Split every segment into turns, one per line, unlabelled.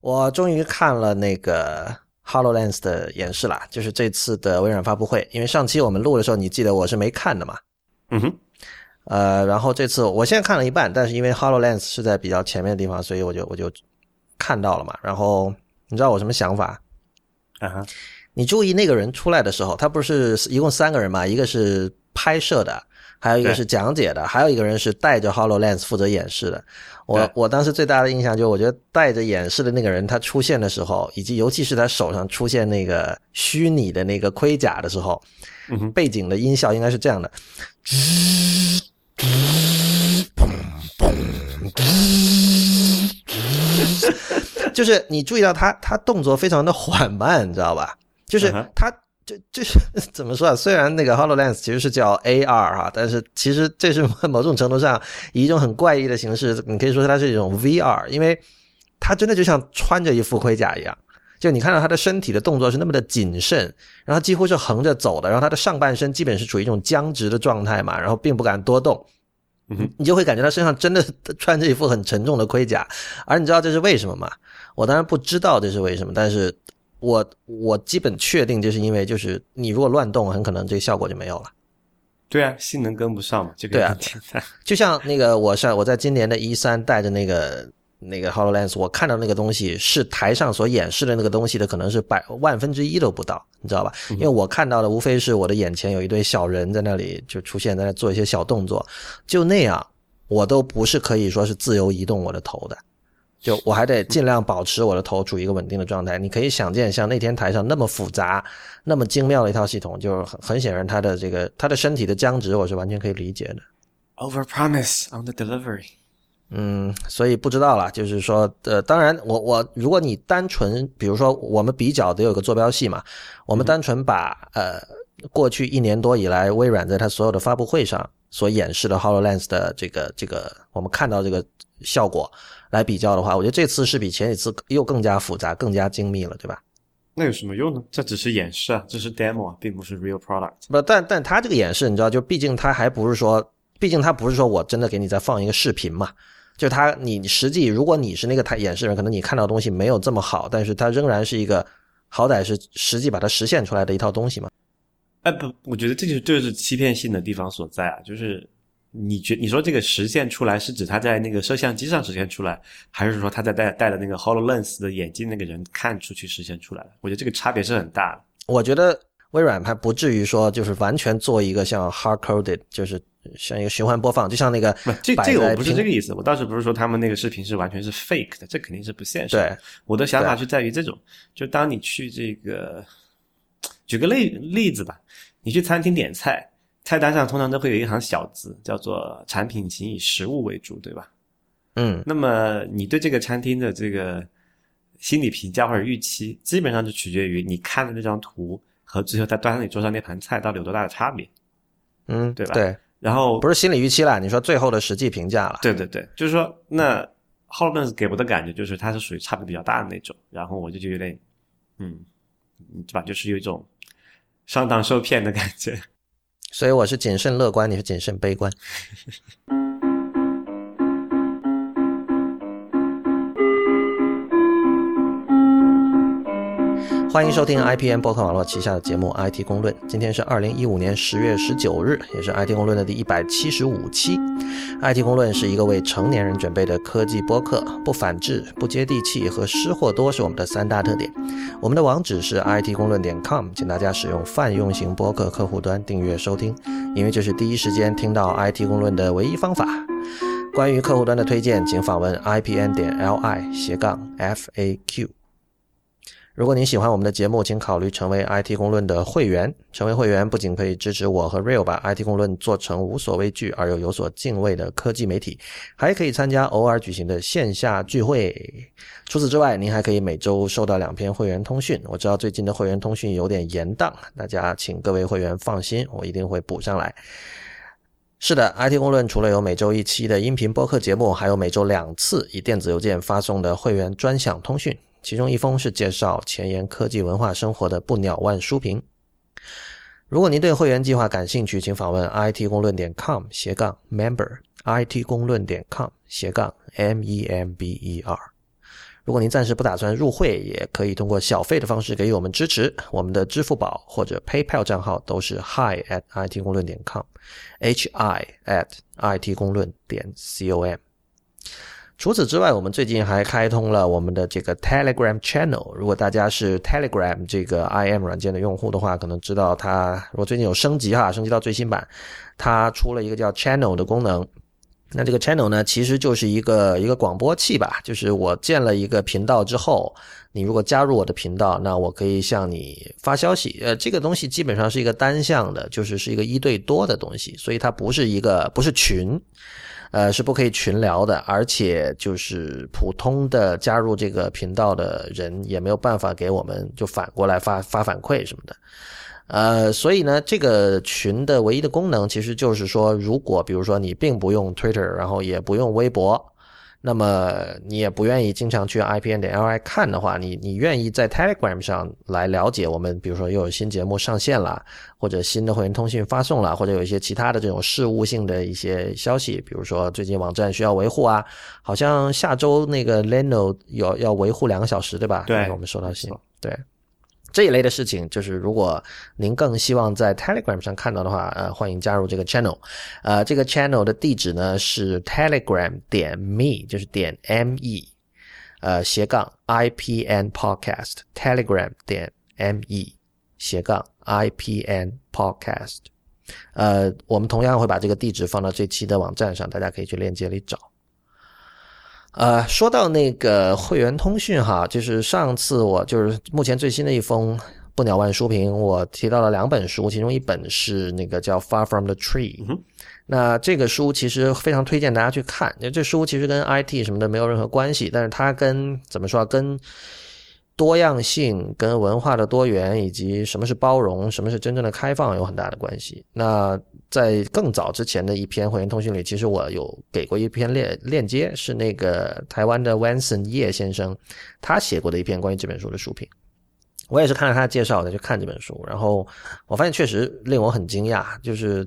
我终于看了那个 Hololens 的演示啦，就是这次的微软发布会。因为上期我们录的时候，你记得我是没看的嘛？
嗯哼。
呃，然后这次我现在看了一半，但是因为 Hololens 是在比较前面的地方，所以我就我就看到了嘛。然后你知道我什么想法？
啊哈。
你注意那个人出来的时候，他不是一共三个人嘛？一个是拍摄的，还有一个是讲解的，还有一个人是带着 Hololens 负责演示的。我我当时最大的印象就是，我觉得带着演示的那个人他出现的时候，以及尤其是他手上出现那个虚拟的那个盔甲的时候，背景的音效应该是这样的，就是你注意到他他动作非常的缓慢，你知道吧？就是它，就就是 怎么说啊？虽然那个 Hololens 其实是叫 AR 哈，但是其实这是 某种程度上以一种很怪异的形式，你可以说它是一种 VR，因为它真的就像穿着一副盔甲一样。就你看到他的身体的动作是那么的谨慎，然后几乎是横着走的，然后他的上半身基本是处于一种僵直的状态嘛，然后并不敢多动。
嗯，
你就会感觉他身上真的 穿着一副很沉重的盔甲。而你知道这是为什么吗？我当然不知道这是为什么，但是。我我基本确定，就是因为就是你如果乱动，很可能这个效果就没有了。
对啊，性能跟不上嘛，这个
对啊。就像那个我上我在今年的一三带着那个那个 Hololens，我看到那个东西是台上所演示的那个东西的，可能是百万分之一都不到，你知道吧？因为我看到的无非是我的眼前有一堆小人在那里就出现在那做一些小动作，就那样，我都不是可以说是自由移动我的头的。就我还得尽量保持我的头处于一个稳定的状态。你可以想见，像那天台上那么复杂、那么精妙的一套系统，就是很很显然，他的这个他的身体的僵直，我是完全可以理解的。
Over promise on the delivery。
嗯，所以不知道了。就是说，呃，当然，我我如果你单纯，比如说我们比较得有个坐标系嘛，我们单纯把呃过去一年多以来微软在它所有的发布会上所演示的 Hololens 的这个这个，我们看到这个效果。来比较的话，我觉得这次是比前几次又更加复杂、更加精密了，对吧？
那有什么用呢？这只是演示啊，这是 demo 啊，并不是 real product。
不，但但它这个演示，你知道，就毕竟它还不是说，毕竟它不是说我真的给你再放一个视频嘛。就它，你实际如果你是那个台演示人，可能你看到的东西没有这么好，但是它仍然是一个好歹是实际把它实现出来的一套东西嘛。
哎，不，我觉得这就是就是欺骗性的地方所在啊，就是。你觉你说这个实现出来是指他在那个摄像机上实现出来，还是说他在戴戴的那个 Hololens 的眼镜那个人看出去实现出来了？我觉得这个差别是很大的。
我觉得微软还不至于说就是完全做一个像 hard coded，就是像一个循环播放，就像那个
不这这个我不是这个意思，我倒是不是说他们那个视频是完全是 fake 的，这肯定是不现实。
对，
我的想法是在于这种，就当你去这个，举个例例子吧，你去餐厅点菜。菜单上通常都会有一行小字，叫做“产品请以实物为主”，对吧？
嗯，
那么你对这个餐厅的这个心理评价或者预期，基本上就取决于你看的那张图和最后他端上你桌上那盘菜到底有多大的差别，
嗯，
对吧？
对。
然后
不是心理预期了，你说最后的实际评价了。
对对对，就是说，那 Hololens 给我的感觉就是它是属于差别比较大的那种，然后我就就有点，嗯，对吧？就是有一种上当受骗的感觉。
所以我是谨慎乐观，你是谨慎悲观。欢迎收听 IPN 博客网络旗下的节目《IT 公论》。今天是二零一五年十月十九日，也是《IT 公论》的第一百七十五期。《IT 公论》是一个为成年人准备的科技播客，不反制、不接地气和失货多是我们的三大特点。我们的网址是 IT 公论点 com，请大家使用泛用型播客客户端订阅收听，因为这是第一时间听到 IT 公论的唯一方法。关于客户端的推荐，请访问 IPN 点 LI 斜杠 FAQ。如果您喜欢我们的节目，请考虑成为 IT 公论的会员。成为会员不仅可以支持我和 Real 把 IT 公论做成无所畏惧而又有所敬畏的科技媒体，还可以参加偶尔举行的线下聚会。除此之外，您还可以每周收到两篇会员通讯。我知道最近的会员通讯有点延宕，大家请各位会员放心，我一定会补上来。是的，IT 公论除了有每周一期的音频播客节目，还有每周两次以电子邮件发送的会员专享通讯。其中一封是介绍前沿科技文化生活的不鸟万书评。如果您对会员计划感兴趣，请访问 it 公论点 com 斜杠 member，it 公论点 com 斜杠 m e m b e r。如果您暂时不打算入会，也可以通过小费的方式给予我们支持。我们的支付宝或者 PayPal 账号都是 hi at it 公论点 com，h i at it 公论点 com。除此之外，我们最近还开通了我们的这个 Telegram Channel。如果大家是 Telegram 这个 IM 软件的用户的话，可能知道它，如果最近有升级哈，升级到最新版，它出了一个叫 Channel 的功能。那这个 channel 呢，其实就是一个一个广播器吧，就是我建了一个频道之后，你如果加入我的频道，那我可以向你发消息。呃，这个东西基本上是一个单向的，就是是一个一对多的东西，所以它不是一个不是群，呃，是不可以群聊的，而且就是普通的加入这个频道的人也没有办法给我们就反过来发发反馈什么的。呃，所以呢，这个群的唯一的功能，其实就是说，如果比如说你并不用 Twitter，然后也不用微博，那么你也不愿意经常去 IPN 点 LI 看的话，你你愿意在 Telegram 上来了解我们，比如说又有新节目上线了，或者新的会员通讯发送了，或者有一些其他的这种事务性的一些消息，比如说最近网站需要维护啊，好像下周那个 Leno 有要维护两个小时，对吧？
对，
我们收到信，对。这一类的事情，就是如果您更希望在 Telegram 上看到的话，呃，欢迎加入这个 channel。呃，这个 channel 的地址呢是 Telegram 点 me，就是点 m e，呃，斜杠 i p n podcast。Telegram 点 m e，斜杠 i p n podcast。呃，我们同样会把这个地址放到这期的网站上，大家可以去链接里找。呃，说到那个会员通讯哈，就是上次我就是目前最新的一封不鸟万书评，我提到了两本书，其中一本是那个叫《Far from the Tree》。那这个书其实非常推荐大家去看，因为这书其实跟 IT 什么的没有任何关系，但是它跟怎么说啊跟。多样性跟文化的多元，以及什么是包容，什么是真正的开放，有很大的关系。那在更早之前的一篇会员通讯里，其实我有给过一篇链链接，是那个台湾的 Wanson 叶先生他写过的一篇关于这本书的书评。我也是看了他的介绍再去看这本书，然后我发现确实令我很惊讶。就是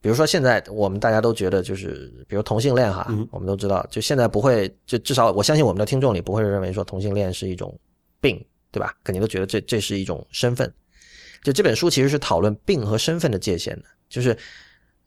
比如说现在我们大家都觉得，就是比如同性恋哈，我们都知道，就现在不会，就至少我相信我们的听众里不会认为说同性恋是一种。病，对吧？肯定都觉得这这是一种身份。就这本书其实是讨论病和身份的界限的。就是，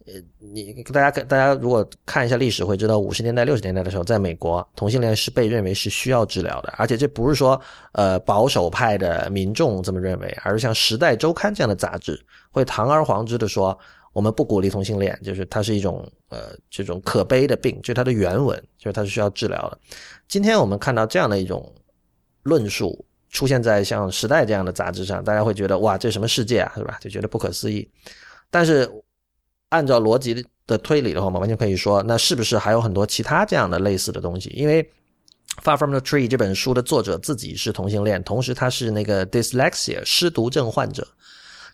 呃，你大家看大家如果看一下历史，会知道五十年代、六十年代的时候，在美国，同性恋是被认为是需要治疗的。而且这不是说呃保守派的民众这么认为，而是像《时代周刊》这样的杂志会堂而皇之的说，我们不鼓励同性恋，就是它是一种呃这种可悲的病，就它的原文就是它是需要治疗的。今天我们看到这样的一种。论述出现在像《时代》这样的杂志上，大家会觉得哇，这什么世界啊，是吧？就觉得不可思议。但是按照逻辑的推理的话，我们完全可以说，那是不是还有很多其他这样的类似的东西？因为《Far from the Tree》这本书的作者自己是同性恋，同时他是那个 dyslexia 失读症患者。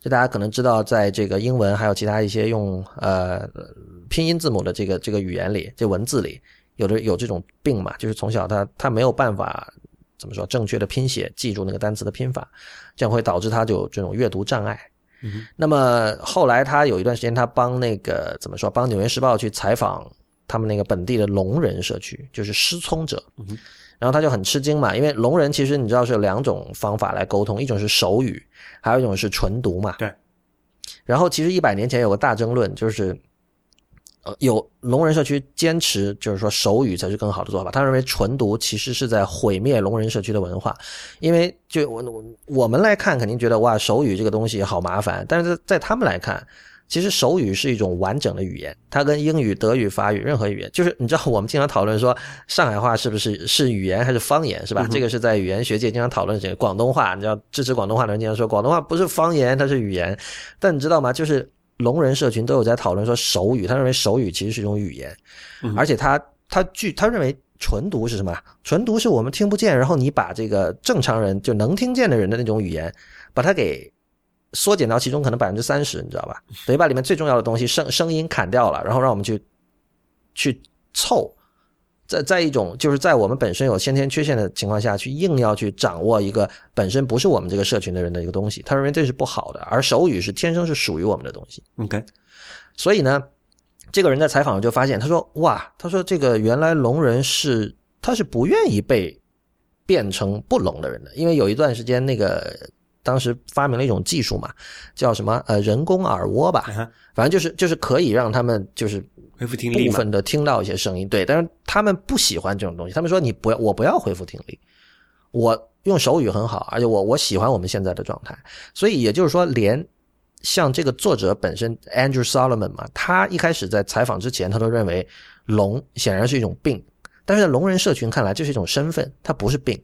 就大家可能知道，在这个英文还有其他一些用呃拼音字母的这个这个语言里，这文字里有的有这种病嘛，就是从小他他没有办法。怎么说？正确的拼写，记住那个单词的拼法，这样会导致他就这种阅读障碍。那么后来他有一段时间，他帮那个怎么说？帮《纽约时报》去采访他们那个本地的聋人社区，就是失聪者。然后他就很吃惊嘛，因为聋人其实你知道是有两种方法来沟通，一种是手语，还有一种是纯读嘛。
对。
然后其实一百年前有个大争论，就是。有聋人社区坚持，就是说手语才是更好的做法。他认为纯读其实是在毁灭聋人社区的文化，因为就我我我们来看，肯定觉得哇，手语这个东西好麻烦。但是在他们来看，其实手语是一种完整的语言，它跟英语、德语、法语任何语言，就是你知道，我们经常讨论说上海话是不是是语言还是方言，是吧？这个是在语言学界经常讨论。这个广东话，你知道支持广东话的人经常说广东话不是方言，它是语言。但你知道吗？就是。聋人社群都有在讨论说手语，他认为手语其实是一种语言，而且他他据他认为纯读是什么？纯读是我们听不见，然后你把这个正常人就能听见的人的那种语言，把它给缩减到其中可能百分之三十，你知道吧？等于把里面最重要的东西声声音砍掉了，然后让我们去去凑。在在一种就是在我们本身有先天缺陷的情况下去硬要去掌握一个本身不是我们这个社群的人的一个东西，他认为这是不好的。而手语是天生是属于我们的东西。
OK，
所以呢，这个人在采访就发现，他说：“哇，他说这个原来聋人是他是不愿意被变成不聋的人的，因为有一段时间那个当时发明了一种技术嘛，叫什么呃人工耳蜗吧，反正就是就是可以让他们就是
恢复听力
部分的听到一些声音，对，但是他们不喜欢这种东西，他们说你不要我不要恢复听力，我用手语很好，而且我我喜欢我们现在的状态，所以也就是说连。像这个作者本身 Andrew Solomon 嘛，他一开始在采访之前，他都认为聋显然是一种病，但是在聋人社群看来，这是一种身份，它不是病。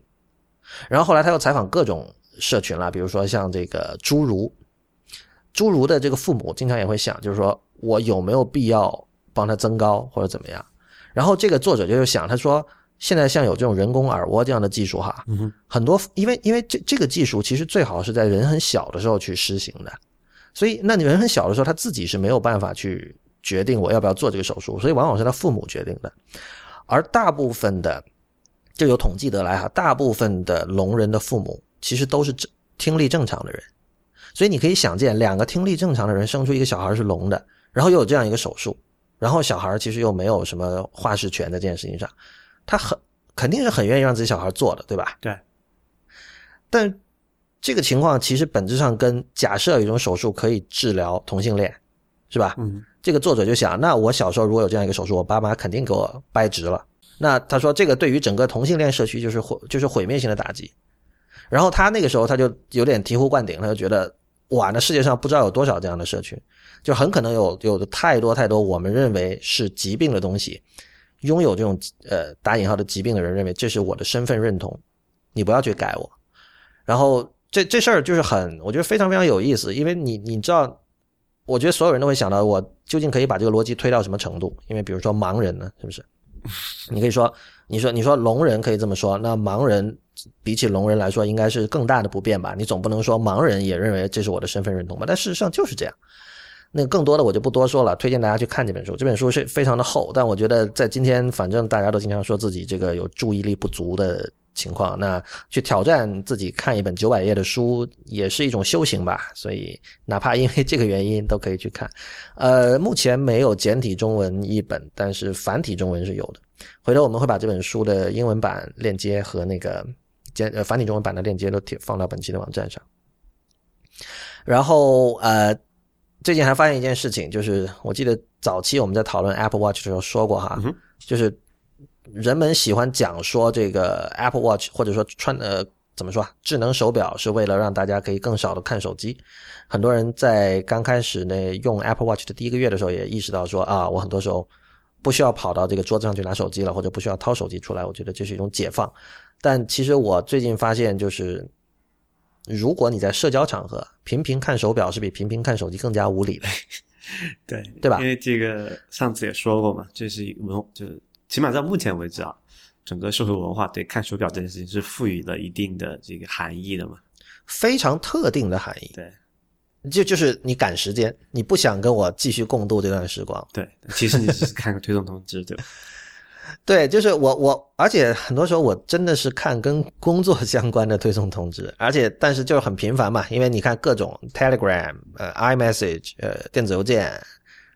然后后来他又采访各种社群了，比如说像这个侏儒，侏儒的这个父母经常也会想，就是说我有没有必要帮他增高或者怎么样？然后这个作者就是想，他说现在像有这种人工耳蜗这样的技术哈，很多因为因为这这个技术其实最好是在人很小的时候去施行的。所以，那你人很小的时候，他自己是没有办法去决定我要不要做这个手术，所以往往是他父母决定的。而大部分的，就有统计得来哈，大部分的聋人的父母其实都是听力正常的人。所以你可以想见，两个听力正常的人生出一个小孩是聋的，然后又有这样一个手术，然后小孩其实又没有什么话事权在这件事情上，他很肯定是很愿意让自己小孩做的，对吧？
对。
但。这个情况其实本质上跟假设有一种手术可以治疗同性恋，是吧？
嗯，
这个作者就想，那我小时候如果有这样一个手术，我爸妈肯定给我掰直了。那他说，这个对于整个同性恋社区就是毁，就是毁灭性的打击。然后他那个时候他就有点醍醐灌顶，他就觉得，哇，那世界上不知道有多少这样的社区，就很可能有有的太多太多我们认为是疾病的东西，拥有这种呃打引号的疾病的人认为这是我的身份认同，你不要去改我，然后。这这事儿就是很，我觉得非常非常有意思，因为你你知道，我觉得所有人都会想到，我究竟可以把这个逻辑推到什么程度？因为比如说盲人呢，是不是？你可以说，你说你说聋人可以这么说，那盲人比起聋人来说，应该是更大的不便吧？你总不能说盲人也认为这是我的身份认同吧？但事实上就是这样。那更多的我就不多说了，推荐大家去看这本书。这本书是非常的厚，但我觉得在今天，反正大家都经常说自己这个有注意力不足的。情况，那去挑战自己看一本九百页的书也是一种修行吧。所以哪怕因为这个原因，都可以去看。呃，目前没有简体中文译本，但是繁体中文是有的。回头我们会把这本书的英文版链接和那个简呃繁体中文版的链接都贴放到本期的网站上。然后呃，最近还发现一件事情，就是我记得早期我们在讨论 Apple Watch 的时候说过哈，就是。人们喜欢讲说这个 Apple Watch，或者说穿呃怎么说啊？智能手表是为了让大家可以更少的看手机。很多人在刚开始呢用 Apple Watch 的第一个月的时候，也意识到说啊，我很多时候不需要跑到这个桌子上去拿手机了，或者不需要掏手机出来。我觉得这是一种解放。但其实我最近发现，就是如果你在社交场合频频看手表，是比频频看手机更加无理的。
对
对吧？
因为这个上次也说过嘛，这是文就是。起码到目前为止啊，整个社会文化对看手表这件事情是赋予了一定的这个含义的嘛，
非常特定的含义。
对，
就就是你赶时间，你不想跟我继续共度这段时光。
对，其实你只是看个推送通知，对吧？
对，就是我我，而且很多时候我真的是看跟工作 相关的推送通知，而且但是就是很频繁嘛，因为你看各种 Telegram、呃 iMessage、呃电子邮件，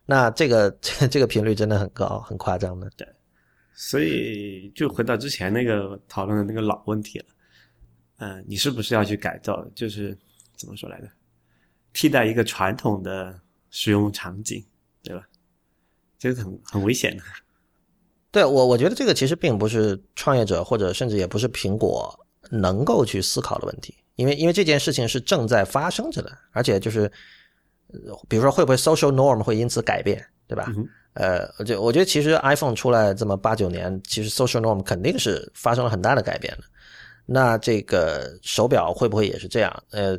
那这个 这个频率真的很高，很夸张的。
对。所以就回到之前那个讨论的那个老问题了，嗯，你是不是要去改造？就是怎么说来着？替代一个传统的使用场景，对吧？这个很很危险的。
对我，我觉得这个其实并不是创业者或者甚至也不是苹果能够去思考的问题，因为因为这件事情是正在发生着的，而且就是，比如说会不会 social norm 会因此改变，对吧？呃，就我觉得其实 iPhone 出来这么八九年，其实 social norm 肯定是发生了很大的改变的。那这个手表会不会也是这样？呃，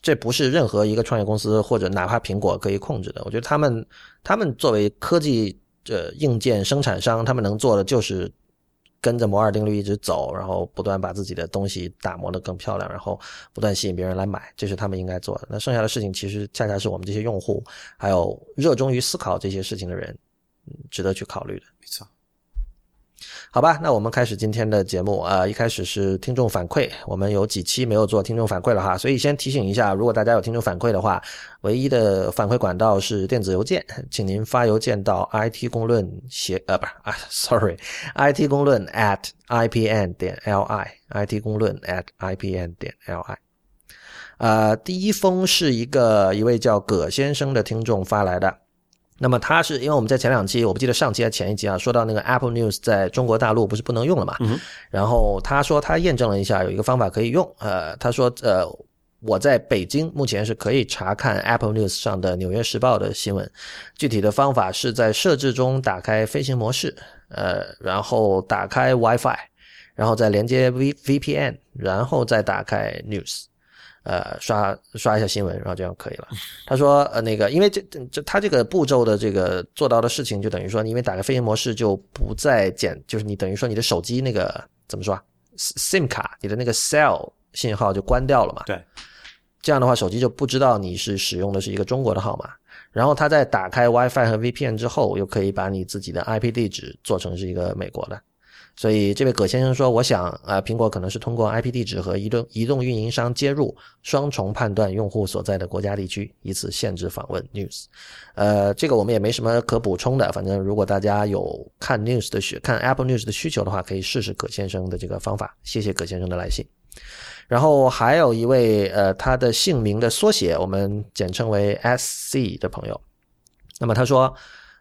这不是任何一个创业公司或者哪怕苹果可以控制的。我觉得他们他们作为科技这硬件生产商，他们能做的就是跟着摩尔定律一直走，然后不断把自己的东西打磨得更漂亮，然后不断吸引别人来买，这是他们应该做的。那剩下的事情其实恰恰是我们这些用户，还有热衷于思考这些事情的人。值得去考虑的，
没错。
好吧，那我们开始今天的节目啊、一开始是听众反馈，我们有几期没有做听众反馈了哈，所以先提醒一下，如果大家有听众反馈的话，唯一的反馈管道是电子邮件，请您发邮件到 IT 公论协呃不是啊，sorry，IT 公论 at ipn 点 li，IT 公论 at ipn 点 li。呃，第一封是一个一位叫葛先生的听众发来的。那么他是因为我们在前两期，我不记得上期还是前一期啊，说到那个 Apple News 在中国大陆不是不能用了嘛？
嗯
然后他说他验证了一下，有一个方法可以用。呃，他说呃我在北京目前是可以查看 Apple News 上的《纽约时报》的新闻。具体的方法是在设置中打开飞行模式，呃，然后打开 WiFi，然后再连接 V VPN，然后再打开 News。呃，刷刷一下新闻，然后这样可以了。他说，呃，那个，因为这这他这个步骤的这个做到的事情，就等于说，因为打开飞行模式就不再检，就是你等于说你的手机那个怎么说啊，SIM 卡，你的那个 cell 信号就关掉了嘛。
对，
这样的话，手机就不知道你是使用的是一个中国的号码。然后他在打开 WiFi 和 VPN 之后，又可以把你自己的 IP 地址做成是一个美国的。所以这位葛先生说，我想啊、呃苹果可能是通过 IP 地址和移动移动运营商接入，双重判断用户所在的国家地区，以此限制访问 News。呃，这个我们也没什么可补充的，反正如果大家有看 News 的需看 Apple News 的需求的话，可以试试葛先生的这个方法。谢谢葛先生的来信。然后还有一位呃，他的姓名的缩写我们简称为 SC 的朋友，那么他说。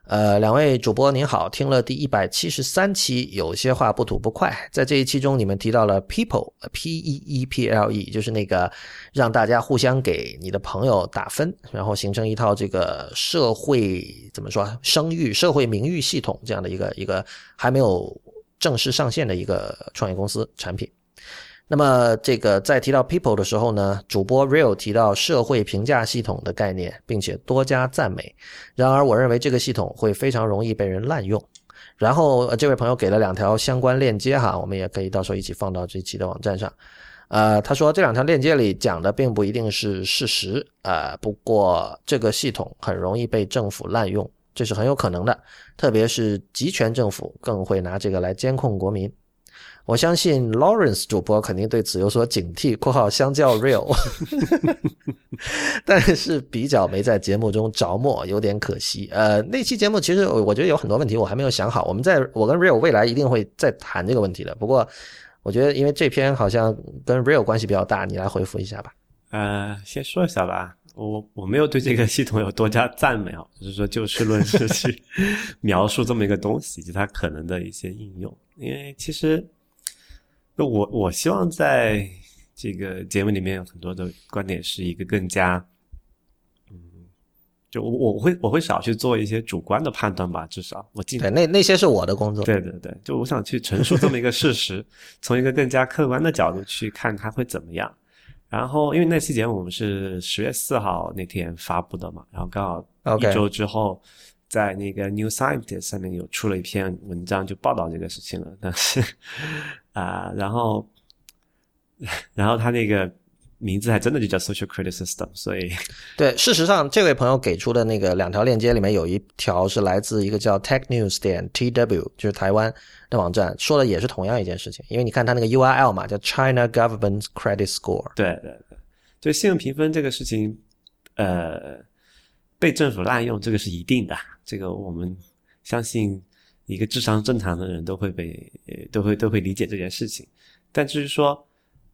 呃，两位主播您好，听了第一百七十三期，有些话不吐不快。在这一期中，你们提到了 people，P E E P L E，就是那个让大家互相给你的朋友打分，然后形成一套这个社会怎么说声誉、社会名誉系统这样的一个一个还没有正式上线的一个创业公司产品。那么，这个在提到 people 的时候呢，主播 real 提到社会评价系统的概念，并且多加赞美。然而，我认为这个系统会非常容易被人滥用。然后，呃这位朋友给了两条相关链接哈，我们也可以到时候一起放到这期的网站上。呃，他说这两条链接里讲的并不一定是事实，呃，不过这个系统很容易被政府滥用，这是很有可能的，特别是集权政府更会拿这个来监控国民。我相信 Lawrence 主播肯定对此有所警惕（括号相较 Real），但是比较没在节目中着墨，有点可惜。呃，那期节目其实我觉得有很多问题我还没有想好，我们在我跟 Real 未来一定会再谈这个问题的。不过我觉得因为这篇好像跟 Real 关系比较大，你来回复一下吧。
呃，先说一下吧，我我没有对这个系统有多加赞美啊，就是说就事论事去 描述这么一个东西以及它可能的一些应用，因为其实。那我我希望在这个节目里面有很多的观点是一个更加，嗯，就我我会我会少去做一些主观的判断吧，至少我尽
对，那那些是我的工作。
对对对，就我想去陈述这么一个事实，从一个更加客观的角度去看它会怎么样。然后，因为那期节目我们是十月四号那天发布的嘛，然后刚好一周之后在那个 New Scientist 上面有出了一篇文章，就报道这个事情了。但是啊、然后然后他那个名字还真的就叫 Social Credit System，所以
对，事实上，这位朋友给出的那个两条链接里面有一条是来自一个叫 Tech News 点 TW，就是台湾的网站，说的也是同样一件事情。因为你看他那个 URL 嘛，叫 China Government Credit Score。
对对对，就信用评分这个事情，呃，被政府滥用，这个是一定的。这个我们相信一个智商正常的人都会被，都会都会理解这件事情。但至于说，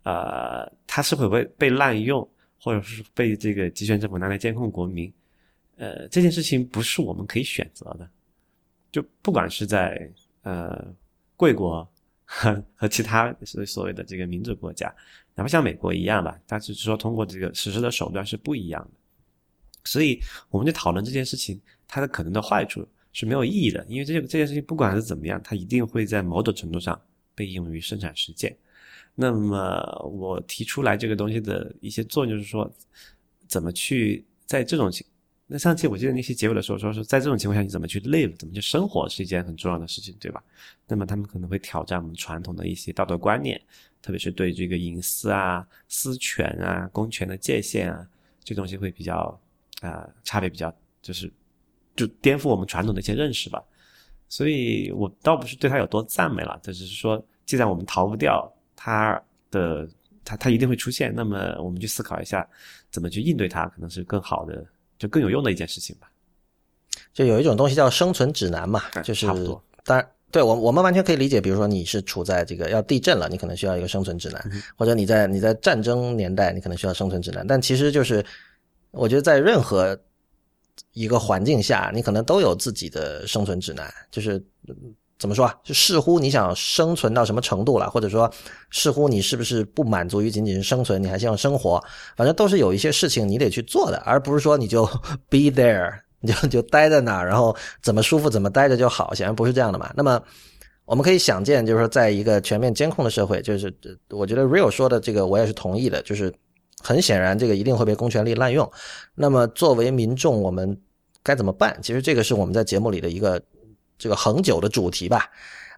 呃，它是会不会被滥用，或者是被这个集权政府拿来监控国民，呃，这件事情不是我们可以选择的。就不管是在呃贵国和和其他所所谓的这个民主国家，哪怕像美国一样吧，它只是说通过这个实施的手段是不一样的，所以我们就讨论这件事情它的可能的坏处是没有意义的，因为这个这件事情不管是怎么样，它一定会在某种程度上被应用于生产实践。那么我提出来这个东西的一些作用就是说，怎么去在这种情，那上期我记得那期结尾的时候说是在这种情况下你怎么去 live，怎么去生活是一件很重要的事情，对吧？那么他们可能会挑战我们传统的一些道德观念，特别是对这个隐私啊、私权啊、公权的界限啊，这东西会比较啊、呃差别比较就是就颠覆我们传统的一些认识吧。所以我倒不是对他有多赞美了，只是说，既然我们逃不掉他的，他他一定会出现，那么我们去思考一下怎么去应对它，可能是更好的，就更有用的一件事情吧。
就有一种东西叫生存指南嘛，就是。当然，对我我们完全可以理解，比如说你是处在这个要地震了，你可能需要一个生存指南，或者你在你在战争年代，你可能需要生存指南。但其实就是我觉得在任何一个环境下，你可能都有自己的生存指南，就是怎么说啊？就视乎你想生存到什么程度了，或者说似乎你是不是不满足于仅仅是生存，你还希望生活，反正都是有一些事情你得去做的，而不是说你就 be there。你就就待在那儿，然后怎么舒服怎么待着就好，显然不是这样的嘛。那么我们可以想见，就是说，在一个全面监控的社会，就是我觉得 Real 说的这个我也是同意的，就是很显然这个一定会被公权力滥用。那么作为民众，我们该怎么办？其实这个是我们在节目里的一个这个恒久的主题吧。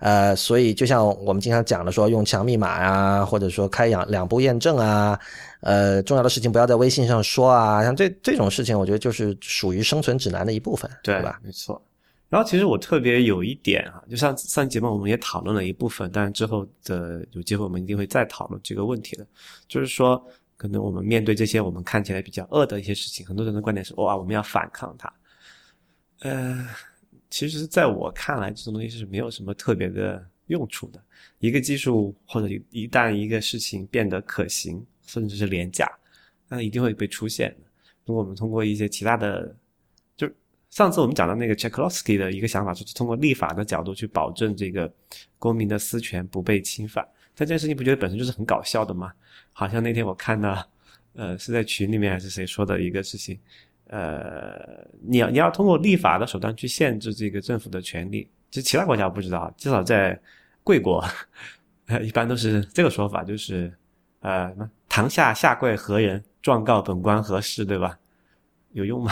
呃，所以就像我们经常讲的，说用强密码啊，或者说开两两步验证啊，呃，重要的事情不要在微信上说啊，像这这种事情，我觉得就是属于生存指南的一部分，对吧？
没错。然后其实我特别有一点啊，就像上节目我们也讨论了一部分，但是之后的有机会我们一定会再讨论这个问题的，就是说可能我们面对这些我们看起来比较恶的一些事情，很多人的观点是哇，我们要反抗它，呃。其实，在我看来，这种东西是没有什么特别的用处的。一个技术或者一旦一个事情变得可行，甚至是廉价，那一定会被出现的。如果我们通过一些其他的，就上次我们讲的那个 c h e c k l o s k y 的一个想法，就是通过立法的角度去保证这个公民的私权不被侵犯。但这件事情不觉得本身就是很搞笑的吗？好像那天我看到，呃，是在群里面还是谁说的一个事情。呃，你要你要通过立法的手段去限制这个政府的权利，其实其他国家我不知道，至少在贵国，一般都是这个说法，就是呃什么堂下下跪何人，状告本官何事，对吧？有用吗？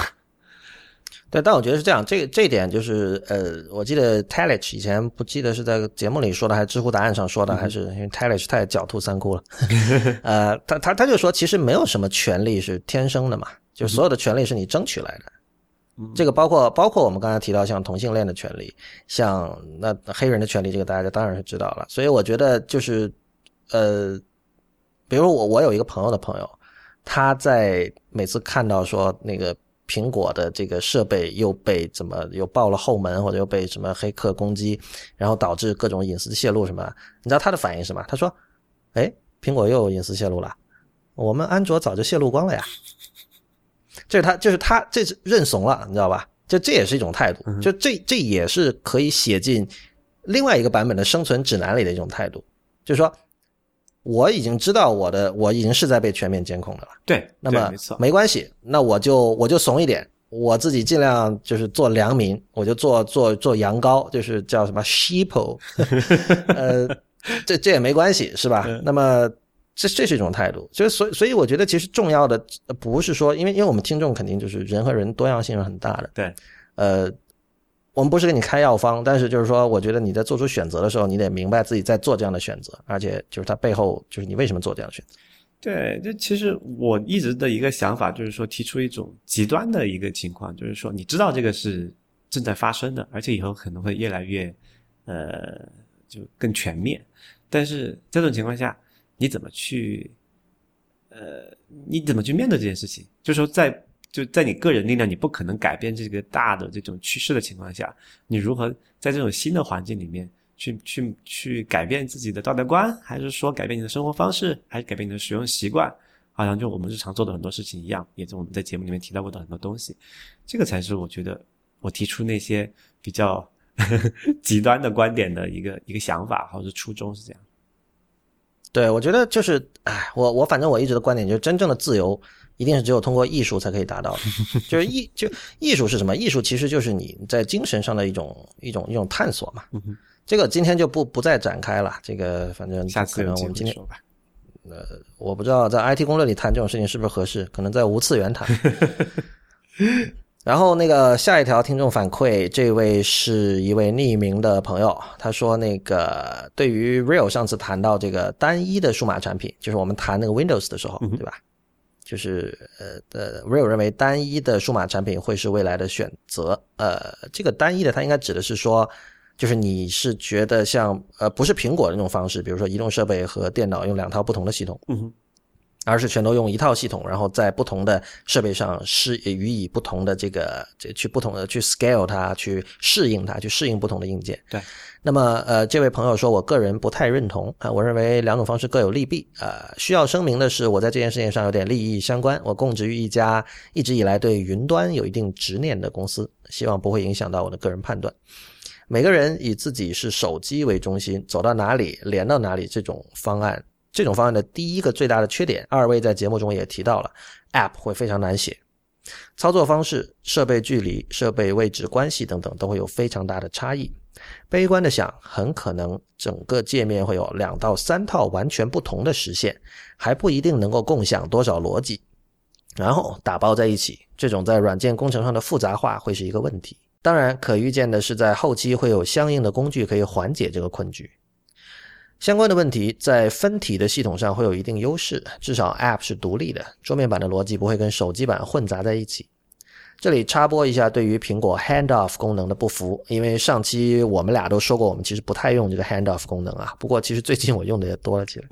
对，但我觉得是这样，这这一点就是呃，我记得 Telich 以前不记得是在节目里说的，还是知乎答案上说的，还是因为 Telich 太狡兔三窟了，呃，他他他就说，其实没有什么权利是天生的嘛。就所有的权利是你争取来的，这个包括包括我们刚才提到像同性恋的权利，像那黑人的权利，这个大家当然是知道了。所以我觉得就是，呃，比如我我有一个朋友的朋友，他在每次看到说那个苹果的这个设备又被怎么又爆了后门，或者又被什么黑客攻击，然后导致各种隐私泄露什么，你知道他的反应是什么？他说：“哎，苹果又有隐私泄露了，我们安卓早就泄露光了呀。”这是他，就是他，这是认怂了，你知道吧？就这也是一种态度，就这这也是可以写进另外一个版本的生存指南里的一种态度，就是说我已经知道我的，我已经是在被全面监控的了。
对，
那么没关系，那我就我就怂一点，我自己尽量就是做良民，我就做做做羊羔，就是叫什么 sheep，呃，这这也没关系，是吧？那么。这这是一种态度，所以所以所以我觉得其实重要的不是说，因为因为我们听众肯定就是人和人多样性是很大的，
对，
呃，我们不是给你开药方，但是就是说，我觉得你在做出选择的时候，你得明白自己在做这样的选择，而且就是它背后就是你为什么做这样的选择。
对，这其实我一直的一个想法就是说，提出一种极端的一个情况，就是说你知道这个是正在发生的，而且以后可能会越来越呃就更全面，但是这种情况下。你怎么去，呃，你怎么去面对这件事情？就是说，在就在你个人力量你不可能改变这个大的这种趋势的情况下，你如何在这种新的环境里面去去去改变自己的道德观，还是说改变你的生活方式，还是改变你的使用习惯？好像就我们日常做的很多事情一样，也是我们在节目里面提到过的很多东西。这个才是我觉得我提出那些比较 极端的观点的一个一个想法，或者是初衷是这样。
对，我觉得就是，哎，我我反正我一直的观点就是，真正的自由一定是只有通过艺术才可以达到的。就是艺就艺术是什么？艺术其实就是你在精神上的一种一种一种探索嘛。这个今天就不不再展开了。这个反正
下次
可能我们今天，
呃，
我不知道在 IT 攻略里谈这种事情是不是合适，可能在无次元谈。然后那个下一条听众反馈，这位是一位匿名的朋友，他说那个对于 Real 上次谈到这个单一的数码产品，就是我们谈那个 Windows 的时候，对吧？就是呃呃，Real 认为单一的数码产品会是未来的选择。呃，这个单一的，它应该指的是说，就是你是觉得像呃不是苹果的那种方式，比如说移动设备和电脑用两套不同的系统，而是全都用一套系统，然后在不同的设备上适予以不同的这个这去不同的去 scale 它，去适应它，去适应不同的硬件。
对。
那么呃，这位朋友说，我个人不太认同啊，我认为两种方式各有利弊。呃，需要声明的是，我在这件事情上有点利益相关，我供职于一家一直以来对云端有一定执念的公司，希望不会影响到我的个人判断。每个人以自己是手机为中心，走到哪里连到哪里，这种方案，这种方案的第一个最大的缺点，二位在节目中也提到了，App 会非常难写，操作方式、设备距离、设备位置关系等等都会有非常大的差异。悲观的想，很可能整个界面会有两到三套完全不同的实现，还不一定能够共享多少逻辑，然后打包在一起。这种在软件工程上的复杂化会是一个问题。当然，可预见的是，在后期会有相应的工具可以缓解这个困局。相关的问题在分体的系统上会有一定优势，至少 App 是独立的，桌面版的逻辑不会跟手机版混杂在一起。这里插播一下，对于苹果 Handoff 功能的不服，因为上期我们俩都说过，我们其实不太用这个 Handoff 功能啊。不过其实最近我用的也多了起来。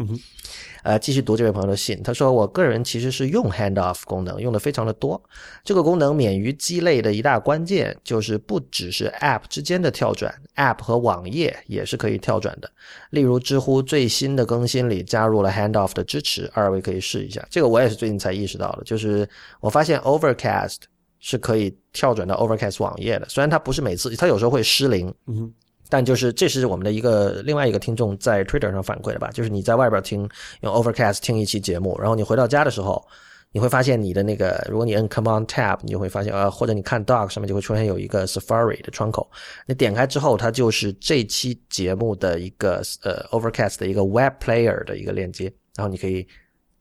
呃，继续读这位朋友的信，他说：“我个人其实是用 Handoff 功能，用的非常的多。这个功能免于鸡肋的一大关键就是不只是 App 之间的跳转，App 和网页也是可以跳转的。例如知乎最新的更新里加入了 Handoff 的支持，二位可以试一下。这个我也是最近才意识到的，就是我发现 Overcast。”是可以跳转到 Overcast 网页的，虽然它不是每次，它有时候会失灵，
嗯，
但就是这是我们的一个另外一个听众在 Twitter 上反馈的吧，就是你在外边听用 Overcast 听一期节目，然后你回到家的时候，你会发现你的那个，如果你摁 Command Tab，你就会发现呃，或者你看 Dock 上面就会出现有一个 Safari 的窗口，你点开之后，它就是这期节目的一个呃 Overcast 的一个 Web Player 的一个链接，然后你可以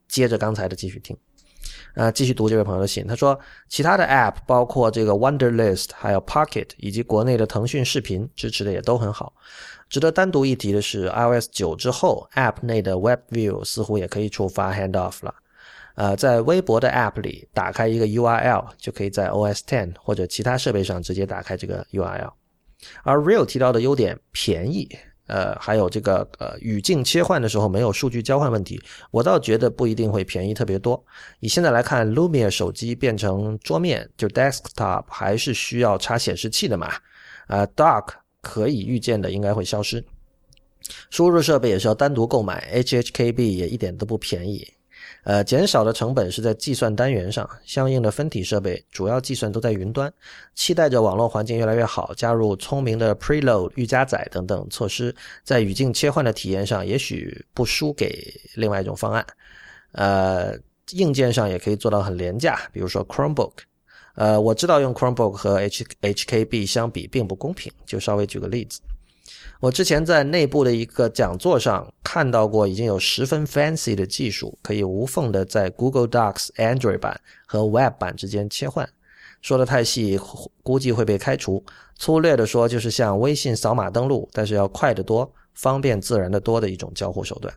接着刚才的继续听。呃，继续读这位朋友的信。他说，其他的 App 包括这个 Wonderlist，还有 Pocket，以及国内的腾讯视频支持的也都很好。值得单独一提的是，iOS 九之后，App 内的 Web View 似乎也可以触发 Handoff 了。呃，在微博的 App 里打开一个 URL，就可以在 OS Ten 或者其他设备上直接打开这个 URL。而 Real 提到的优点，便宜。呃，还有这个呃语境切换的时候没有数据交换问题，我倒觉得不一定会便宜特别多。以现在来看，Lumia 手机变成桌面就 desktop 还是需要插显示器的嘛？呃，Dock 可以预见的应该会消失，输入设备也是要单独购买，HHKB 也一点都不便宜。呃，减少的成本是在计算单元上，相应的分体设备主要计算都在云端。期待着网络环境越来越好，加入聪明的 preload 预加载等等措施，在语境切换的体验上，也许不输给另外一种方案。呃，硬件上也可以做到很廉价，比如说 Chromebook。呃，我知道用 Chromebook 和 HHKB 相比并不公平，就稍微举个例子。我之前在内部的一个讲座上看到过，已经有十分 fancy 的技术，可以无缝的在 Google Docs Android 版和 Web 版之间切换。说的太细，估计会被开除。粗略的说，就是像微信扫码登录，但是要快得多，方便自然的多的一种交互手段。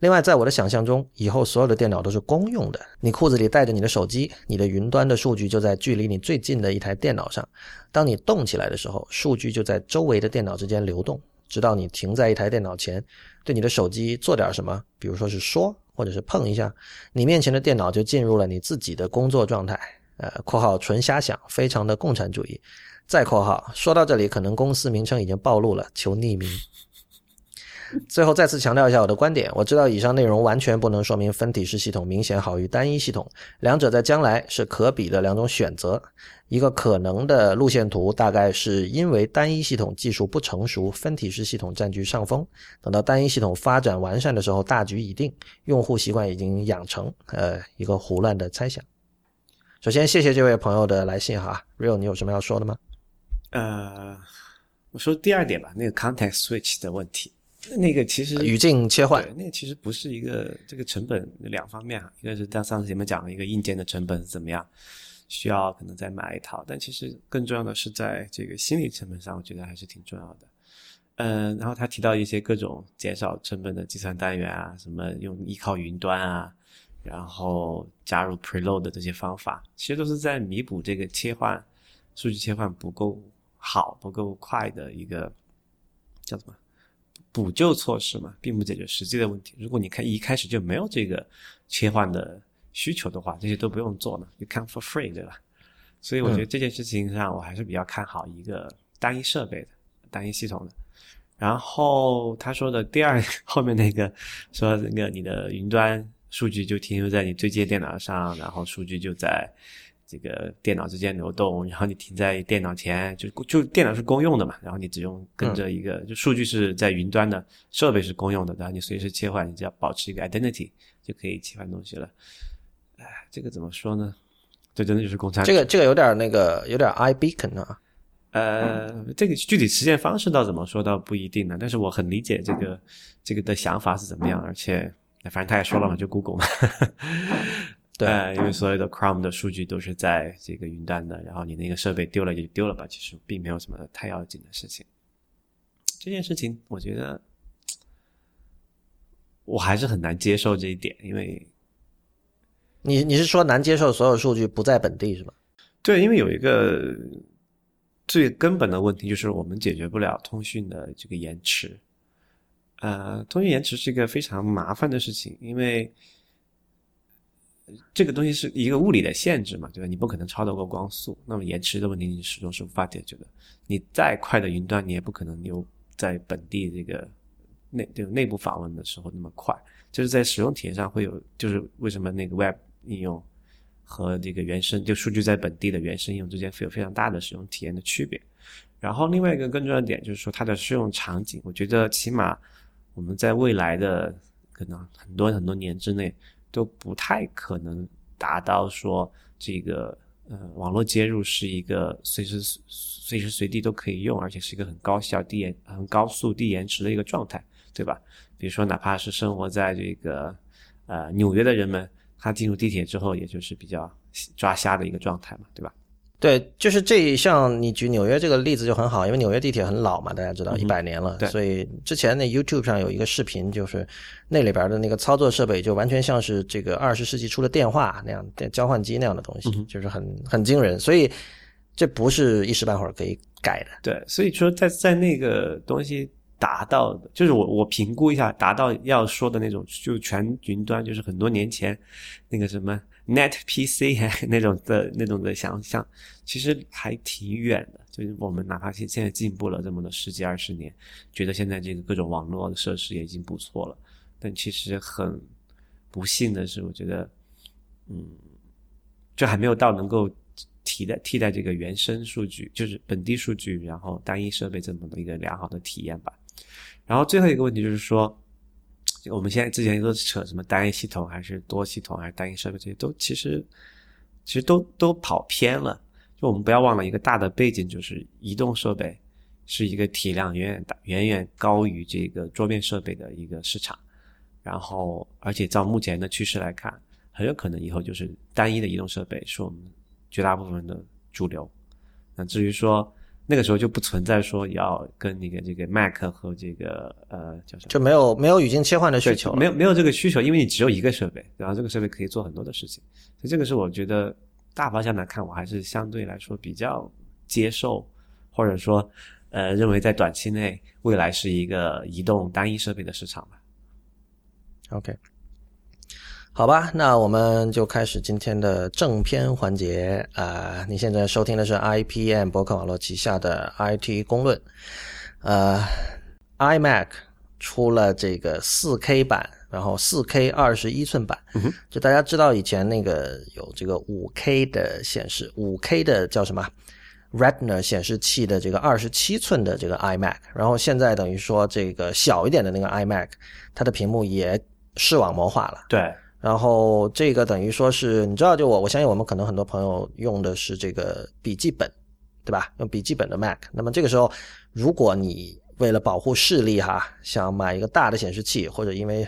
另外，在我的想象中，以后所有的电脑都是公用的。你裤子里带着你的手机，你的云端的数据就在距离你最近的一台电脑上。当你动起来的时候，数据就在周围的电脑之间流动，直到你停在一台电脑前，对你的手机做点什么，比如说是说，或者是碰一下，你面前的电脑就进入了你自己的工作状态。呃，括号纯瞎想，非常的共产主义。再括号，说到这里，可能公司名称已经暴露了，求匿名。最后再次强调一下我的观点，我知道以上内容完全不能说明分体式系统明显好于单一系统，两者在将来是可比的两种选择。一个可能的路线图大概是因为单一系统技术不成熟，分体式系统占据上风。等到单一系统发展完善的时候，大局已定，用户习惯已经养成。呃，一个胡乱的猜想。首先，谢谢这位朋友的来信哈，Real，你有什么要说的吗？
呃，我说第二点吧，那个 context switch 的问题。那个其实
语境切换，
那个其实不是一个这个成本两方面啊，一个是像上次前面讲的一个硬件的成本怎么样，需要可能再买一套，但其实更重要的是在这个心理成本上，我觉得还是挺重要的。嗯，然后他提到一些各种减少成本的计算单元啊，什么用依靠云端啊，然后加入 preload 的这些方法，其实都是在弥补这个切换数据切换不够好、不够快的一个叫什么补救措施嘛，并不解决实际的问题。如果你看一开始就没有这个切换的需求的话，这些都不用做了，you come for free，对吧？所以我觉得这件事情上，我还是比较看好一个单一设备的、单一系统的。然后他说的第二后面那个说那个你的云端数据就停留在你对接电脑上，然后数据就在这个电脑之间流动，然后你停在电脑前，就就电脑是公用的嘛，然后你只用跟着一个，就数据是在云端的，设备是公用的，然后你随时切换，你只要保持一个 identity 就可以切换东西了。哎，这个怎么说呢？这真的就是共产
这个这个有点那个有点 i beacon 啊。
呃，这个具体实现方式倒怎么说倒不一定呢，但是我很理解这个这个的想法是怎么样，而且反正他也说了嘛，就 Google 嘛，
对，
因为所有的 Chrome 的数据都是在这个云端的，然后你那个设备丢了就丢了吧，其实并没有什么太要紧的事情。这件事情我觉得我还是很难接受这一点，因为
你你是说难接受所有数据不在本地是吧？
对，因为有一个。最根本的问题就是我们解决不了通讯的这个延迟，呃，通讯延迟是一个非常麻烦的事情，因为这个东西是一个物理的限制嘛，对吧？你不可能超得过光速，那么延迟的问题你始终是无法解决的。你再快的云端，你也不可能有在本地这个内就内部访问的时候那么快，就是在使用体验上会有，就是为什么那个 Web 应用。和这个原生就数据在本地的原生应用之间会有非常大的使用体验的区别。然后另外一个更重要的点就是说它的适用场景，我觉得起码我们在未来的可能很多很多年之内都不太可能达到说这个呃网络接入是一个随时随随时随地都可以用，而且是一个很高效低延很高速低延迟的一个状态，对吧？比如说哪怕是生活在这个呃纽约的人们。他进入地铁之后，也就是比较抓瞎的一个状态嘛，对吧？
对，就是这一项你举纽约这个例子就很好，因为纽约地铁很老嘛，大家知道一百年了，所以之前那 YouTube 上有一个视频，就是那里边的那个操作设备就完全像是这个二十世纪初的电话那样电交换机那样的东西，就是很很惊人，所以这不是一时半会儿可以改的。
对，所以说在在那个东西。达到的，就是我我评估一下，达到要说的那种，就全云端，就是很多年前那个什么 Net PC 那种的那种的想象，其实还挺远的。就是我们哪怕现现在进步了这么的十几二十年，觉得现在这个各种网络的设施也已经不错了，但其实很不幸的是，我觉得，嗯，这还没有到能够替代替代这个原生数据，就是本地数据，然后单一设备这么的一个良好的体验吧。然后最后一个问题就是说，我们现在之前都扯什么单一系统还是多系统还是单一设备，这些都其实其实都都跑偏了。就我们不要忘了一个大的背景，就是移动设备是一个体量远远大、远远高于这个桌面设备的一个市场。然后，而且照目前的趋势来看，很有可能以后就是单一的移动设备是我们绝大部分的主流。那至于说，那个时候就不存在说要跟那个这个 Mac 和这个呃叫什么，
就没有没有语境切换的需求，
没有没有这个需求，因为你只有一个设备，然后这个设备可以做很多的事情，所以这个是我觉得大方向来看，我还是相对来说比较接受，或者说呃认为在短期内未来是一个移动单一设备的市场吧。
OK。好吧，那我们就开始今天的正片环节啊！你现在收听的是 IPM 博客网络旗下的 IT 公论。呃，iMac 出了这个 4K 版，然后 4K 二十一寸版。就大家知道以前那个有这个 5K 的显示，5K 的叫什么 Retina 显示器的这个二十七寸的这个 iMac，然后现在等于说这个小一点的那个 iMac，它的屏幕也视网膜化了。
对。
然后这个等于说是，你知道，就我我相信我们可能很多朋友用的是这个笔记本，对吧？用笔记本的 Mac。那么这个时候，如果你为了保护视力哈，想买一个大的显示器，或者因为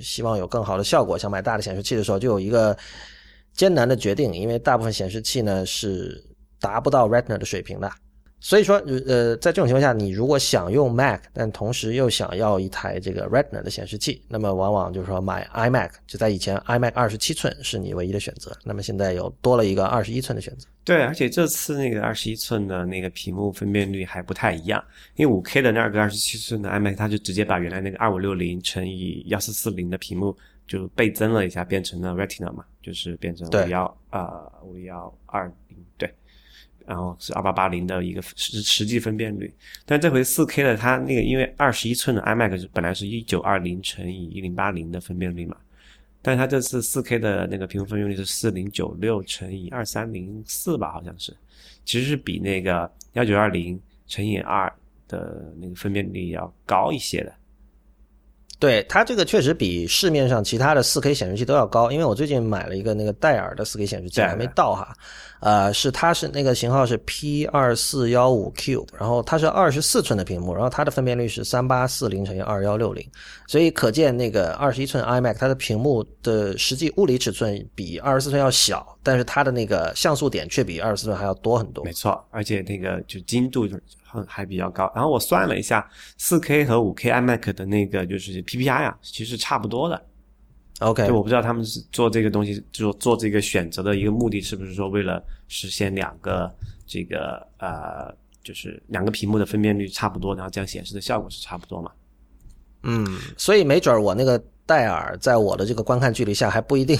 希望有更好的效果，想买大的显示器的时候，就有一个艰难的决定，因为大部分显示器呢是达不到 Retina 的水平的。所以说，呃，在这种情况下，你如果想用 Mac，但同时又想要一台这个 Retina 的显示器，那么往往就是说买 iMac，就在以前 iMac 二十七寸是你唯一的选择，那么现在有多了一个二十一寸的选择。
对，而且这次那个二十一寸的那个屏幕分辨率还不太一样，因为五 K 的那个二十七寸的 iMac，它就直接把原来那个二五六零乘以幺四四零的屏幕就倍增了一下，变成了 Retina 嘛，就是变成五幺呃五幺二零对。然后是二八八零的一个实实际分辨率，但这回四 K 的它那个因为二十一寸的 iMac 本来是一九二零乘以一零八零的分辨率嘛，但它这次四 K 的那个屏幕分辨率是四零九六乘以二三零四吧，好像是，其实是比那个幺九二零乘以二的那个分辨率要高一些的。
对它这个确实比市面上其他的四 K 显示器都要高，因为我最近买了一个那个戴尔的四 K 显示器，还没到哈，呃，是它是那个型号是 P 二四幺五 Q，然后它是二十四寸的屏幕，然后它的分辨率是三八四零乘以二幺六零，所以可见那个二十一寸 iMac 它的屏幕的实际物理尺寸比二十四寸要小，但是它的那个像素点却比二十四寸还要多很多。
没错，而且那个就精度还比较高，然后我算了一下，四 K 和五 K iMac 的那个就是 PPI 啊，其实差不多的。
OK，
就我不知道他们是做这个东西，就做这个选择的一个目的是不是说为了实现两个这个呃，就是两个屏幕的分辨率差不多，然后这样显示的效果是差不多嘛？
嗯，所以没准我那个。戴尔在我的这个观看距离下还不一定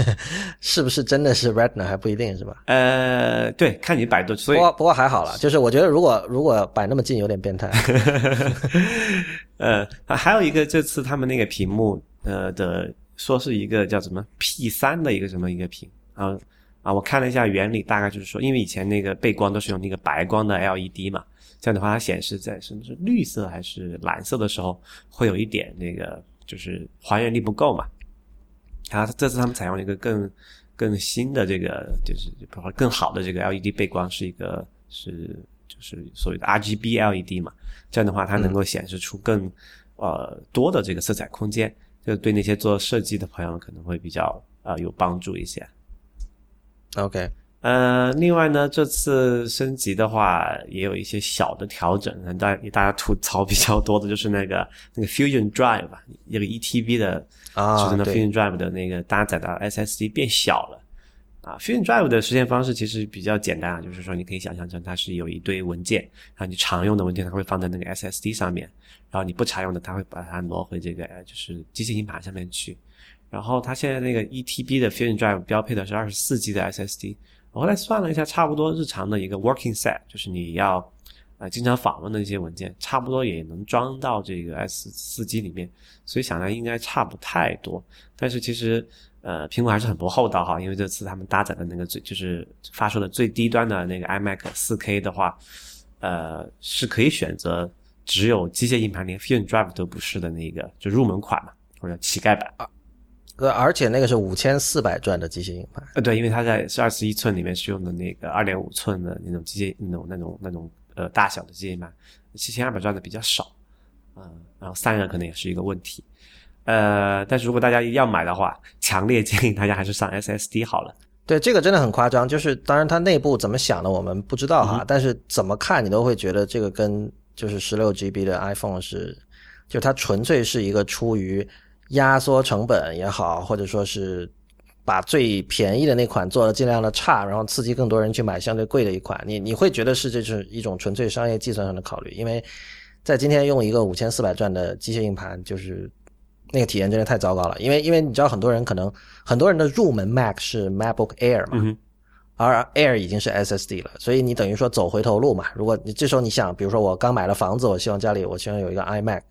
是不是真的是 Retina 还不一定是吧？
呃，对，看你百度。所以
不过不过还好了，就是我觉得如果如果摆那么近有点变态。
呃，还有一个这次他们那个屏幕呃的说是一个叫什么 P 三的一个什么一个屏啊啊，我看了一下原理，大概就是说，因为以前那个背光都是用那个白光的 LED 嘛，这样的话它显示在什么是绿色还是蓝色的时候会有一点那个。就是还原力不够嘛，然后这次他们采用了一个更更新的这个，就是比如说更好的这个 LED 背光，是一个是就是所谓的 RGB LED 嘛，这样的话它能够显示出更呃多的这个色彩空间，就对那些做设计的朋友可能会比较呃有帮助一些。
OK。
呃，另外呢，这次升级的话也有一些小的调整，大大家吐槽比较多的就是那个 那个 Fusion Drive 吧，一个 ETB 的
啊，
就是那 Fusion Drive 的那个搭载的 SSD 变小了啊。Fusion Drive 的实现方式其实比较简单啊，就是说你可以想象成它是有一堆文件，然后你常用的文件它会放在那个 SSD 上面，然后你不常用的它会把它挪回这个就是机械硬盘上面去。然后它现在那个一 TB 的 Fusion Drive 标配的是二十四 G 的 SSD。我后来算了一下，差不多日常的一个 working set，就是你要呃经常访问的一些文件，差不多也能装到这个 S 四 G 里面，所以想来应该差不太多。但是其实呃苹果还是很不厚道哈，因为这次他们搭载的那个最就是发售的最低端的那个 iMac 四 K 的话，呃是可以选择只有机械硬盘连 Fusion Drive 都不是的那个就入门款嘛，或者乞丐版啊。
呃，而且那个是五千四百转的机械硬盘。
呃，对，因为它在是二十一寸里面是用的那个二点五寸的那种机械那种那种那种呃大小的机械硬盘，七千二百转的比较少，嗯，然后散热可能也是一个问题。呃，但是如果大家要买的话，强烈建议大家还是上 SSD 好了。
对，这个真的很夸张，就是当然它内部怎么想的我们不知道哈，但是怎么看你都会觉得这个跟就是十六 GB 的 iPhone 是，就它纯粹是一个出于。压缩成本也好，或者说是把最便宜的那款做的尽量的差，然后刺激更多人去买相对贵的一款，你你会觉得是这是一种纯粹商业计算上的考虑？因为在今天用一个五千四百转的机械硬盘，就是那个体验真的太糟糕了。因为因为你知道很多人可能很多人的入门 Mac 是 MacBook Air 嘛，而 Air 已经是 SSD 了，所以你等于说走回头路嘛。如果你这时候你想，比如说我刚买了房子，我希望家里我希望有一个 iMac，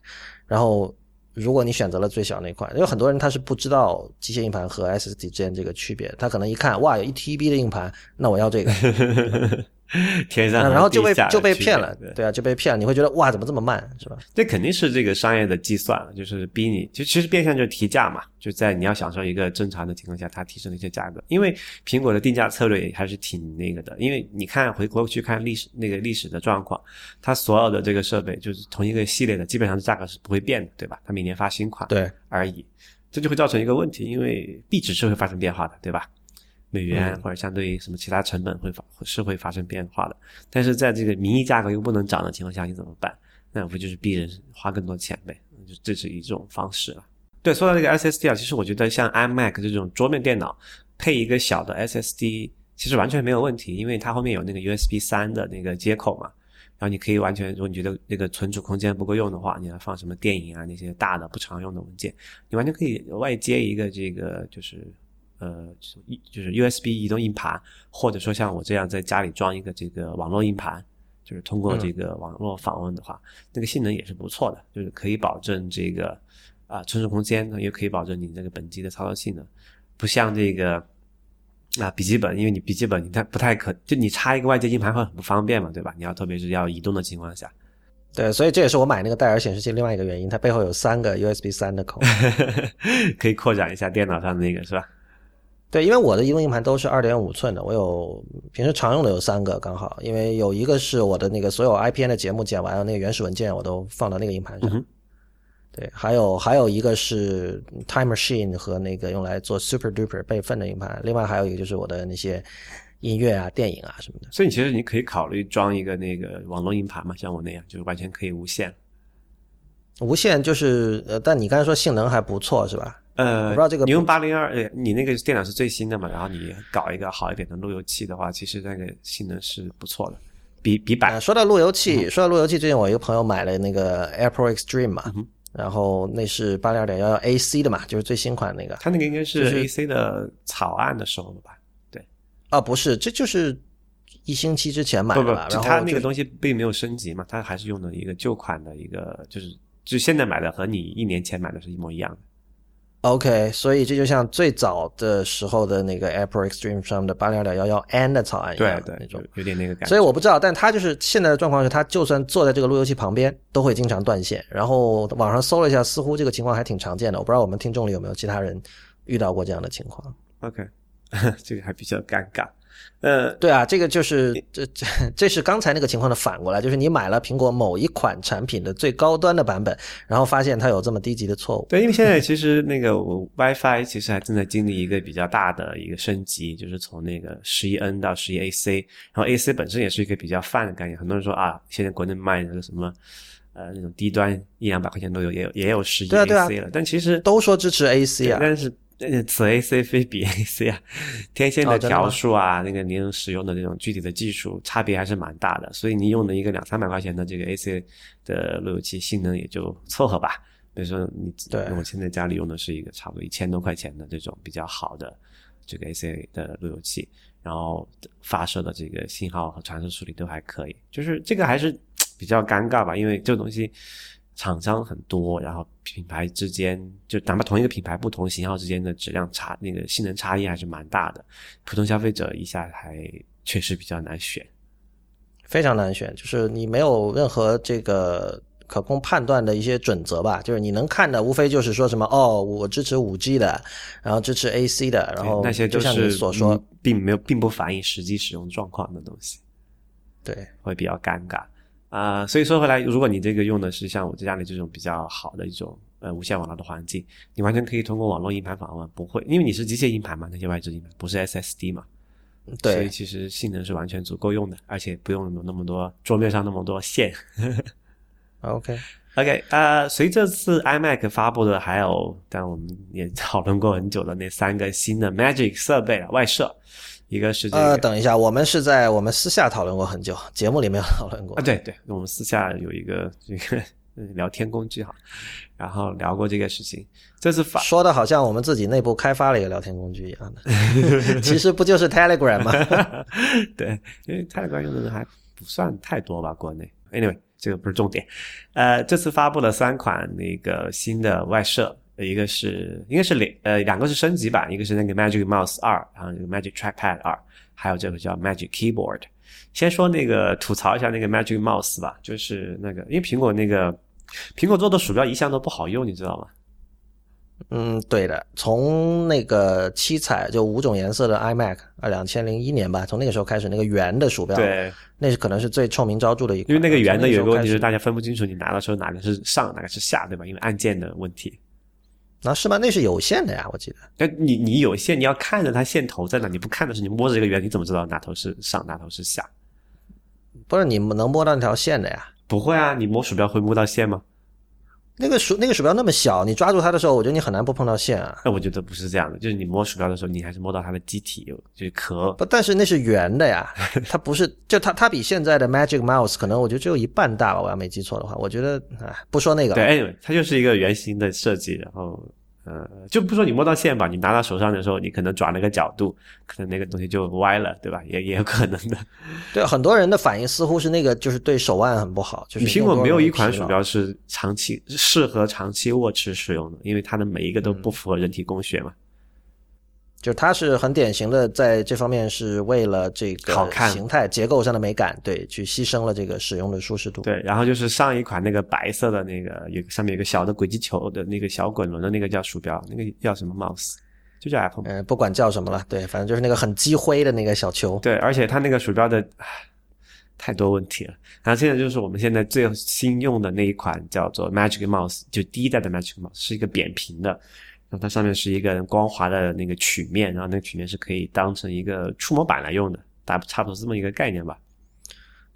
然后。如果你选择了最小那块，因为很多人他是不知道机械硬盘和 SSD 之间这个区别，他可能一看哇有一 TB 的硬盘，那我要这个。
天上，
然后就被就被骗了，对啊，就被骗了。你会觉得哇，怎么这么慢，是吧？
这肯定是这个商业的计算，就是逼你，就其实变相就是提价嘛。就在你要享受一个正常的情况下，它提升了一些价格。因为苹果的定价策略还是挺那个的。因为你看回过去看历史那个历史的状况，它所有的这个设备就是同一个系列的，基本上价格是不会变的，对吧？它每年发新款
对
而已，这就会造成一个问题，因为币值是会发生变化的，对吧？美元或者相对于什么其他成本会发是会发生变化的。但是在这个名义价格又不能涨的情况下，你怎么办？那不就是逼人花更多钱呗，就这是一种方式了。对，说到这个 SSD 啊，其实我觉得像 iMac 这种桌面电脑配一个小的 SSD，其实完全没有问题，因为它后面有那个 USB 三的那个接口嘛。然后你可以完全，如果你觉得那个存储空间不够用的话，你要放什么电影啊那些大的不常用的文件，你完全可以外接一个这个就是呃一就是 USB 移动硬盘，或者说像我这样在家里装一个这个网络硬盘。就是通过这个网络访问的话，那个性能也是不错的，就是可以保证这个啊存储空间，也可以保证你这个本机的操作性能，不像这个啊笔记本，因为你笔记本你它不太可，就你插一个外接硬盘会很不方便嘛，对吧？你要特别是要移动的情况下，
对，所以这也是我买那个戴尔显示器另外一个原因，它背后有三个 USB 三的口，
可以扩展一下电脑上的那个是吧？
对，因为我的移动硬盘都是二点五寸的，我有平时常用的有三个刚好，因为有一个是我的那个所有 IPN 的节目剪完了那个原始文件，我都放到那个硬盘上。对，还有还有一个是 Time Machine 和那个用来做 Super Duper 备份的硬盘，另外还有一个就是我的那些音乐啊、电影啊什么的。
所以其实你可以考虑装一个那个网络硬盘嘛，像我那样，就是完全可以无线。
无线就是呃，但你刚才说性能还不错是吧？
呃，
我不知道这个
你用八零二，呃，你那个电脑是最新的嘛？然后你搞一个好一点的路由器的话，其实那个性能是不错的，比比百。
说到路由器，说到路由器，最近我一个朋友买了那个 AirPro Extreme 嘛，然后那是八零二点幺幺 AC 的嘛，就是最新款那个。
它那个应该是 AC 的草案的时候了吧？对。
啊，不是，这就是一星期之前买的吧？然后
它那个东西并没有升级嘛，它还是用的一个旧款的一个，就是就现在买的和你一年前买的是一模一样的。
OK，所以这就像最早的时候的那个 Apple Extreme 上的八零二点幺幺 N 的草案一样，
对
那种
有点那个感觉。
所以我不知道，但他就是现在的状况是，他就算坐在这个路由器旁边，都会经常断线。然后网上搜了一下，似乎这个情况还挺常见的。我不知道我们听众里有没有其他人遇到过这样的情况。
OK，这个还比较尴尬。呃，
对啊，这个就是这这 这是刚才那个情况的反过来，就是你买了苹果某一款产品的最高端的版本，然后发现它有这么低级的错误。
对，因为现在其实那个 WiFi 其实还正在经历一个比较大的一个升级，就是从那个十一 N 到十一 AC，然后 AC 本身也是一个比较泛的概念。很多人说啊，现在国内卖那个什么呃那种低端一两百块钱都有，也有也有十一 AC 了，但其实
都说支持 AC 啊，
但是。此 AC 非彼 AC 啊，天线的条数啊，那个您使用的那种具体的技术差别还是蛮大的，所以你用的一个两三百块钱的这个 AC 的路由器，性能也就凑合吧。比如说你，
对，
我现在家里用的是一个差不多一千多块钱的这种比较好的这个 AC 的路由器，然后发射的这个信号和传输处理都还可以，就是这个还是比较尴尬吧，因为这个东西。厂商很多，然后品牌之间就哪怕同一个品牌不同型号之间的质量差，那个性能差异还是蛮大的。普通消费者一下还确实比较难选，
非常难选。就是你没有任何这个可供判断的一些准则吧？就是你能看的，无非就是说什么哦，我支持五 G 的，然后支持 AC 的，然后
那些
就像你所说，
并没有并不反映实际使用状况的东西，
对，
会比较尴尬。啊，所以说回来，如果你这个用的是像我家里这种比较好的一种呃无线网络的环境，你完全可以通过网络硬盘访问，不会，因为你是机械硬盘嘛，那些外置硬盘不是 SSD 嘛，
对，
所以其实性能是完全足够用的，而且不用有那么多桌面上那么多线。
OK
OK，呃，随这次 iMac 发布的还有，但我们也 讨论过很久的那三个新的 Magic 设备了，外设。一个是
呃，等一下，我们是在我们私下讨论过很久，节目里没有讨论过
啊。对对，我们私下有一个这个聊天工具哈，然后聊过这个事情。这次发
说的好像我们自己内部开发了一个聊天工具一样的，其实不就是 Telegram 吗？
对，因为 Telegram 用的人还不算太多吧，国内。Anyway，这个不是重点。呃，这次发布了三款那个新的外设。一个是应该是两呃两个是升级版，一个是那个 Magic Mouse 二，然后那个 Magic Trackpad 二，还有这个叫 Magic Keyboard。先说那个吐槽一下那个 Magic Mouse 吧，就是那个因为苹果那个苹果做的鼠标一向都不好用，你知道吗？
嗯，对的，从那个七彩就五种颜色的 iMac，啊，两千零一年吧，从那个时候开始，那个圆的鼠标，
对，
那是可能是最臭名昭著的一个，
因为那个圆的有一个问题是大家分不清楚你拿的时候哪个是上哪个是下，对吧？因为按键的问题。
那是吗？那是有线的呀，我记得。
但你你有线，你要看着它线头在哪，你不看的时候你摸着这个圆，你怎么知道哪头是上，哪头是下？
不是你能摸到那条线的呀？
不会啊，你摸鼠标会摸到线吗？
那个鼠那个鼠标那么小，你抓住它的时候，我觉得你很难不碰到线啊。
那我觉得不是这样的，就是你摸鼠标的时候，你还是摸到它的机体，就是壳。
不，但是那是圆的呀，它不是，就它它比现在的 Magic Mouse 可能我觉得只有一半大吧，我要没记错的话，我觉得啊，不说那个。
对，anyway，它就是一个圆形的设计，然后。呃，就不说你摸到线吧，你拿到手上的时候，你可能转了个角度，可能那个东西就歪了，对吧？也也有可能的。
对，很多人的反应似乎是那个，就是对手腕很不好。就是
苹果没有一款鼠标是长期适合长期握持使用的，因为它的每一个都不符合人体工学嘛。
就是它是很典型的，在这方面是为了这个
好看
形态结构上的美感，对，去牺牲了这个使用的舒适度。
对，然后就是上一款那个白色的那个，有上面有个小的轨迹球的那个小滚轮的那个叫鼠标，那个叫什么 mouse，就叫 Apple。
嗯，不管叫什么了，对，反正就是那个很积灰的那个小球。
对，而且它那个鼠标的太多问题了。然后现在就是我们现在最新用的那一款叫做 Magic Mouse，就第一代的 Magic Mouse 是一个扁平的。它上面是一个光滑的那个曲面，然后那个曲面是可以当成一个触摸板来用的，大差不多这么一个概念吧。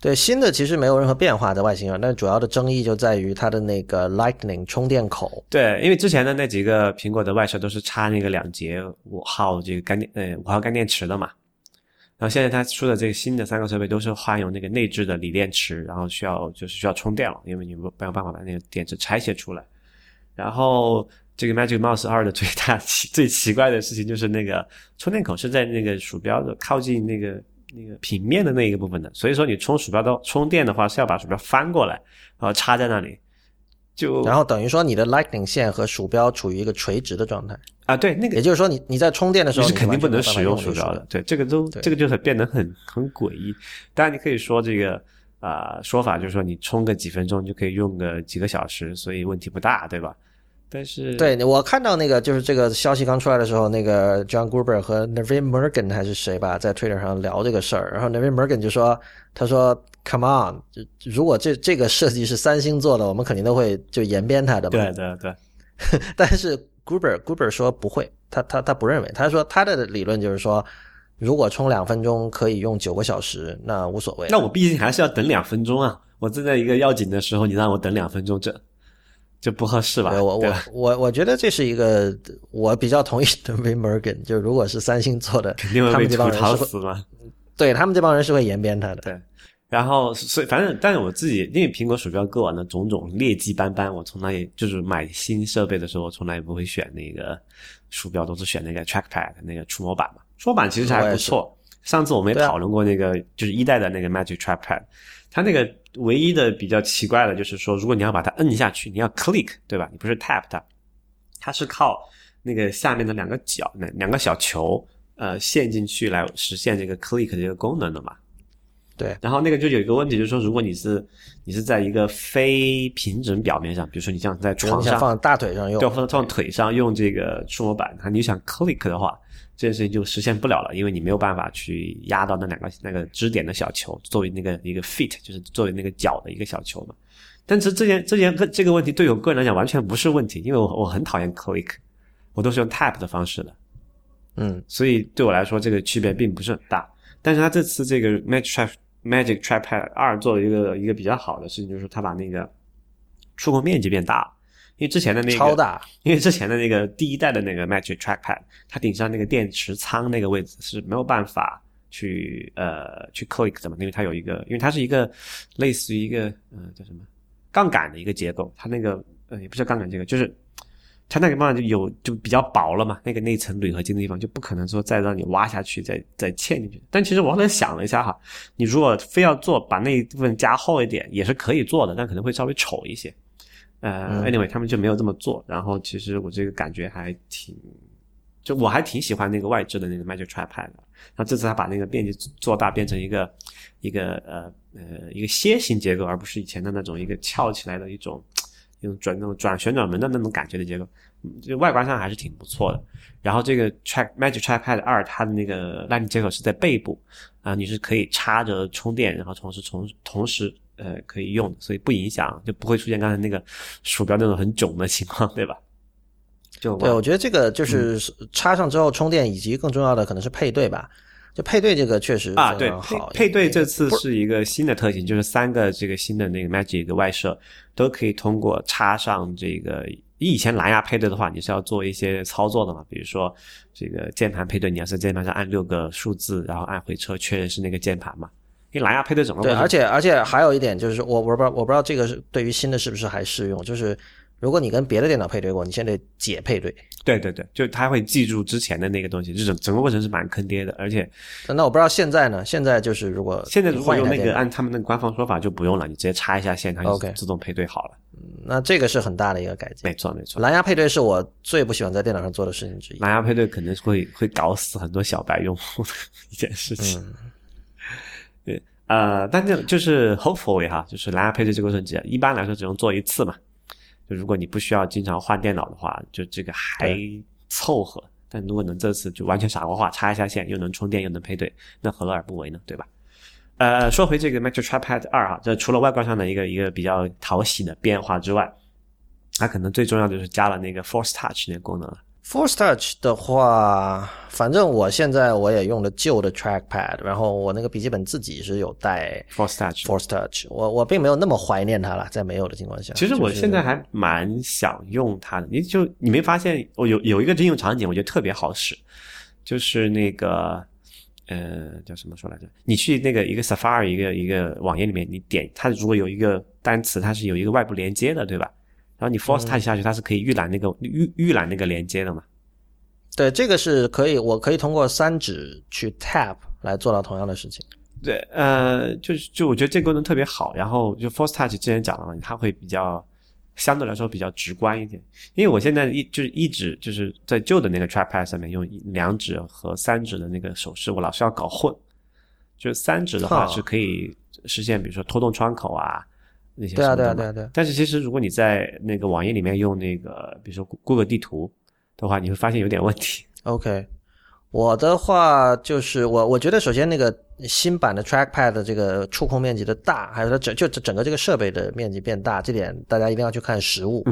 对，新的其实没有任何变化在外形上，但主要的争议就在于它的那个 Lightning 充电口。
对，因为之前的那几个苹果的外设都是插那个两节五号这个干电呃五号干电池的嘛，然后现在它出的这个新的三个设备都是换用那个内置的锂电池，然后需要就是需要充电了，因为你没有办法把那个电池拆卸出来，然后。这个 Magic Mouse 二的最大奇最奇怪的事情就是那个充电口是在那个鼠标的靠近那个那个平面的那一个部分的，所以说你充鼠标的充电的话是要把鼠标翻过来，然后插在那里，就
然后等于说你的 Lightning 线和鼠标处于一个垂直的状态
啊，对，那个
也就是说你你在充电的时候
是肯定不能使用
鼠
标的，对，这个都这个就很变得很很诡异。当然你可以说这个啊说法就是说你充个几分钟就可以用个几个小时，所以问题不大，对吧？但是，
对我看到那个就是这个消息刚出来的时候，那个 John Gruber 和 Nevin Morgan 还是谁吧，在 Twitter 上聊这个事儿。然后 Nevin Morgan 就说：“他说，Come on，如果这这个设计是三星做的，我们肯定都会就延边它的。”
对对对。
但是 Gruber Gruber 说不会，他他他不认为。他说他的理论就是说，如果充两分钟可以用九个小时，那无所谓。
那我毕竟还是要等两分钟啊！我正在一个要紧的时候，你让我等两分钟，这。就不合适吧？
我我我我觉得这是一个我比较同意的。v m e r g e n 就如果是三星做的，
肯定会被吐槽死嘛？
对他们这帮人是会延边他的。
对，然后所以反正，但是我自己因为苹果鼠标过往的种种劣迹斑斑，我从来也就是买新设备的时候，我从来也不会选那个鼠标，都是选那个 Trackpad 那个触摸板嘛。触摸板其实还不错。上次我们也讨论过那个，就是一代的那个 Magic Trackpad。它那个唯一的比较奇怪的就是说，如果你要把它摁下去，你要 click，对吧？你不是 tap 它，它是靠那个下面的两个角，那两个小球，呃，陷进去来实现这个 click 这个功能的嘛。
对。
然后那个就有一个问题，就是说，如果你是你是在一个非平整表面上，比如说你像在床上
放大腿上用，
对，放放腿上用这个触摸板，它你想 click 的话。这件事情就实现不了了，因为你没有办法去压到那两个那个支点的小球，作为那个一个 feet，就是作为那个脚的一个小球嘛。但是这件这件这个问题对我个人来讲完全不是问题，因为我我很讨厌 click，我都是用 tap 的方式的。
嗯，
所以对我来说这个区别并不是很大。但是他这次这个 Magic Trap Magic Trackpad 二做了一个一个比较好的事情，就是他把那个触控面积变大了。因为之前的那个
超大，
因为之前的那个第一代的那个 Magic Trackpad，它顶上那个电池仓那个位置是没有办法去呃去 click 的嘛，因为它有一个，因为它是一个类似于一个嗯叫什么杠杆的一个结构，它那个呃也不是杠杆结构，就是它那个方就有就比较薄了嘛，那个内层铝合金的地方就不可能说再让你挖下去再再嵌进去。但其实我后来想了一下哈，你如果非要做把那一部分加厚一点也是可以做的，但可能会稍微丑一些。呃，anyway，他们就没有这么做。然后其实我这个感觉还挺，就我还挺喜欢那个外置的那个 Magic Trackpad 的。然后这次他把那个面积做大，变成一个一个呃呃一个楔形结构，而不是以前的那种一个翘起来的一种一种转那种转旋转门的那种感觉的结构。就外观上还是挺不错的。然后这个 Track Magic Trackpad 二，它的那个 Lightning 接口是在背部啊，你是可以插着充电，然后同时同同时。呃，可以用，所以不影响，就不会出现刚才那个鼠标那种很囧的情况，对吧？就
对，我觉得这个就是插上之后充电，以及更重要的可能是配对吧。就配对这个确实
啊，对，
好。
配对这次是一个新的特性，就是三个这个新的那个 Magic 的外设都可以通过插上这个。以前蓝牙配对的话，你是要做一些操作的嘛？比如说这个键盘配对，你要在键盘上按六个数字，然后按回车确认是那个键盘嘛？因为蓝牙配对怎么？
对，而且而且还有一点就是，我我不知道我不知道这个是对于新的是不是还适用？就是。如果你跟别的电脑配对过，你现在解配对。
对对对，就他会记住之前的那个东西，就整整个过程是蛮坑爹的。而且，
那我不知道现在呢？现在就是如果
现在如果用那个按他们那个官方说法就不用了，你直接插一下线，它就自动配对好了。
那这个是很大的一个改进。
没错没错，
蓝牙配对是我最不喜欢在电脑上做的事情之一。
蓝牙配对可能会会搞死很多小白用户的一件事情。对，呃，但这就是 hopefully 哈，就是蓝牙配对这个过程，一般来说只用做一次嘛。就如果你不需要经常换电脑的话，就这个还凑合。但如果能这次就完全傻瓜化，插一下线又能充电又能配对，那何乐而不为呢？对吧？呃，说回这个 Magic Trackpad 二哈，这除了外观上的一个一个比较讨喜的变化之外，它可能最重要的就是加了那个 Force Touch 那个功能了。
Force Touch 的话，反正我现在我也用的旧的 Trackpad，然后我那个笔记本自己是有带
Force Touch。
Force Touch，我我并没有那么怀念它了，在没有的情况下。
其实我现在还蛮想用它的，你就你没发现我有有一个应用场景，我觉得特别好使，就是那个呃叫什么说来着？你去那个一个 Safari 一个一个网页里面，你点它如果有一个单词，它是有一个外部连接的，对吧？然后你 force touch 下去，它是可以预览那个预预览那个连接的嘛？
对，这个是可以，我可以通过三指去 tap 来做到同样的事情。
对，呃，就是就我觉得这个功能特别好。然后就 force touch 之前讲了嘛，它会比较相对来说比较直观一点。因为我现在一就是一指就是在旧的那个 trackpad 上面用两指和三指的那个手势，我老是要搞混。就三指的话是可以实现，比如说拖动窗口啊。那些
对啊对啊对啊对。
但是其实如果你在那个网页里面用那个，比如说 Google 地图的话，你会发现有点问题。
OK，我的话就是我我觉得首先那个新版的 Trackpad 的这个触控面积的大，还有它整就整个这个设备的面积变大，这点大家一定要去看实物，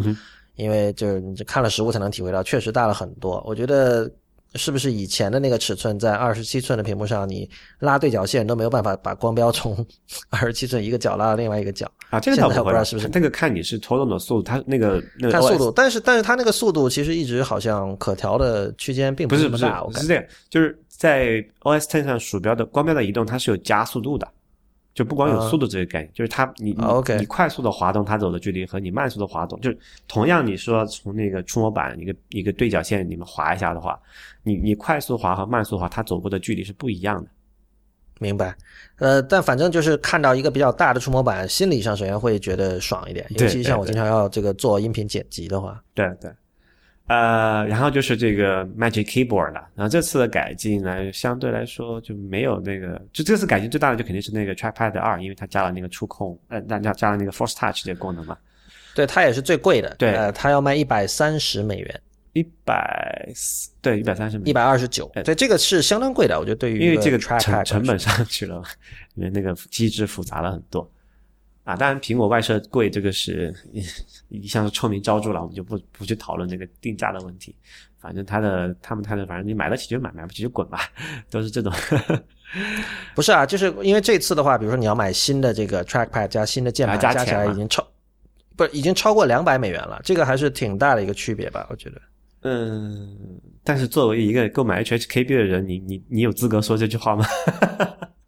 因为就是你看了实物才能体会到，确实大了很多。我觉得。是不是以前的那个尺寸，在二十七寸的屏幕上，你拉对角线都没有办法把光标从 二十七寸一个角拉到另外一个角
啊？这个
倒不知道是不是？
那个看你是拖动的速度，它那个那个
看速度，但是但是它那个速度其实一直好像可调的区间并
不
是那么
大。是这样，就是在 OS Ten 上鼠标的光标的移动，它是有加速度的。就不光有速度这个概念，就是它你，OK，你快速的滑动，它走的距离和你慢速的滑动，就是同样你说从那个触摸板一个一个对角线你们滑一下的话，你你快速滑和慢速滑，它走过的距离是不一样的。
明白，呃，但反正就是看到一个比较大的触摸板，心理上首先会觉得爽一点，尤其像我经常要这个做音频剪辑的话。
对对。呃，然后就是这个 Magic Keyboard 了。然后这次的改进呢，相对来说就没有那个，就这次改进最大的就肯定是那个 Trackpad 二，因为它加了那个触控，呃，那加加了那个 Force Touch 这个功能嘛。
对，它也是最贵的。
对，
呃，它要卖一百三十美元。
一百四对，一百三十美。
一百二十九。对，这个是相当贵的，我觉得对于
因为这个
成
成本上去了，因为那个机制复杂了很多。啊，当然苹果外设贵，这个是一向是臭名昭著了，我们就不不去讨论这个定价的问题。反正他的他们他的，反正你买得起就买，买不起就滚吧，都是这种。
不是啊，就是因为这次的话，比如说你要买新的这个 Trackpad 加新的键盘，加起来已经超不已经超过两百美元了，这个还是挺大的一个区别吧？我觉得。
嗯，但是作为一个购买 HHKB 的人，你你你有资格说这句话吗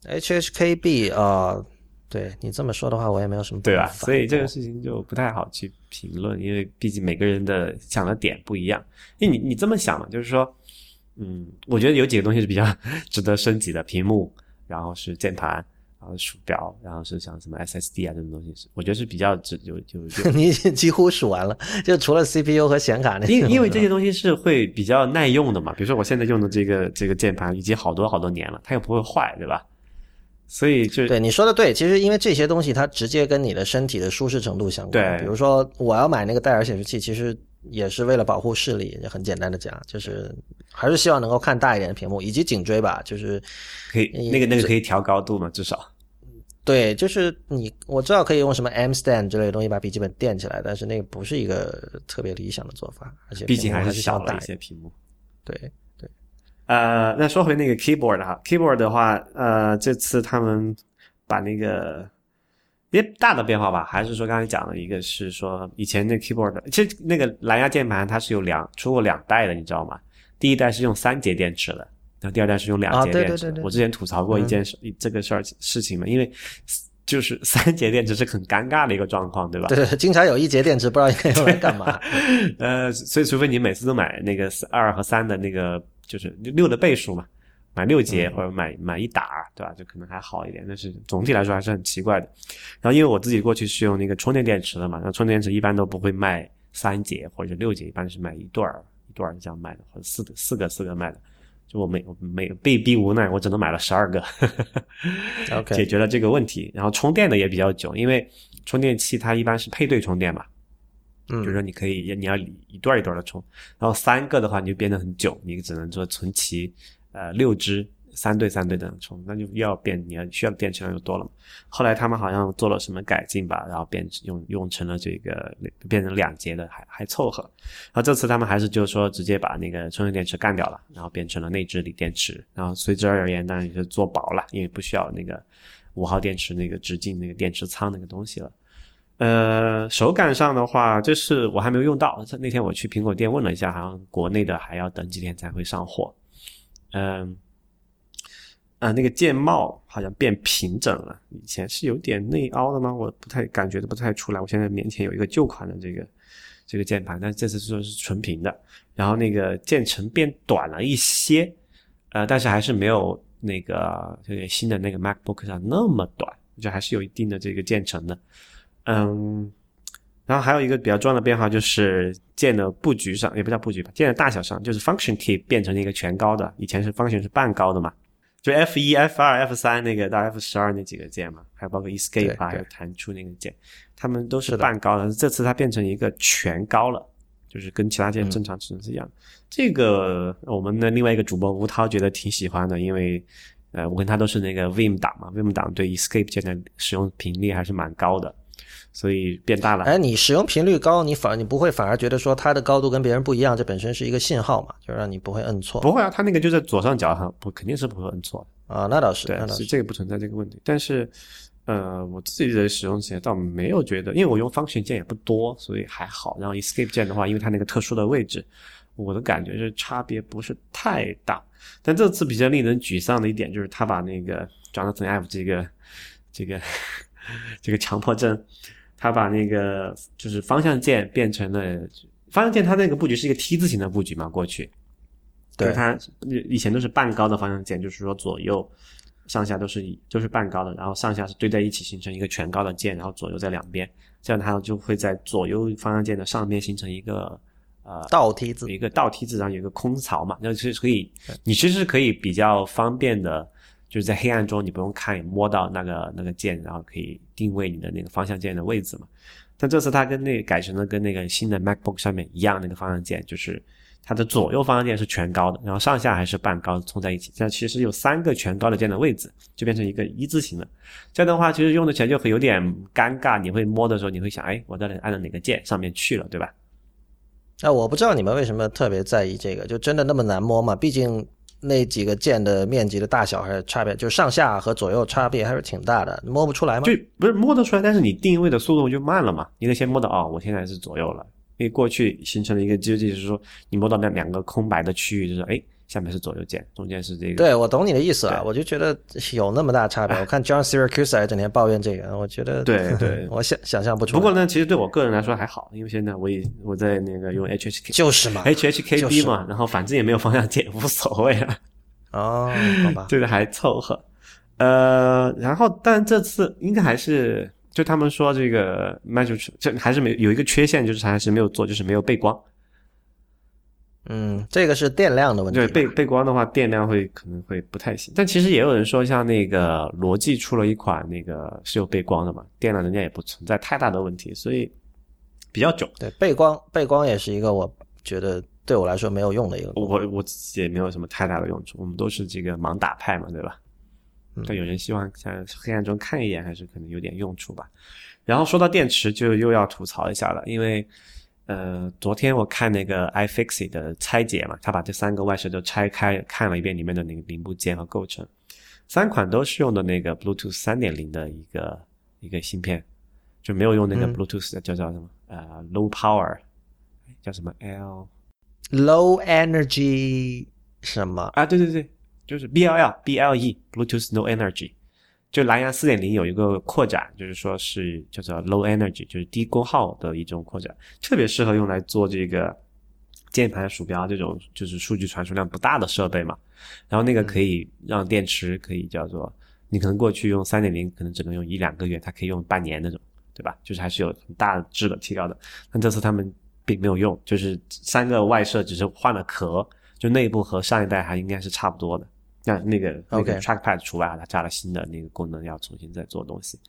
？HHKB 啊。对你这么说的话，我也没有什么
对吧？所以这个事情就不太好去评论，因为毕竟每个人的想的点不一样。因为你你这么想嘛，就是说，嗯，我觉得有几个东西是比较 值得升级的：屏幕，然后是键盘，然后鼠标，然后是像什么 SSD 啊这种东西，是我觉得是比较值有就
你几乎数完了，就除了 CPU 和显卡那些
因因为这些东西是会比较耐用的嘛。比如说我现在用的这个这个键盘已经好多好多年了，它又不会坏，对吧？所以就
对你说的对，其实因为这些东西它直接跟你的身体的舒适程度相关。
对，
比如说我要买那个戴尔显示器，其实也是为了保护视力。很简单的讲，就是还是希望能够看大一点的屏幕，以及颈椎吧，就是
可以那个那个可以调高度嘛，至少。
对，就是你我知道可以用什么 M stand 之类的东西把笔记本垫起来，但是那个不是一个特别理想的做法，而且
毕竟
还
是小
大
一些屏幕。
对对，
呃，那说回那个 keyboard 哈，keyboard 的话，呃，这次他们把那个别大的变化吧，还是说刚才讲的一个是说以前那 keyboard，其实那个蓝牙键盘它是有两出过两代的，你知道吗？第一代是用三节电池的。然后第二代是用两节电池，我之前吐槽过一件事，这个事儿事情嘛，因为就是三节电池是很尴尬的一个状况，对吧？
对，经常有一节电池不知道应该用来干嘛。
呃，所以除非你每次都买那个二和三的那个，就是六的倍数嘛，买六节或者买买一打，对吧？就可能还好一点。但是总体来说还是很奇怪的。然后因为我自己过去是用那个充电电池的嘛，那充电电池一般都不会卖三节或者六节，一般是买一对儿一对儿这样卖的，或者四个四个四个卖的。就我没没被逼无奈，我只能买了十二个
，OK，
解决了这个问题。然后充电的也比较久，因为充电器它一般是配对充电嘛，
嗯，
就是说你可以你要一段一段的充，然后三个的话你就变得很久，你只能说存齐呃六支。三对三对的充，那就要变，你要需要电池量就多了嘛。后来他们好像做了什么改进吧，然后变用用成了这个变成两节的，还还凑合。然后这次他们还是就是说直接把那个充电电池干掉了，然后变成了内置锂电池，然后随之而言当然也就做薄了，因为不需要那个五号电池那个直径那个电池仓那个东西了。呃，手感上的话，这是我还没有用到。那天我去苹果店问了一下，好像国内的还要等几天才会上货。嗯。啊，那个键帽好像变平整了，以前是有点内凹的吗？我不太感觉的不太出来。我现在面前有一个旧款的这个这个键盘，但这次说是纯平的。然后那个键程变短了一些，呃，但是还是没有那个这个新的那个 MacBook 上那么短，就还是有一定的这个键程的。嗯，然后还有一个比较重要的变化就是键的布局上，也不叫布局吧，键的大小上，就是 Function Key 变成了一个全高的，以前是 Function 是半高的嘛。就 F 一、F 二、F 三那个到 F 十二那几个键嘛，还有包括 Escape 啊，还有弹出那个键，它们都是半高的。这次它变成一个全高了，就是跟其他键正常尺寸是一样。这个我们的另外一个主播吴涛觉得挺喜欢的，因为呃，我跟他都是那个 Vim 档嘛，Vim 档对 Escape 键的使用频率还是蛮高的。所以变大了。
哎，你使用频率高，你反你不会反而觉得说它的高度跟别人不一样，这本身是一个信号嘛，就让你不会摁错。
不会啊，它那个就在左上角上，不肯定是不会摁错
的啊。那倒是，
对，是这个不存在这个问题。但是，呃，我自己的使用起来倒没有觉得，因为我用方旋键也不多，所以还好。然后 Escape 键的话，因为它那个特殊的位置，我的感觉是差别不是太大。但这次比较令人沮丧的一点就是，他把那个 Jonathan F 这个这个 这个强迫症。他把那个就是方向键变成了方向键，它那个布局是一个 T 字形的布局嘛？过去，
对
它以前都是半高的方向键，就是说左右上下都是都是半高的，然后上下是堆在一起形成一个全高的键，然后左右在两边，这样它就会在左右方向键的上面形成一个呃
倒梯子，
一个倒梯子，然后有一个空槽嘛，那是可以，你其实是可以比较方便的。就是在黑暗中，你不用看，摸到那个那个键，然后可以定位你的那个方向键的位置嘛。但这次它跟那改成了跟那个新的 MacBook 上面一样，那个方向键就是它的左右方向键是全高的，然后上下还是半高冲在一起，这样其实有三个全高的键的位置，就变成一个一字形了。这样的话，其实用的起来就会有点尴尬，你会摸的时候，你会想，哎，我到底按到哪个键上面去了，对吧？
那我不知道你们为什么特别在意这个，就真的那么难摸吗？毕竟。那几个键的面积的大小还是差别，就上下和左右差别还是挺大的，摸不出来吗？
就不是摸得出来，但是你定位的速度就慢了嘛。你得先摸到啊，我现在是左右了，因为过去形成了一个机制，就是说你摸到那两个空白的区域，就是哎。下面是左右键，中间是这个。
对，我懂你的意思啊，我就觉得有那么大差别。我看 John Syracuse 还整天抱怨这个，我觉得
对对，
我想想象不出来。
不过呢，其实对我个人来说还好，因为现在我也我在那个用 HHK，
就是嘛
，HHKB 嘛，然后反正也没有方向键，无所谓了。
哦，好吧，
这个还凑合。呃，然后但这次应该还是就他们说这个 Magic 这还是没有一个缺陷，就是还是没有做，就是没有背光。
嗯，这个是电量的问题。
对，背背光的话，电量会可能会不太行。但其实也有人说，像那个罗技出了一款那个是有背光的嘛，电量人家也不存在太大的问题，所以比较久。
对，背光背光也是一个我觉得对我来说没有用的一个。
我我自己也没有什么太大的用处，我们都是这个盲打派嘛，对吧？但有人希望在黑暗中看一眼，还是可能有点用处吧。然后说到电池，就又要吐槽一下了，因为呃，昨天我看那个 iFixit 的拆解嘛，他把这三个外设都拆开看了一遍里面的那个零部件和构成，三款都是用的那个 Bluetooth 三点零的一个一个芯片，就没有用那个 Bluetooth 的叫叫什么呃 Low Power，叫什么 L
Low Energy 什么
啊？对对对，就是 BLL BLE Bluetooth Low Energy。就蓝牙四点零有一个扩展，就是说是叫做 low energy，就是低功耗的一种扩展，特别适合用来做这个键盘、鼠标这种就是数据传输量不大的设备嘛。然后那个可以让电池可以叫做，你可能过去用三点零可能只能用一两个月，它可以用半年那种，对吧？就是还是有很大质的提高的。但这次他们并没有用，就是三个外设只是换了壳，就内部和上一代还应该是差不多的。那那个那个 trackpad 除外啊，它加了新的那个功能，要重新再做东西，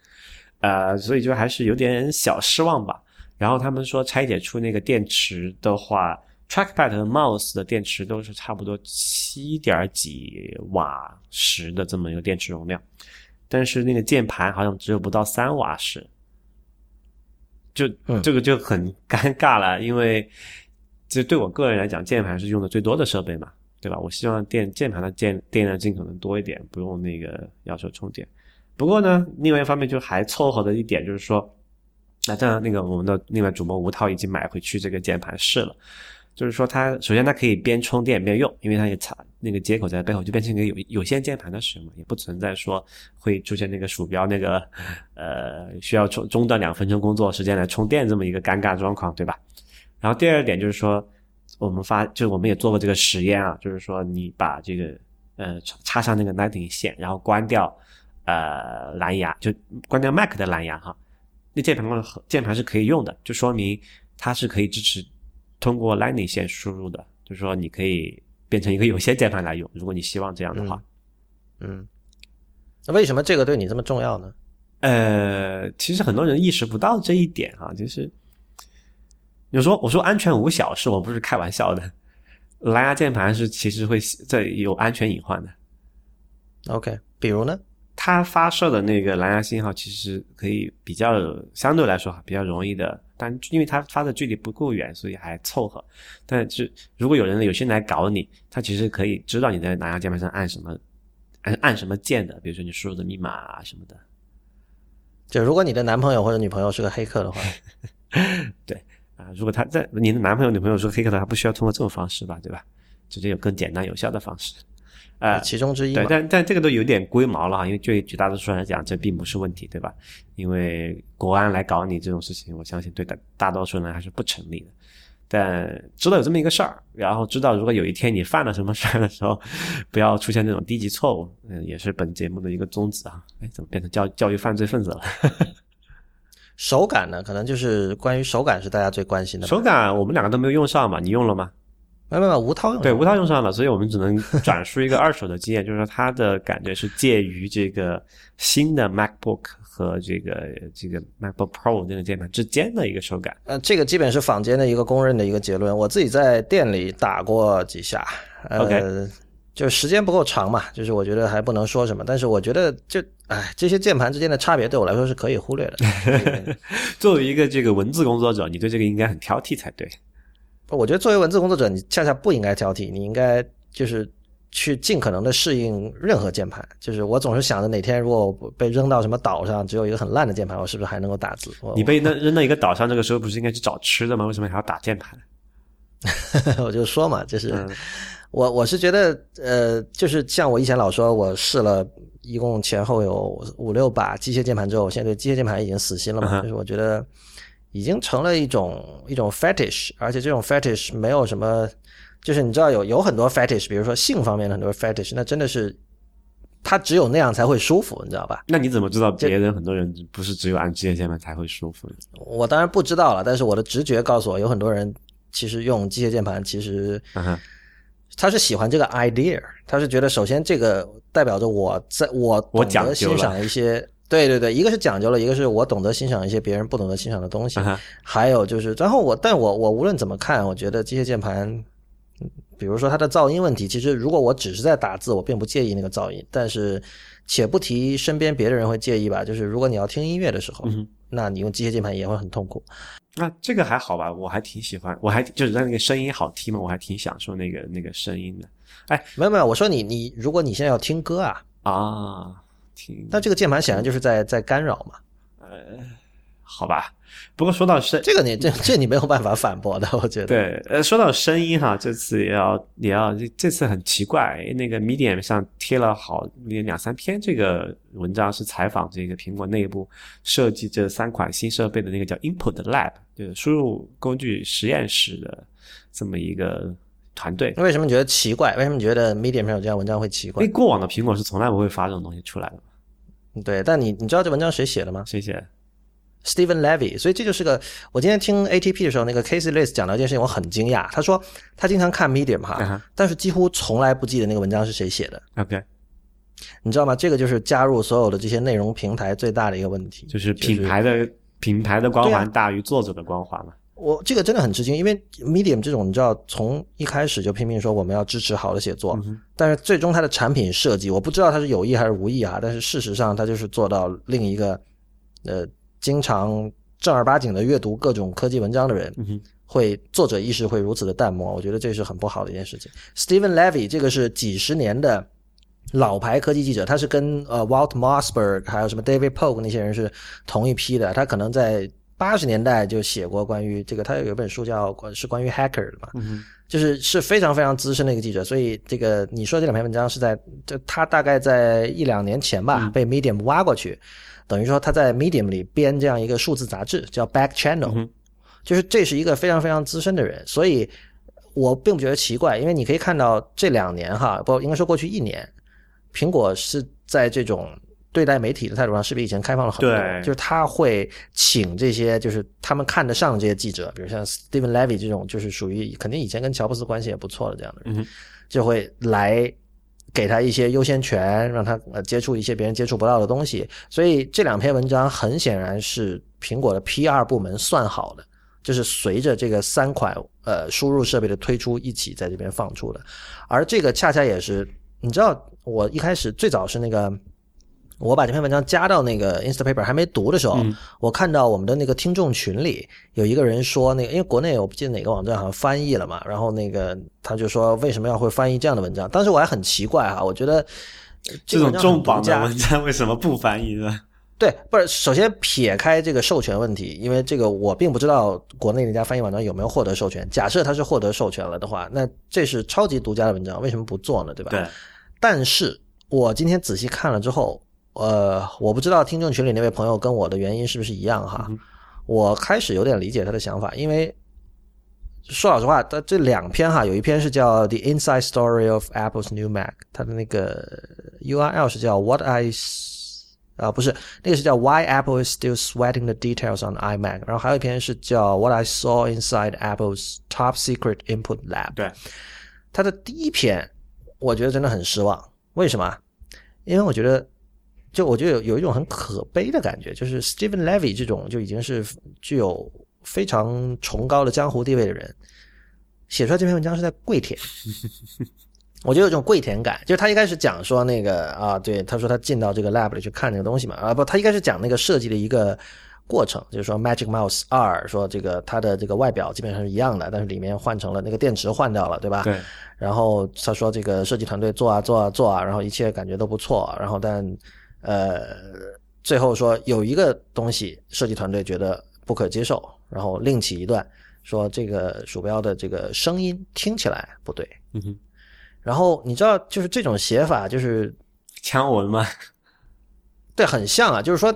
呃，所以就还是有点小失望吧。然后他们说拆解出那个电池的话，trackpad 和 mouse 的电池都是差不多七点几瓦时的这么一个电池容量，但是那个键盘好像只有不到三瓦时，就这个就很尴尬了，因为这对我个人来讲，键盘是用的最多的设备嘛。对吧？我希望电键盘的电电量尽可能多一点，不用那个要求充电。不过呢，另外一方面就还凑合的一点就是说，那这样那个我们的另外主播吴涛已经买回去这个键盘试了，就是说它首先它可以边充电边用，因为它也插那个接口在背后，就变成一个有有线键盘的使用，也不存在说会出现那个鼠标那个呃需要中中断两分钟工作时间来充电这么一个尴尬状况，对吧？然后第二点就是说。我们发就是我们也做过这个实验啊，就是说你把这个呃插上那个 Lightning 线，然后关掉呃蓝牙，就关掉 Mac 的蓝牙哈，那键盘和键盘是可以用的，就说明它是可以支持通过 Lightning 线输入的，就是说你可以变成一个有线键盘来用，如果你希望这样的话。
嗯，那为什么这个对你这么重要呢？
呃，其实很多人意识不到这一点啊，就是。你说我说安全无小事，我不是开玩笑的。蓝牙键盘是其实会在有安全隐患的。
OK，比如呢？
它发射的那个蓝牙信号其实可以比较相对来说比较容易的，但因为它发的距离不够远，所以还凑合。但是如果有人有心来搞你，他其实可以知道你在蓝牙键盘上按什么按按什么键的，比如说你输入的密码啊什么的。
就如果你的男朋友或者女朋友是个黑客的话，
对。啊，如果他在你的男朋友、女朋友是黑客的话，不需要通过这种方式吧，对吧？直接有更简单有效的方式，啊，
其中之一。
对，但但这个都有点龟毛了哈，因为对绝大多数人来讲，这并不是问题，对吧？因为国安来搞你这种事情，我相信对大大多数人还是不成立的。但知道有这么一个事儿，然后知道如果有一天你犯了什么事儿的时候，不要出现这种低级错误，嗯，也是本节目的一个宗旨啊。哎，怎么变成教教育犯罪分子了？
手感呢？可能就是关于手感是大家最关心的。
手感我们两个都没有用上嘛？你用了吗？
没有没有，吴涛用。
对，吴涛用上了，所以我们只能转述一个二手的经验，就是说它的感觉是介于这个新的 MacBook 和这个这个 MacBook Pro 那个键盘之间的一个手感。
呃，这个基本是坊间的一个公认的一个结论。我自己在店里打过几下。
OK。
就是时间不够长嘛，就是我觉得还不能说什么，但是我觉得就哎，这些键盘之间的差别对我来说是可以忽略的。
作为一个这个文字工作者，你对这个应该很挑剔才对。
我觉得作为文字工作者，你恰恰不应该挑剔，你应该就是去尽可能的适应任何键盘。就是我总是想着哪天如果被扔到什么岛上，只有一个很烂的键盘，我是不是还能够打字？
你被扔扔到一个岛上，这个时候不是应该去找吃的吗？为什么还要打键盘？
我就说嘛，就是。我我是觉得，呃，就是像我以前老说，我试了一共前后有五六把机械键盘之后，我现在对机械键盘已经死心了嘛。就是我觉得已经成了一种一种 fetish，而且这种 fetish 没有什么，就是你知道有有很多 fetish，比如说性方面的很多 fetish，那真的是他只有那样才会舒服，你知道吧？
那你怎么知道别人很多人不是只有按机械键盘才会舒服呢？
我当然不知道了，但是我的直觉告诉我，有很多人其实用机械键盘其实。他是喜欢这个 idea，他是觉得首先这个代表着我在我懂得欣赏一些，对对对，一个是讲究了，一个是我懂得欣赏一些别人不懂得欣赏的东西，还有就是，然后我但我我无论怎么看，我觉得机械键盘比如说它的噪音问题，其实如果我只是在打字，我并不介意那个噪音。但是，且不提身边别的人会介意吧，就是如果你要听音乐的时候，
嗯
那你用机械键盘也会很痛苦。
那这个还好吧，我还挺喜欢，我还就是让那个声音好听嘛，我还挺享受那个那个声音的哎
没有没有，我说你你，如果你现在要听歌啊，
啊，听
那这个键盘显然就是在在干扰嘛。
好吧。不过说到声，
这个你这这你没有办法反驳的，我觉得。
对，呃，说到声音哈，这次也要也要这这次很奇怪，那个 Medium 上贴了好两三篇这个文章，是采访这个苹果内部设计这三款新设备的那个叫 Input Lab，就是输入工具实验室的这么一个团队。
为什么你觉得奇怪？为什么你觉得 Medium 上有这样文章会奇怪
因为？过往的苹果是从来不会发这种东西出来的，
对，但你你知道这文章谁写的吗
谢谢。
？Stephen Levy。所以这就是个，我今天听 ATP 的时候，那个 Casey List 讲到一件事情，我很惊讶。他说他经常看 Medium 哈，但是几乎从来不记得那个文章是谁写的。
OK，
你知道吗？这个就是加入所有的这些内容平台最大的一个问题，
就是品牌的、品牌的光环大于作者的光环嘛。
我这个真的很吃惊，因为 Medium 这种你知道，从一开始就拼命说我们要支持好的写作，但是最终它的产品设计，我不知道它是有意还是无意啊，但是事实上它就是做到另一个呃经常正儿八经的阅读各种科技文章的人，
嗯
会作者意识会如此的淡漠，我觉得这是很不好的一件事情。Stephen Levy 这个是几十年的老牌科技记者，他是跟呃 Walt Mossberg 还有什么 David Pogue 那些人是同一批的，他可能在八十年代就写过关于这个，他有一本书叫是关于 hacker 的嘛，
嗯
就是是非常非常资深的一个记者，所以这个你说这两篇文章是在就他大概在一两年前吧、
嗯。
被 Medium 挖过去，等于说他在 Medium 里编这样一个数字杂志叫 Back Channel，、
嗯
就是这是一个非常非常资深的人，所以我并不觉得奇怪，因为你可以看到这两年哈，不应该说过去一年，苹果是在这种对待媒体的态度上是比以前开放了很多，就是他会请这些就是他们看得上的这些记者，比如像 Stephen Levy 这种，就是属于肯定以前跟乔布斯关系也不错的这样的人，
嗯
就会来。给他一些优先权，让他呃接触一些别人接触不到的东西，所以这两篇文章很显然是苹果的 PR 部门算好的，就是随着这个三款呃输入设备的推出一起在这边放出的，而这个恰恰也是你知道，我一开始最早是那个。我把这篇文章加到那个 Instapaper 还没读的时候，
嗯
我看到我们的那个听众群里有一个人说，那个因为国内我不记得哪个网站好像翻译了嘛，然后那个他就说为什么要会翻译这样的文章？当时我还很奇怪哈，我觉得
这种重磅的文章为什么不翻译呢？
对，不是，首先撇开这个授权问题，因为这个我并不知道国内那家翻译网站有没有获得授权。假设它是获得授权了的话，那这是超级独家的文章，为什么不做呢？对吧？
对，
但是我今天仔细看了之后，呃，我不知道听众群里那位朋友跟我的原因是不是一样哈。
嗯
我开始有点理解他的想法，因为说老实话，他这两篇哈，有一篇是叫《The Inside Story of Apple's New Mac》，它的那个 URL 是叫 What I 啊，不是那个是叫 Why Apple is Still Sweating the Details on iMac，然后还有一篇是叫 What I Saw Inside Apple's Top Secret Input Lab。
对，
他的第一篇，我觉得真的很失望。为什么？因为我觉得，就我觉得有有一种很可悲的感觉，就是 Stephen Levy 这种就已经是具有非常崇高的江湖地位的人，写出来这篇文章是在跪舔。我觉得有一种跪舔感，就是他一开始讲说那个啊，对，他说他进到这个 lab 里去看这个东西嘛，啊不，他一开始讲那个设计的一个过程，就是说 Magic Mouse 二，说这个它的这个外表基本上是一样的，但是里面换成了那个电池换掉了，对吧？
对，
然后他说这个设计团队做啊做啊做啊，然后一切感觉都不错，然后但呃最后说有一个东西设计团队觉得不可接受，然后另起一段说这个鼠标的这个声音听起来不对，
嗯哼，
然后你知道就是这种写法就是
枪文吗，
对很像啊，就是说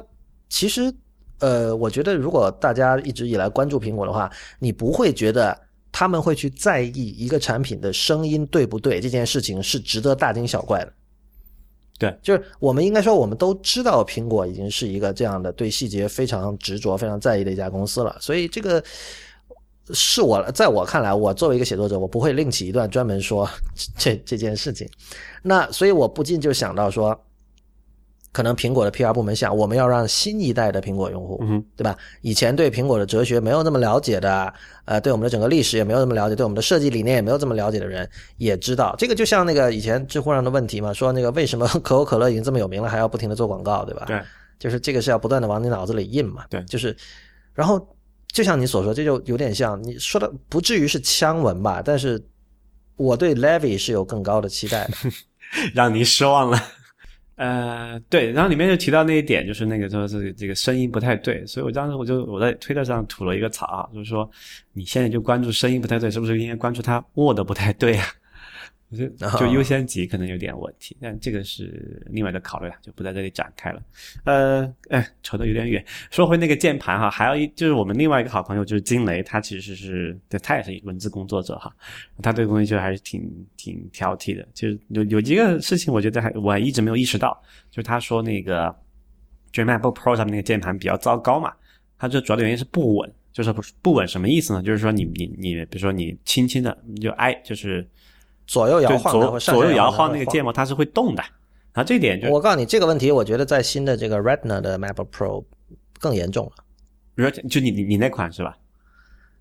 其实呃我觉得如果大家一直以来关注苹果的话，你不会觉得。他们会去在意一个产品的声音对不对这件事情是值得大惊小怪的。
对，
就是我们应该说，我们都知道苹果已经是一个这样的对细节非常执着、非常在意的一家公司了，所以这个是我在我看来，我作为一个写作者，我不会另起一段专门说 这这件事情。那所以我不禁就想到说，可能苹果的 PR 部门想，我们要让新一代的苹果用户，
嗯，
对吧？以前对苹果的哲学没有那么了解的，呃，对我们的整个历史也没有那么了解，对我们的设计理念也没有这么了解的人，也知道这个就像那个以前知乎上的问题嘛，说那个为什么 可口可乐已经这么有名了，还要不停的做广告，对吧？
对，
就是这个是要不断的往你脑子里印嘛。
对
就是，然后就像你所说，这就有点像你说的，不至于是枪文吧，但是我对 Levy 是有更高的期待的。
让你失望了。呃，对，然后里面就提到那一点，就是那个说是这个声音不太对，所以我当时我就我在推特上吐了一个槽，就是说你现在就关注声音不太对，是不是应该关注他握的不太对啊？我觉得就优先级可能有点问题，但这个是另外的考虑了，就不在这里展开了。呃，哎，扯得有点远。说回那个键盘哈，还有一就是我们另外一个好朋友就是金雷，他其实是对他也是文字工作者哈，他对东西就还是挺挺挑剔的。就是有有一个事情，我觉得还我还一直没有意识到，就是他说那个就是 MacBook Pro 上面那个键盘比较糟糕嘛，它这主要的原因是不稳，就是不不稳什么意思呢？就是说你你你，比如说你轻轻的你就挨就是。
左右摇晃
左右摇
晃
那个键模，它是会动的。然后这一点就，
我告诉你这个问题，我觉得在新的这个 Retina 的 MacBook Pro 更严重了。
比如说就你你你那款是吧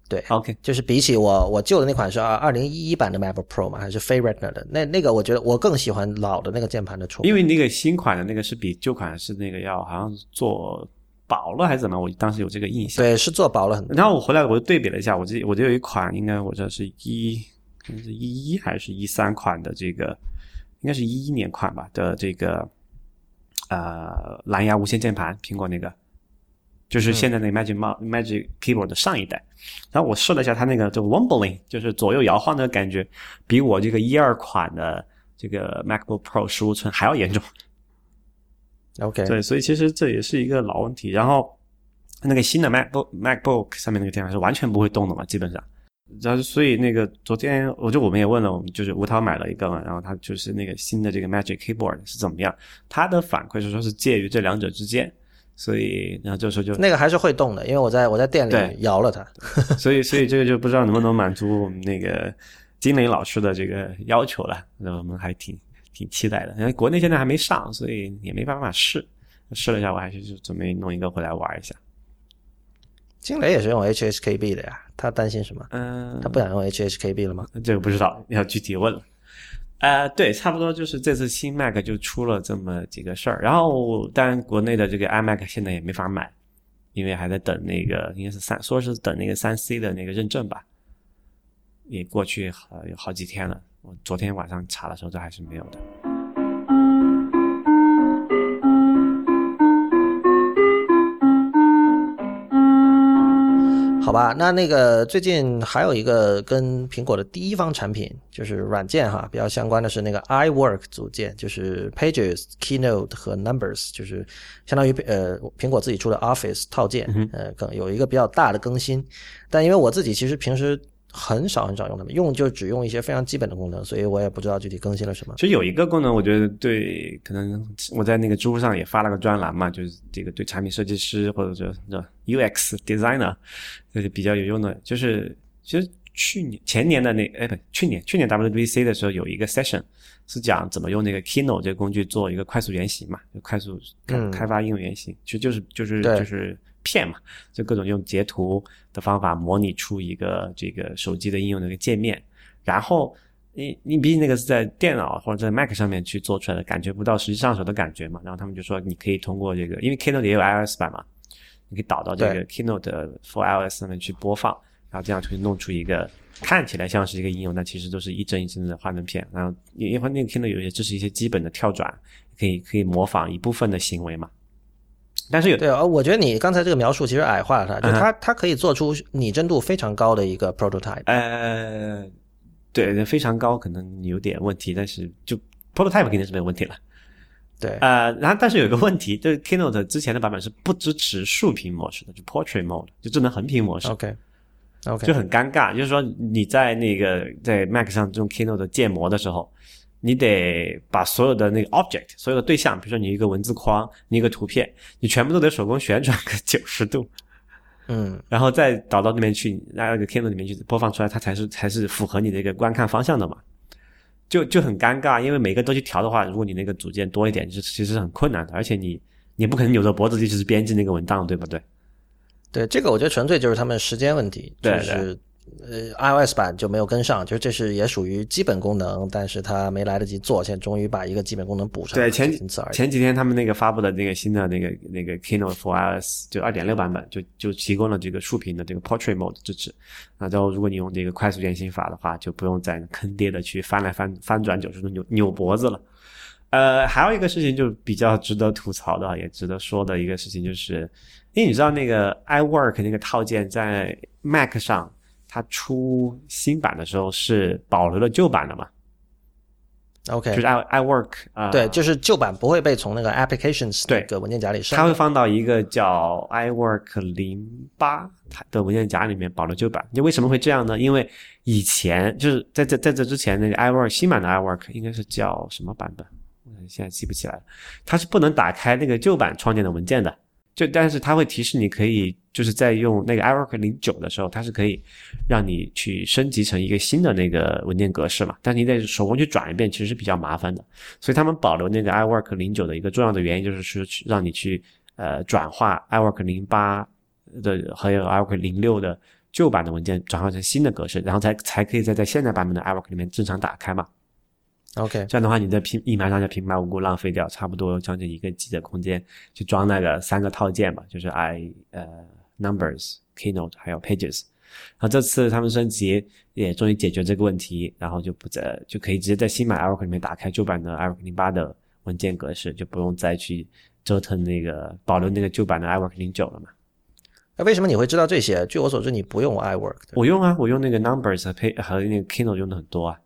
对
，？OK，
就是比起我我旧的那款是二二零一一版的 MacBook Pro 嘛，还是非 Retina 的？那那个我觉得我更喜欢老的那个键盘的触控，
因为那个新款的那个是比旧款是那个要好像做薄了还是怎么？我当时有这个印象。
对是做薄了很多。
然后我回来我就对比了一下，我这我这有一款，应该我这是一，是一一还是一三款的这个，应该是一一年款吧的这个呃蓝牙无线键盘，苹果那个，就是现在那个 Magic Mouse、Magic Keyboard 的上一代。然后我试了一下它那个这个 wobbling，就是左右摇晃的感觉，比我这个一二款的这个 MacBook Pro 十五寸还要严重。
OK，
对，所以其实这也是一个老问题。然后那个新的 MacBook MacBook 上面那个键盘是完全不会动的嘛，基本上。然后所以那个昨天我就我们也问了，我们就是吴涛买了一个嘛，然后他就是那个新的这个 Magic Keyboard 是怎么样？他的反馈是说是介于这两者之间，所以然后这时候就
那个还是会动的，因为我在我在店里摇了它。
所以所以这个就不知道能不能满足我们那个金磊老师的这个要求了，那我们还挺挺期待的。因为国内现在还没上，所以也没办法试。试了一下，我还是就准备弄一个回来玩一下。
金雷也是用 HSKB 的呀，他担心什么？
嗯，
他不想用 HHKB 了吗？
这个不知道，要具体问了。呃，对，差不多就是这次新 Mac 就出了这么几个事儿，然后当然国内的这个 iMac 现在也没法买，因为还在等那个应该是三，说是等那个三 C 的那个认证吧，也过去好有好几天了，我昨天晚上查的时候都还是没有的。
好吧，那那个最近还有一个跟苹果的第一方产品，就是软件哈，比较相关的是那个 iWork 组件，就是 Pages、Keynote 和 Numbers，就是相当于呃苹果自己出的 Office 套件，呃，更有一个比较大的更新。但因为我自己其实平时很少很少用它们，用就只用一些非常基本的功能，所以我也不知道具体更新了什么。
其实有一个功能，我觉得对，可能我在那个知乎上也发了个专栏嘛，就是这个对产品设计师或者说叫 UX designer，就是比较有用的。就是其实去年前年的那哎不去年去年 WWDC 的时候有一个 session 是讲怎么用那个 Keynote 这个工具做一个快速原型嘛，就快速开
嗯
开发应用原型，其实就是就是就是骗嘛，就各种用截图的方法模拟出一个这个手机的应用的一个界面，然后。你你毕竟那个是在电脑或者在 Mac 上面去做出来的，感觉不到实际上手的感觉嘛。然后他们就说你可以通过这个，因为 Keynote 也有 iOS 版嘛，你可以导到这个 Keynote for iOS 上面去播放，然后这样就会弄出一个看起来像是一个应用，但其实都是一帧一帧的幻灯片。然后因为那个 Keynote 有些支持一些基本的跳转，可以可以模仿一部分的行为嘛。但是有
对啊，我觉得你刚才这个描述其实矮化了它，就它它可以做出拟真度非常高的一个 prototype。
呃，对，非常高，可能有点问题，但是就 prototype 肯定是没有问题了。
对，
呃，然后但是有一个问题，就是 Keynote 之前的版本是不支持竖屏模式的，就 Portrait Mode，就智能横屏模式。
OK OK，
就很尴尬。就是说你在那个在 Mac 上用 Keynote 的建模的时候，你得把所有的那个 object，所有的对象，比如说你一个文字框，你一个图片，你全部都得手工旋转个 九十度，
嗯，
然后再导到那边去，那个 Keynote 里面去播放出来，它才是才是符合你的一个观看方向的嘛。就就很尴尬，因为每个都去调的话，如果你那个组件多一点，就其实是很困难的，而且你你不可能扭着脖子就去编辑那个文档，对不对？
对，这个我觉得纯粹就是他们时间问题，就
对
是呃 iOS 版就没有跟上，就是这是也属于基本功能，但是它没来得及做，现在终于把一个基本功能补上了，
对，前
仅此而已。
前几天他们那个发布的那个新的那个那个 Keynote for iOS 就二点六版本，就就提供了这个竖屏的这个 Portrait Mode 支持。那之后如果你用这个快速键心法的话，就不用再坑爹的去翻来翻翻转九十度扭扭脖子了。呃，还有一个事情就比较值得吐槽的，也值得说的一个事情，就是因为你知道那个 iWork 那个套件在 Mac 上，它出新版的时候是保留了旧版的嘛
，OK，
就是 i iWork 啊、
对，就是旧版不会被从那个 Applications
对
那个文件夹里删
它会。放到一个叫 iWork 零八的文件夹里面保留旧版。就为什么会这样呢？因为以前就是在这在这之前那个 iWork 新版的 iWork 应该是叫什么版本？我现在记不起来了。它是不能打开那个旧版创建的文件的。就但是它会提示你可以就是在用那个 iWork 零九的时候，它是可以让你去升级成一个新的那个文件格式嘛。但是你得手工去转一遍，其实是比较麻烦的。所以他们保留那个 iWork 零九的一个重要的原因，就是说去让你去呃转化 iWork 零八的还有 iWork 零六的旧版的文件转换成新的格式，然后才才可以再在现在版本的 iWork 里面正常打开嘛。
OK，
这样的话，你在平硬盘上就平白无故浪费掉差不多将近一个 G 的空间去装那个三个套件嘛，就是 i 呃 Numbers、Keynote 还有 Pages。然后这次他们升级也终于解决这个问题，然后就不再就可以直接在新版 iWork 里面打开旧版的 iWork 零八的文件格式，就不用再去折腾那个保留那个旧版的 iWork 零九了嘛。
那为什么你会知道这些？据我所知，你不用 iWork 的，
我用啊，我用那个 Numbers 和 Pay 和那个 Keynote 用的很多啊。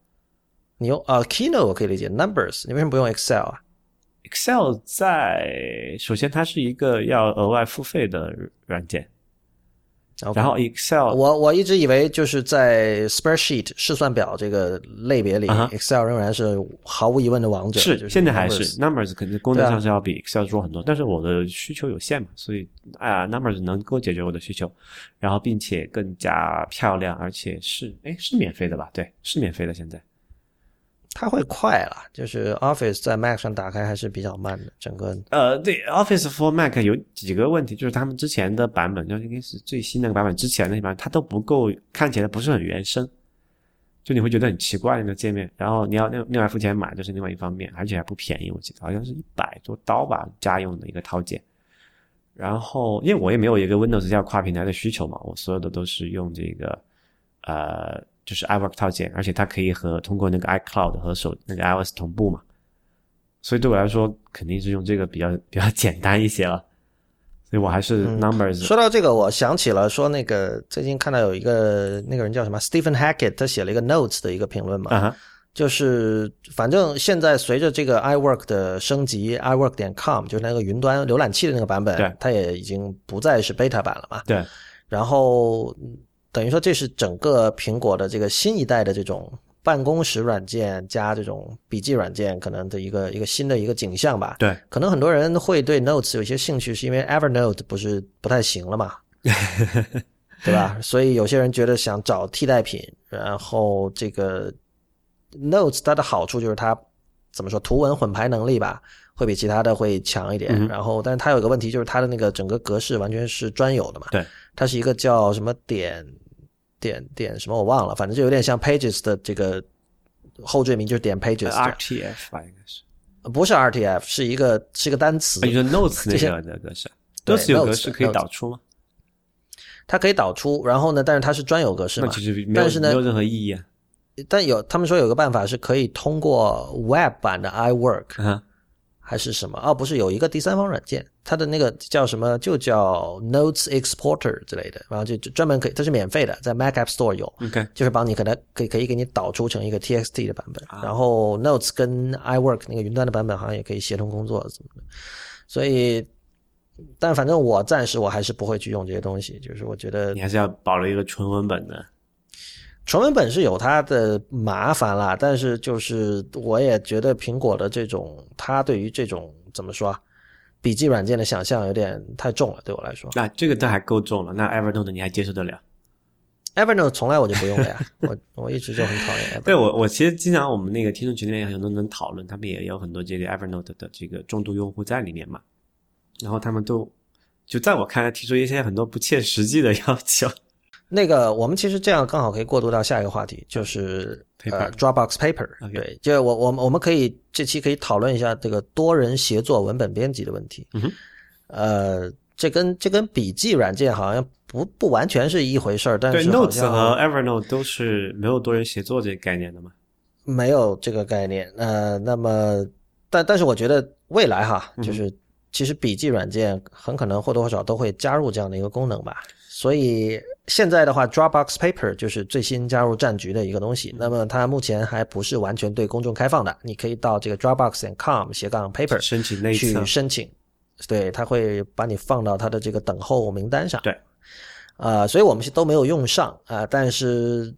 你用啊 Keynote 我可以理解，Numbers 你为什么不用 Excel 啊
？Excel 在首先它是一个要额外付费的软件然后 Excel
我我一直以为就是在 spreadsheet 试算表这个类别里、
啊哈
e x c e l 仍然是毫无疑问的王者。
是
就是
现在还是 Numbers 肯定功能上是要比 Excel 弱很多，但是我的需求有限嘛，所以啊 Numbers 能够解决我的需求，然后并且更加漂亮，而且是哎是免费的吧？对，是免费的现在。
它会快了，就是 Office 在 Mac 上打开还是比较慢的，整个
呃，对，Office for Mac 有几个问题，就是他们之前的版本，就应该是最新那个版本之前的那版本，它都不够，看起来不是很原生，就你会觉得很奇怪那个界面。然后你要另另外付钱买，这是另外一方面，而且还不便宜，我记得好像是一百多刀吧，家用的一个套件。然后，因为我也没有一个 Windows 要跨平台的需求嘛，我所有的都是用这个呃，就是 iWork 套件，而且它可以和通过那个 iCloud 和手那个 iOS 同步嘛。所以对我来说，肯定是用这个比较 比较简单一些了。所以我还是 Numbers、
说到这个，我想起了说那个最近看到有一个那个人叫什么 Stephen Hackett，他写了一个 Notes 的一个评论嘛，就是反正现在随着这个 iWork 的升级，iWork 点 com 就是那个云端浏览器的那个版
对
本，它也已经不再是 beta 版了嘛。
对，
然后嗯等于说这是整个苹果的这个新一代的这种办公室软件加这种笔记软件可能的一个一个新的一个景象吧。
对，
可能很多人会对 Notes 有一些兴趣，是因为 Evernote 不是不太行了嘛，对吧？所以有些人觉得想找替代品，然后这个 Notes 它的好处就是它怎么说图文混排能力吧，会比其他的会强一点。
嗯
然后，但是它有个问题就是它的那个整个格式完全是专有的嘛，
对，
它是一个叫什么点点点什么我忘了，反正就有点像 Pages 的这个后缀名就是点
Pages，RTF 吧，应该是。
不是 RTF，是一个是一个单词
啊，你说 Notes 那
这些
个那个是有格式可以导出吗？
它可以导出，然后呢，但是它是专有格式嘛但是呢
没有任何意义啊。
但有他们说有个办法是可以通过 Web 版的 iWork
啊
还是什么？哦，不是有一个第三方软件，它的那个叫什么？就叫 Notes Exporter 之类的，然后就就专门可以，它是免费的，在 Mac App Store 有
，，OK，
就是帮你可能可以可以给你导出成一个 TXT 的版本，
啊
然后 Notes 跟 iWork 那个云端的版本好像也可以协同工作怎么的，所以，但反正我暂时我还是不会去用这些东西，就是我觉得
你还是要保留一个纯文本的。
纯文本是有它的麻烦啦，但是就是我也觉得苹果的这种，它对于这种怎么说啊，笔记软件的想象有点太重了，对我来说。
那这个都还够重了，那 Evernote 你还接受得了
？Evernote 从来我就不用了呀，我我一直就很讨厌。
对我，我其实经常我们那个听众群里面有很多人讨论，他们也有很多这个 Evernote 的这个重度用户在里面嘛，然后他们都就在我看来提出一些很多不切实际的要求。
那个，我们其实这样刚好可以过渡到下一个话题，就是呃 Dropbox Paper。对，就我我们我们可以这期可以讨论一下这个多人协作文本编辑的问题。
嗯，
呃，这跟这跟笔记软件好像不不完全是一回事儿，但是
对 Notes 和 Evernote 都是没有多人协作这个概念的嘛？
没有这个概念。呃，那么但但是我觉得未来哈，就是其实笔记软件很可能或多或少都会加入这样的一个功能吧。所以现在的话，Dropbox Paper 就是最新加入战局的一个东西。那么它目前还不是完全对公众开放的，你可以到这个 Dropbox.com 斜杠 Paper
申请内
去申请。对，它会把你放到它的这个等候名单上。
对，
啊，所以我们是都没有用上啊。但是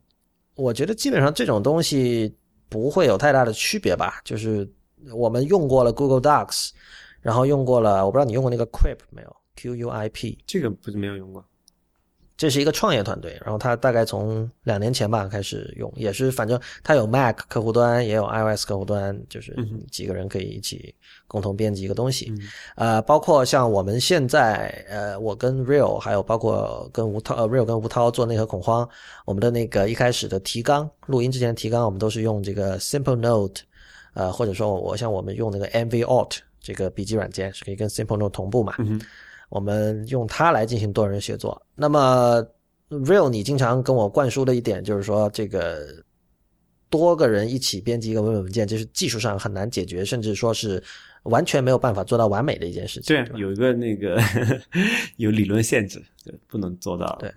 我觉得基本上这种东西不会有太大的区别吧？就是我们用过了 Google Docs，然后用过了，我不知道你用过那个 Quip 没有？Q U I P
这个不是没有用过。
这是一个创业团队，然后他大概从两年前吧开始用，也是反正他有 Mac 客户端，也有 iOS 客户端，就是几个人可以一起共同编辑一个东西。呃，包括像我们现在，呃，我跟 Real 还有包括跟吴涛，呃，Real 跟吴涛做内核恐慌，我们的那个一开始的提纲，录音之前的提纲，我们都是用这个 Simple Note，呃，或者说我像我们用那个 MV Alt 这个笔记软件是可以跟 Simple Note 同步嘛。我们用它来进行多人协作。那么，Real，你经常跟我灌输的一点就是说，这个多个人一起编辑一个文本文件，这是技术上很难解决，甚至说是完全没有办法做到完美的一件事情。
对，有一个那个 有理论限制，对，不能做到
对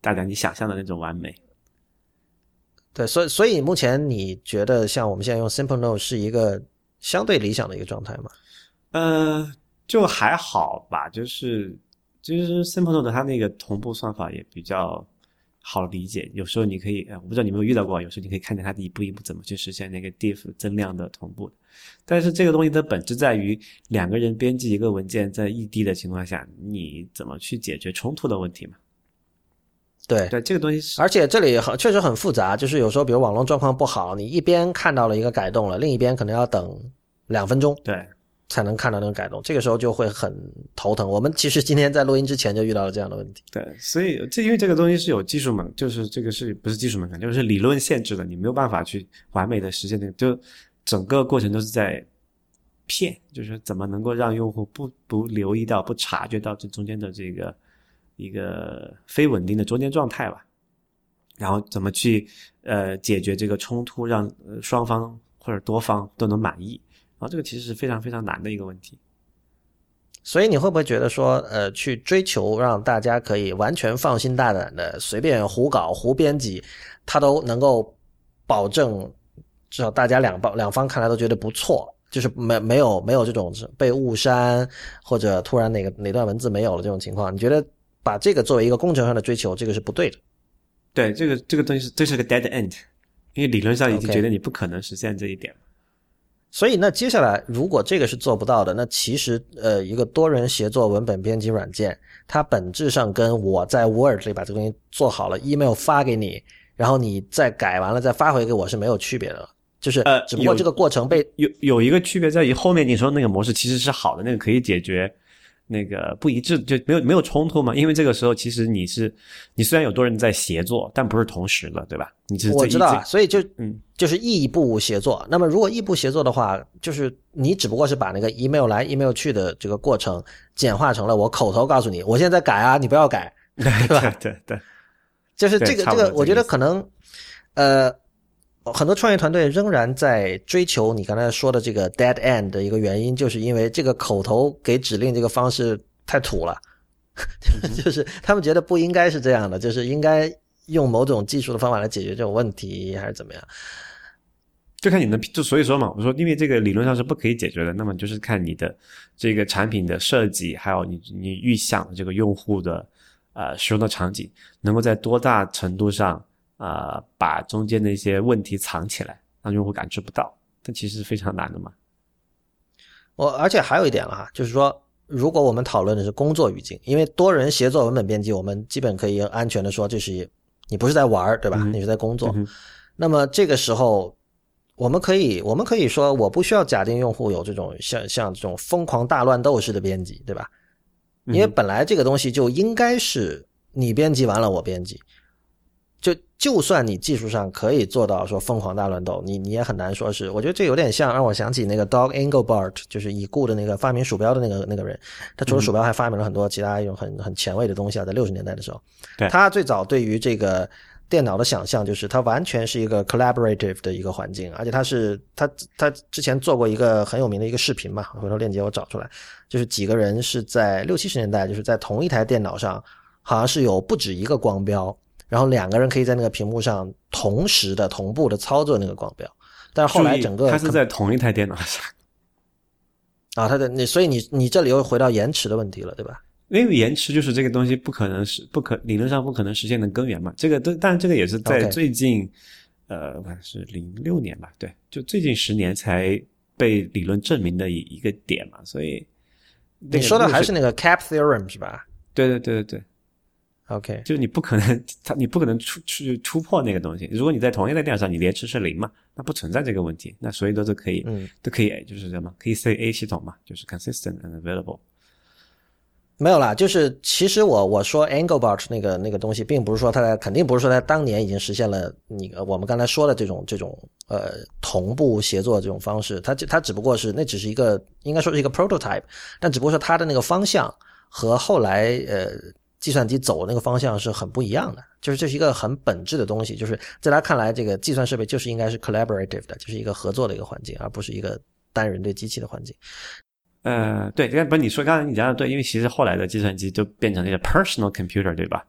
大概你想象的那种完美。
对，所以所以目前你觉得像我们现在用 Simple Note 是一个相对理想的一个状态吗？
呃。就还好吧，就是其实 Simple Note 它那个同步算法也比较好理解。有时候你可以，我不知道你有没有遇到过，有时候你可以看见它一步一步怎么去实现那个 diff 增量的同步。但是这个东西的本质在于两个人编辑一个文件在异地的情况下，你怎么去解决冲突的问题嘛？
对
对，这个东西是，
而且这里很确实很复杂，就是有时候比如网络状况不好，你一边看到了一个改动了，另一边可能要等两分钟。
对。
才能看到那个改动，这个时候就会很头疼。我们其实今天在录音之前就遇到了这样的问题。
对，所以这因为这个东西是有技术门，就是这个是不是技术门槛，就是理论限制的，你没有办法去完美的实现这个，就整个过程都是在骗，就是怎么能够让用户不不留意到、不察觉到这中间的这个一个非稳定的中间状态吧，然后怎么去呃解决这个冲突，让双方或者多方都能满意。然后这个其实是非常非常难的一个问题，
所以你会不会觉得说，呃，去追求让大家可以完全放心大胆的随便胡搞胡编辑，它都能够保证至少大家两方两方看来都觉得不错，就是没没有没有这种被误删或者突然哪个哪段文字没有了这种情况？你觉得把这个作为一个工程上的追求，这个是不对的？
对，这个这个东西是这是个 dead end，因为理论上已经觉得你不可能实现这一点。
所以，那接下来如果这个是做不到的，那其实呃，一个多人协作文本编辑软件，它本质上跟我在 Word 里把这个东西做好了，email 发给你，然后你再改完了再发回给我是没有区别的，就是呃，只不过这个过程被
有有一个区别在于后面你说那个模式其实是好的，那个可以解决。那个不一致就没有没有冲突嘛？因为这个时候其实你是你虽然有多人在协作，但不是同时的，对吧？你是
我知道，所以就嗯，就是异步协作。那么如果异步协作的话，就是你只不过是把那个 email 来 email 去的这个过程简化成了我口头告诉你，我现在改啊，你不要改，对吧？
对对，
就是这个这个，我觉得可能呃。很多创业团队仍然在追求你刚才说的这个 dead end 的一个原因，就是因为这个口头给指令这个方式太土了，就是他们觉得不应该是这样的，就是应该用某种技术的方法来解决这种问题，还是怎么样？
就看你能，就所以说嘛，我说因为这个理论上是不可以解决的，那么就是看你的这个产品的设计，还有你你预想的这个用户的呃使用的场景，能够在多大程度上。啊，把中间的一些问题藏起来，让用户感知不到，但其实是非常难的嘛。
我而且还有一点了哈，就是说，如果我们讨论的是工作语境，因为多人协作文本编辑，我们基本可以安全的说，这是你不是在玩儿，对吧？
嗯
你是在工作。
嗯
那么这个时候，我们可以我们可以说，我不需要假定用户有这种像像这种疯狂大乱斗式的编辑，对吧？
嗯
因为本来这个东西就应该是你编辑完了我编辑，就就算你技术上可以做到说疯狂大乱斗，你你也很难说是。我觉得这有点像让我想起那个 Dog Engelbart，就是已故的那个发明鼠标的那个那个人。他除了鼠标还发明了很多其他一种很很前卫的东西啊，在六十年代的时候，
对
他最早对于这个。电脑的想象就是它完全是一个 collaborative 的一个环境，而且他是他他之前做过一个很有名的一个视频嘛，回头链接我找出来，就是几个人是在六七十年代，就是在同一台电脑上，好像是有不止一个光标，然后两个人可以在那个屏幕上同时的同步的操作那个光标，但是后来整个
它是在同一台电脑上，
啊，它的你所以你你这里又回到延迟的问题了，对吧？
因为延迟就是这个东西不可能是不可理论上不可能实现的根源嘛。这个都，但是这个也是在最近呃，我看是零六年吧，对，就最近十年才被理论证明的一一个点嘛。所以
你说的还是
那
那个 cap theorem 是吧
对对对对对，
？OK，
就你不可能，它 你不可能出去突破那个东西。如果你在同一个电脑上，你连迟是零嘛，那不存在这个问题，那所以都是可以，
嗯，
都可以，就是什么，可以 say A 系统嘛，就是 consistent and available。
没有啦，就是其实我我说 Engelbart 那个那个东西，并不是说它肯定不是说它当年已经实现了你呃我们刚才说的这种这种呃同步协作这种方式，它它只不过是那只是一个应该说是一个 prototype，但只不过说它的那个方向和后来呃计算机走的那个方向是很不一样的，就是这是一个很本质的东西，就是在他看来，这个计算设备就是应该是 collaborative 的，就是一个合作的一个环境，而不是一个单人对机器的环境。
呃，对，刚不是你说刚才你讲的对，因为其实后来的计算机就变成那个 personal computer，对吧？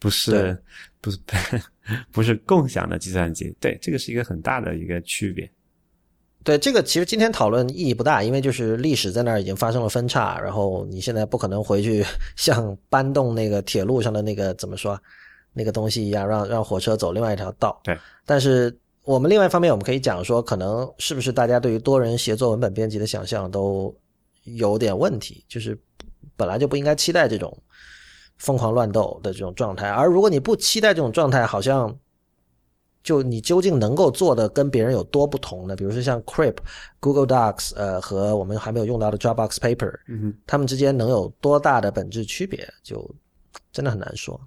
不是，不是 不是共享的计算机，对，这个是一个很大的一个区别。
对这个，其实今天讨论意义不大，因为就是历史在那儿已经发生了分叉，然后你现在不可能回去 像搬动那个铁路上的那个怎么说那个东西一样，让让火车走另外一条道。
对，
但是我们另外一方面，我们可以讲说，可能是不是大家对于多人协作文本编辑的想象都有点问题，就是本来就不应该期待这种疯狂乱斗的这种状态，而如果你不期待这种状态，好像。就你究竟能够做的跟别人有多不同呢？比如说像 Crip、Google Docs，呃，和我们还没有用到的 Dropbox Paper，
嗯哼，
它们之间能有多大的本质区别，就真的很难说。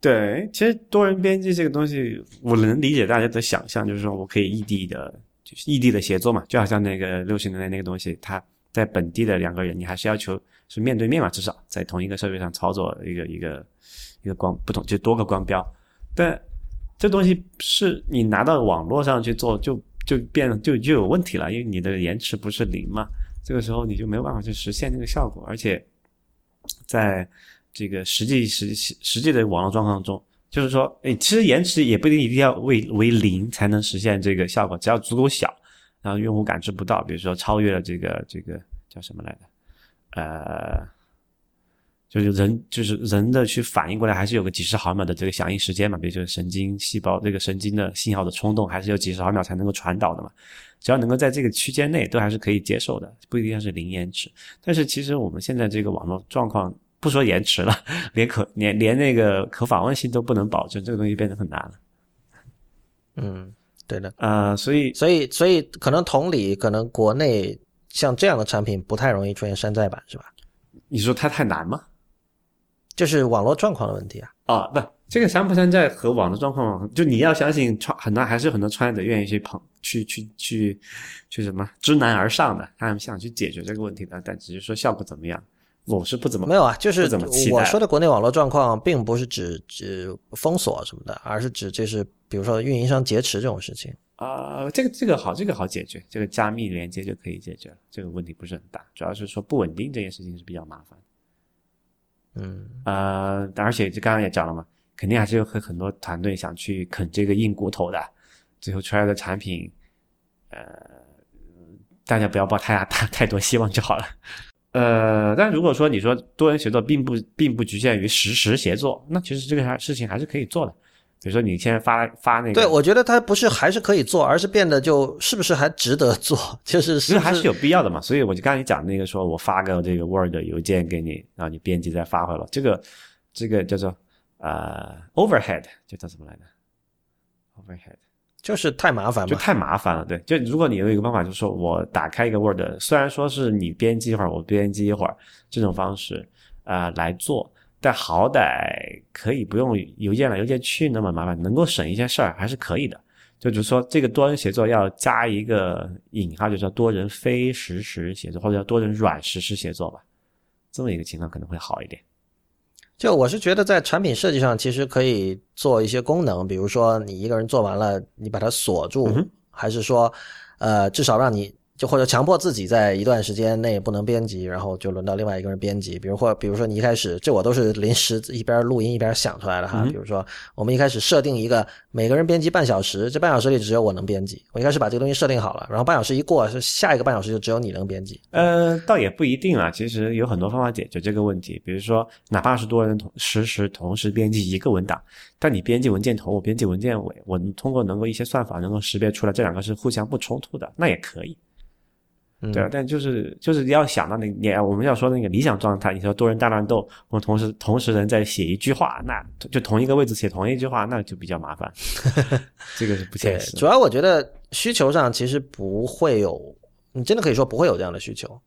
对，其实多人编辑这个东西，我能理解大家的想象，就是说我可以异地的，就是异地的协作嘛，就好像那个六十年代那个东西，它在本地的两个人，你还是要求是面对面嘛，至少在同一个设备上操作一个一个一个光不同就多个光标，但这东西是你拿到网络上去做，就就变就就有问题了，因为你的延迟不是零嘛，这个时候你就没有办法去实现这个效果，而且在这个实际实实际的网络状况中，就是说，诶，其实延迟也不一定一定要为为零才能实现这个效果，只要足够小，然后用户感知不到，比如说超越了这个这个叫什么来着，呃。就是人，就是人的去反应过来，还是有个几十毫秒的这个响应时间嘛，比如就是神经细胞这个神经的信号的冲动，还是有几十毫秒才能够传导的嘛。只要能够在这个区间内，都还是可以接受的，不一定要是零延迟。但是其实我们现在这个网络状况，不说延迟了，连可连连那个可访问性都不能保证，这个东西变得很难了。
嗯，对的。
呃，所以
所以，所以可能同理，可能国内像这样的产品不太容易出现山寨版，是吧？
你说它太难吗？
就是网络状况的问题啊。
啊，不，这个山不山寨和网络状况，就你要相信创很多还是很多创业者愿意去捧去去去去什么知难而上的，他们想去解决这个问题的，但只是说效果怎么样，我是不怎么
没有啊，就是
不怎么期待
我说的国内网络状况，并不是指指封锁什么的，而是指就是比如说运营商劫持这种事情。
啊、这个这个好，这个好解决，这个加密连接就可以解决了，这个问题不是很大，主要是说不稳定这件事情是比较麻烦。
嗯，
呃，而且就刚刚也讲了嘛，肯定还是有很很多团队想去啃这个硬骨头的，最后出来的产品，呃，大家不要抱太太太多希望就好了。呃，但如果说你说多人协作并不并不局限于实时协作，那其实这个还事情还是可以做的。比如说你现在发发那个，
对，我觉得它不是还是可以做，而是变得就是不是还值得做，就是
其实还是有必要的嘛。所以我就刚才讲那个，说我发个这个 Word 邮件给你，然后你编辑再发回来，这个这个叫做呃 overhead 就叫什么来着？overhead
就是太麻烦了。
就太麻烦了。对，就如果你有一个方法，就是说我打开一个 Word，虽然说是你编辑一会儿，我编辑一会儿这种方式啊、呃来做，但好歹可以不用邮件来邮件去那么麻烦，能够省一些事儿还是可以的。就就是说，这个多人协作要加一个引号，就叫多人非实时协作，或者叫多人软实时协作吧。这么一个情况可能会好一点。
就我是觉得在产品设计上，其实可以做一些功能，比如说你一个人做完了，你把它锁住，
嗯
还是说，呃，至少让你就或者强迫自己在一段时间内不能编辑，然后就轮到另外一个人编辑。比如或比如说你一开始，这我都是临时一边录音一边想出来的哈。
嗯
比如说我们一开始设定一个每个人编辑半小时，这半小时里只有我能编辑。我一开始把这个东西设定好了，然后半小时一过，是下一个半小时就只有你能编辑。
呃，倒也不一定啊。其实有很多方法解决这个问题，比如说，哪怕是多人同实时同时编辑一个文档，但你编辑文件头，我编辑文件尾，我通过能够一些算法能够识别出来这两个是互相不冲突的，那也可以。
嗯，
对啊，但就是就是要想到那你我们要说那个理想状态，你说多人大乱斗，我们同时同时人在写一句话，那就同一个位置写同一句话，那就比较麻烦，这个是不现，实
主。要我觉得需求上其实不会有，你真的可以说不会有这样的需求。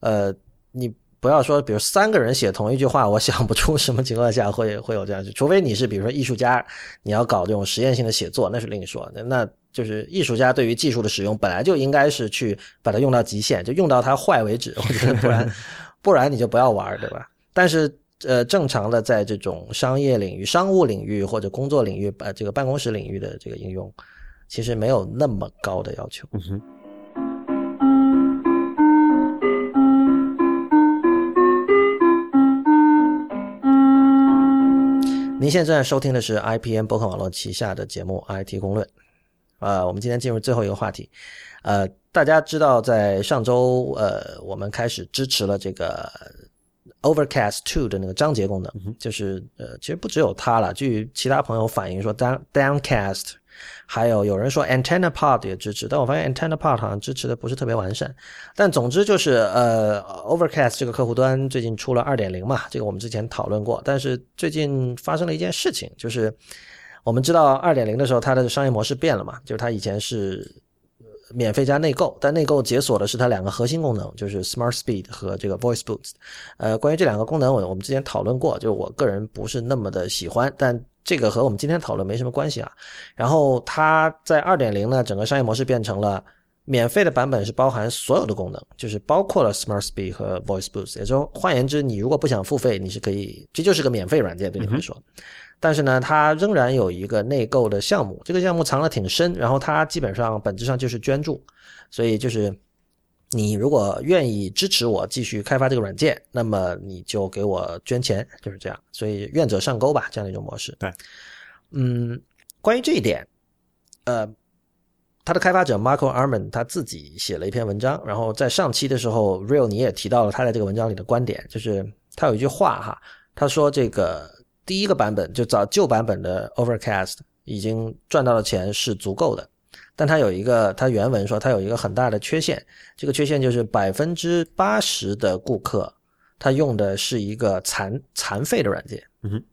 呃，你不要说，比如三个人写同一句话，我想不出什么情况下会会有这样，除非你是比如说艺术家，你要搞这种实验性的写作，那是另说。那那就是艺术家对于技术的使用，本来就应该是去把它用到极限，就用到它坏为止。我觉得不然 不然你就不要玩，对吧？但是。呃，正常的在这种商业领域、商务领域或者工作领域，呃，这个办公室领域的这个应用，其实没有那么高的要求。
嗯哼，
您现在收听的是 IPN 博客网络旗下的节目《IT 公论》。呃，我们今天进入最后一个话题。呃，大家知道，在上周，呃，我们开始支持了这个 Overcast Two 的那个章节功能，就是呃，其实不只有它了，据其他朋友反映说，Down Downcast，还有有人说 Antenna Pod 也支持，但我发现 Antenna Pod 好像支持的不是特别完善。但总之就是，呃，Overcast 这个客户端最近出了2.0嘛，这个我们之前讨论过。但是最近发生了一件事情，就是我们知道二点零的时候它的商业模式变了嘛，就是它以前是免费加内购，但内购解锁的是它两个核心功能，就是 Smart Speed 和这个 Voice Boost。呃，关于这两个功能，我我们之前讨论过，就是我个人不是那么的喜欢，但这个和我们今天讨论没什么关系啊。然后它在二点零呢，整个商业模式变成了。免费的版本是包含所有的功能，就是包括了 Smart Speed 和 Voice Boost。也就换言之，你如果不想付费，你是可以，这就是个免费软件对你来说。但是呢，它仍然有一个内购的项目，这个项目藏得挺深，然后它基本上本质上就是捐助，所以就是你如果愿意支持我继续开发这个软件，那么你就给我捐钱，就是这样。所以愿者上钩吧，这样的一种模式。
对，
嗯，关于这一点，呃。它的开发者 Marco Arman 他自己写了一篇文章，然后在上期的时候，Real 你也提到了他在这个文章里的观点，就是他有一句话哈，他说这个第一个版本就找旧版本的 Overcast 已经赚到的钱是足够的，但他有一个他原文说他有一个很大的缺陷，这个缺陷就是百分之八十的顾客他用的是一个残残废的软件，
嗯哼，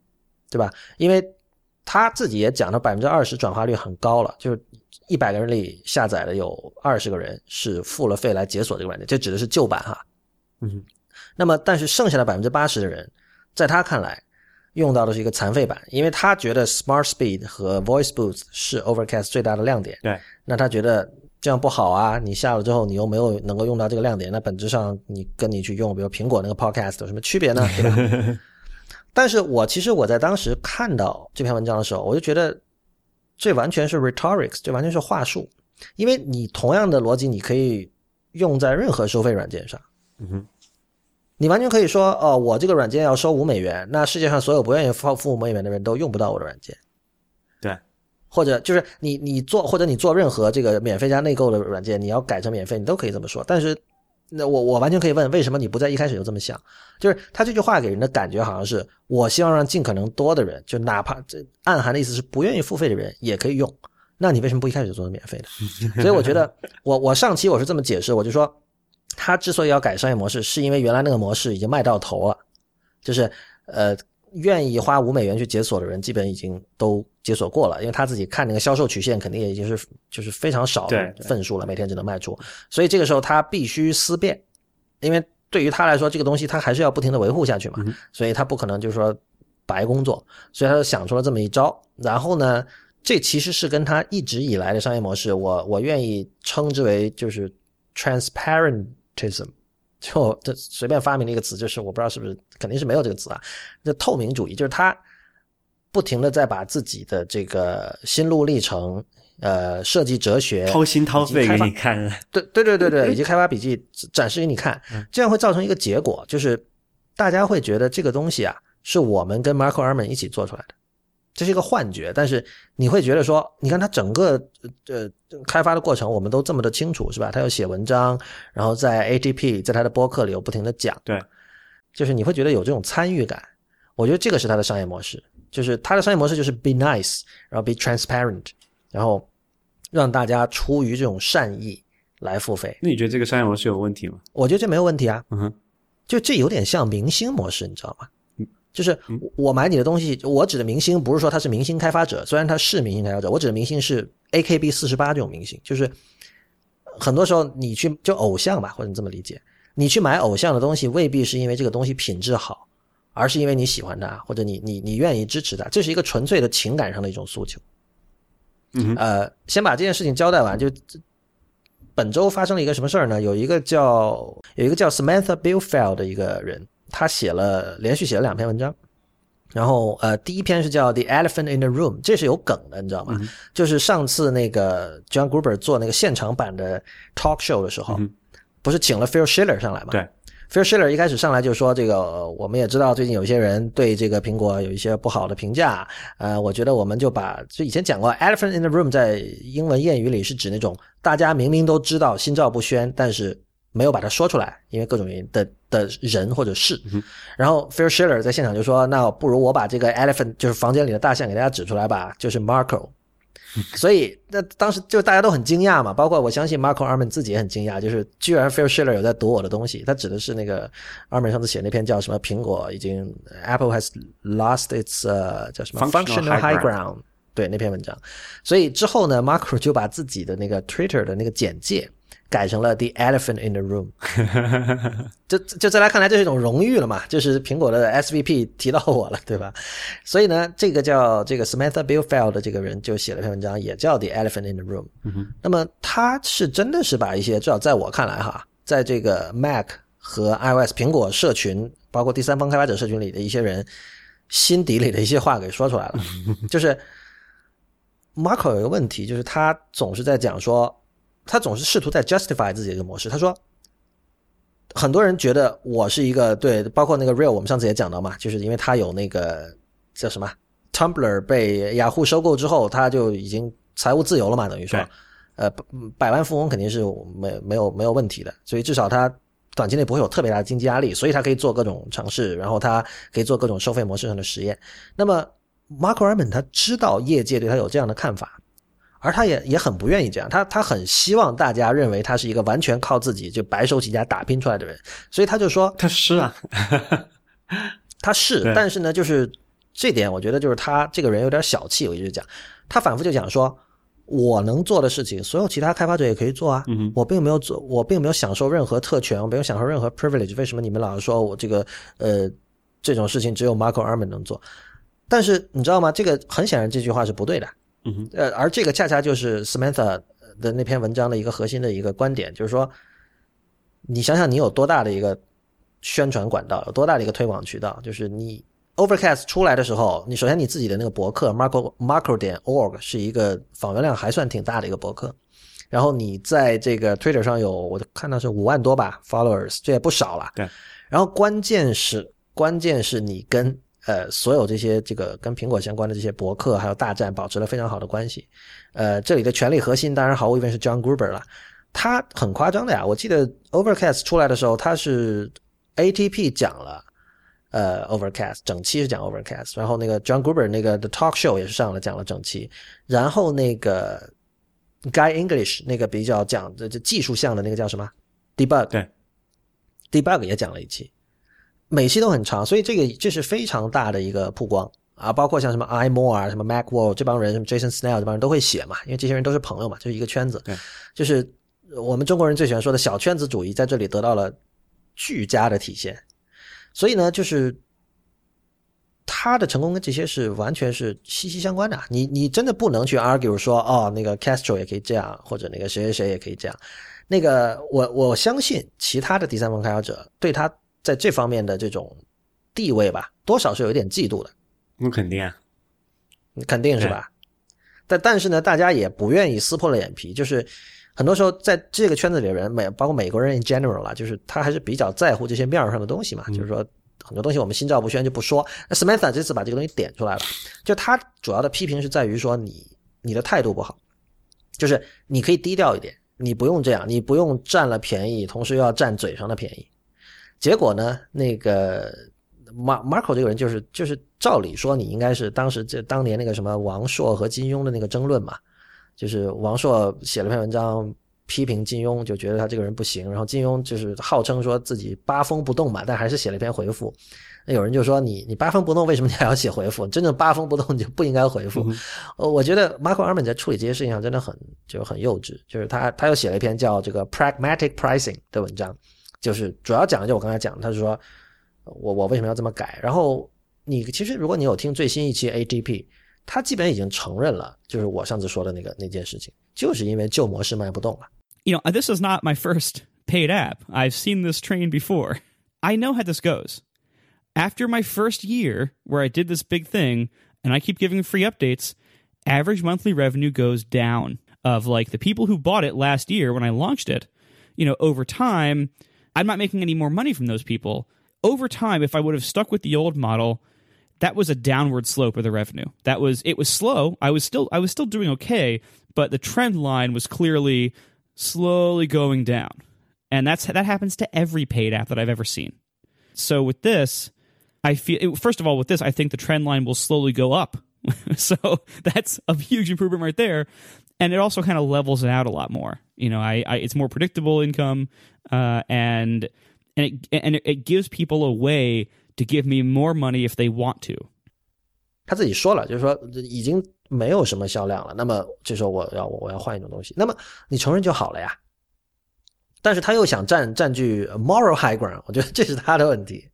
对吧？因为他自己也讲，了百分之二十转化率很高了，就是一百个人里下载的有二十个人是付了费来解锁这个软件，这指的是旧版哈。
嗯，
那么但是剩下的百分之八十的人，在他看来用到的是一个残废版，因为他觉得 Smart Speed 和 Voice Boost 是 Overcast 最大的亮点。
对，
那他觉得这样不好啊，你下了之后你又没有能够用到这个亮点，那本质上你跟你去用，比如苹果那个 Podcast 有什么区别呢？对吧？但是我其实我在当时看到这篇文章的时候，我就觉得这完全是 rhetorics，这完全是话术，因为你同样的逻辑你可以用在任何收费软件上。
嗯哼，
你完全可以说，哦，我这个软件要收五美元，那世界上所有不愿意付付五美元的人都用不到我的软件。
对，
或者就是你你做或者你做任何这个免费加内购的软件，你要改成免费，你都可以这么说。但是，那我我完全可以问，为什么你不在一开始就这么想？就是他这句话给人的感觉好像是，我希望让尽可能多的人，就哪怕这暗含的意思是不愿意付费的人也可以用。那你为什么不一开始就做的免费的？所以我觉得，我我上期我是这么解释，我就说，他之所以要改商业模式，是因为原来那个模式已经卖到头了，就是呃，愿意花五美元去解锁的人，基本已经都解锁过了，因为他自己看那个销售曲线，肯定也已经是就是非常少的份数了，每天只能卖出，所以这个时候他必须思变，因为对于他来说，这个东西他还是要不停的维护下去嘛，
嗯
所以他不可能就是说白工作，所以他就想出了这么一招，然后呢，这其实是跟他一直以来的商业模式，我我愿意称之为就是 transparentism。就这随便发明了一个词，就是我不知道是不是肯定是没有这个词啊，就透明主义，就是他不停的在把自己的这个心路历程、呃设计哲学、
掏心掏肺给你看，
对对对对对，以及开发笔记展示给你看，这样会造成一个结果，就是大家会觉得这个东西啊是我们跟 Marco Arman 一起做出来的，这是一个幻觉，但是你会觉得说，你看他整个呃开发的过程，我们都这么的清楚，是吧？他有写文章，然后在 ATP 在他的播客里有不停的讲，
对，
就是你会觉得有这种参与感。我觉得这个是他的商业模式，就是他的商业模式就是 be nice，然后 be transparent，然后让大家出于这种善意来付费。
那你觉得这个商业模式有问题吗？
我觉得这没有问题啊，
嗯哼，
就这有点像明星模式，你知道吗？就是我买你的东西，我指的明星不是说他是明星开发者，虽然他是明星开发者，我指的明星是 AKB 四十八这种明星，就是很多时候你去就偶像吧，或者你这么理解，你去买偶像的东西，未必是因为这个东西品质好，而是因为你喜欢他，或者你你你愿意支持他，这是一个纯粹的情感上的一种诉求。
嗯，
呃，先把这件事情交代完，就本周发生了一个什么事儿呢？有一个叫有一个叫 Samantha Billfeld 的一个人，他写了连续写了两篇文章，然后呃，第一篇是叫 The Elephant in the Room，这是有梗的，你知道吗？就是上次那个 John Gruber 做那个现场版的 talk show 的时候，
嗯
不是请了 Phil Schiller 上来吗？
对。
Phil Schiller 一开始上来就说：“这个呃我们也知道最近有些人对这个苹果有一些不好的评价，呃，我觉得我们就把就以前讲过，elephant in the room 在英文谚语里是指那种大家明明都知道心照不宣，但是没有把它说出来，因为各种原因的的人或者事。然后 Phil Schiller 在现场就说：“那不如我把这个 elephant 就是房间里的大象给大家指出来吧，就是 Marco。”所以那当时就大家都很惊讶嘛，包括我相信 Marco Arman 自己也很惊讶，就是居然 Phil Schiller 有在读我的东西，他指的是那个 Arman 上次写那篇叫什么苹果已经 Apple has lost its 呃叫什么
Functional
high ground 对那篇文章，所以之后呢，Marco 就把自己的那个 Twitter 的那个简介改成了 The Elephant in the Room，就就在他看来这是一种荣誉了嘛，就是苹果的 SVP 提到我了，对吧？所以呢，这个叫这个 Samantha Billfield 的这个人就写了篇文章，也叫 The Elephant in the Room。那么他是真的是把一些，至少在我看来哈，在这个 Mac 和 iOS 苹果社群，包括第三方开发者社群里的一些人心底里的一些话给说出来了，就是 Marco 有一个问题，就是他总是在讲说，他总是试图在 justify 自己的一个模式。他说，很多人觉得我是一个对，包括那个 Real，我们上次也讲到嘛，就是因为他有那个叫什么 Tumblr 被雅虎收购之后，他就已经财务自由了嘛，等于说，呃，百万富翁肯定是没没有没有问题的，所以至少他短期内不会有特别大的经济压力，所以他可以做各种尝试，然后他可以做各种收费模式上的实验。那么 Marco Arman 他知道业界对他有这样的看法，而他也也很不愿意这样，他他很希望大家认为他是一个完全靠自己就白手起家打拼出来的人，所以他就说
他是啊，
他是，但是呢，就是这点我觉得就是他这个人有点小气，我一直讲，他反复就讲说。我能做的事情，所有其他开发者也可以做啊。
嗯
我并没有做，我并没有享受任何特权，我没有享受任何 privilege。为什么你们老是说我这个呃这种事情只有 Marco Arman 能做？但是你知道吗？这个很显然这句话是不对的。
嗯哼，
呃，而这个恰恰就是 Samantha 的那篇文章的一个核心的一个观点，就是说，你想想你有多大的一个宣传管道，有多大的一个推广渠道，就是你 Overcast 出来的时候，你首先你自己的那个博客 Marco Marco 点 org 是一个访问量还算挺大的一个博客，然后你在这个 Twitter 上有我看到是五万多吧 followers，这也不少了。
对，
然后关键是关键是你跟呃所有这些这个跟苹果相关的这些博客还有大战保持了非常好的关系。呃，这里的权力核心当然毫无疑问是 John Gruber 了，他很夸张的呀。我记得 Overcast 出来的时候，他是 ATP 讲了。呃，Overcast 整期是讲 Overcast，然后那个 John Gruber 那个 The Talk Show 也是上了讲了整期，然后那个 Guy English 那个比较讲的就技术项的那个叫什么 Debug，
对
，Debug 也讲了一期，每期都很长，所以这个这是非常大的一个曝光啊！包括像什么 iMore 啊、什么 Macworld 这帮人，什么 Jason Snell 这帮人都会写嘛，因为这些人都是朋友嘛，就是一个圈子。
对，
就是我们中国人最喜欢说的小圈子主义，在这里得到了巨佳的体现。所以呢，就是他的成功跟这些是完全是息息相关的。你你真的不能去 argue 说，哦，那个 Castro 也可以这样，或者那个谁谁谁也可以这样。那个我我相信其他的第三方开发者对他。在这方面的这种地位吧，多少是有一点嫉妒的。
那肯定啊，
肯定是吧？但但是呢，大家也不愿意撕破了眼皮。就是很多时候，在这个圈子里的人，美包括美国人 in general 啦，就是他还是比较在乎这些面上的东西嘛。就是说，很多东西我们心照不宣就不说。那 Samantha 这次把这个东西点出来了，就他主要的批评是在于说你你的态度不好，就是你可以低调一点，你不用这样，你不用占了便宜，同时又要占嘴上的便宜。结果呢？那个马 Marco 这个人就是就是照理说你应该是当时这当年那个什么王朔和金庸的那个争论嘛，就是王朔写了篇文章批评金庸，就觉得他这个人不行，然后金庸就是号称说自己八风不动嘛，但还是写了一篇回复。那有人就说你你八风不动，为什么你还要写回复？真正八风不动你就不应该回复。呃，我觉得 Marco Arman 在处理这些事情上真的很就很幼稚，就是他他又写了一篇叫这个 Pragmatic Pricing 的文章。就是主要讲的就我刚才讲，他是说我我为什么要这么改？然后你其实如果你有听最新一期 ATP，他基本已经承认了，就是我上次说的那个那件事情，就是因为旧模式卖不动了。
You know, this is not my first paid app. I've seen this train before. I know how this goes. After my first year, where I did this big thing, and I keep giving free updates, average monthly revenue goes down. Of like the people who bought it last year when I launched it, you know, over time I'm not making any more money from those people. Over time, if I would have stuck with the old model, that was a downward slope of the revenue. That was it was slow. I was still I was still doing okay, but the trend line was clearly slowly going down. And that's that happens to every paid app that I've ever seen. So with this, I feel first of all with this, I think the trend line will slowly go up. so that's a huge improvement right there and it also kind of levels it out a lot more. You know, I, I it's more predictable income, uh, and and it and it gives people a way to give me more money if they want to.
他自己说了，就是说已经没有什么销量了，那么这时候我要我要换一种东西，那么你承认就好了呀。但是他又想占占据 moral high ground，我觉得这是他的问题。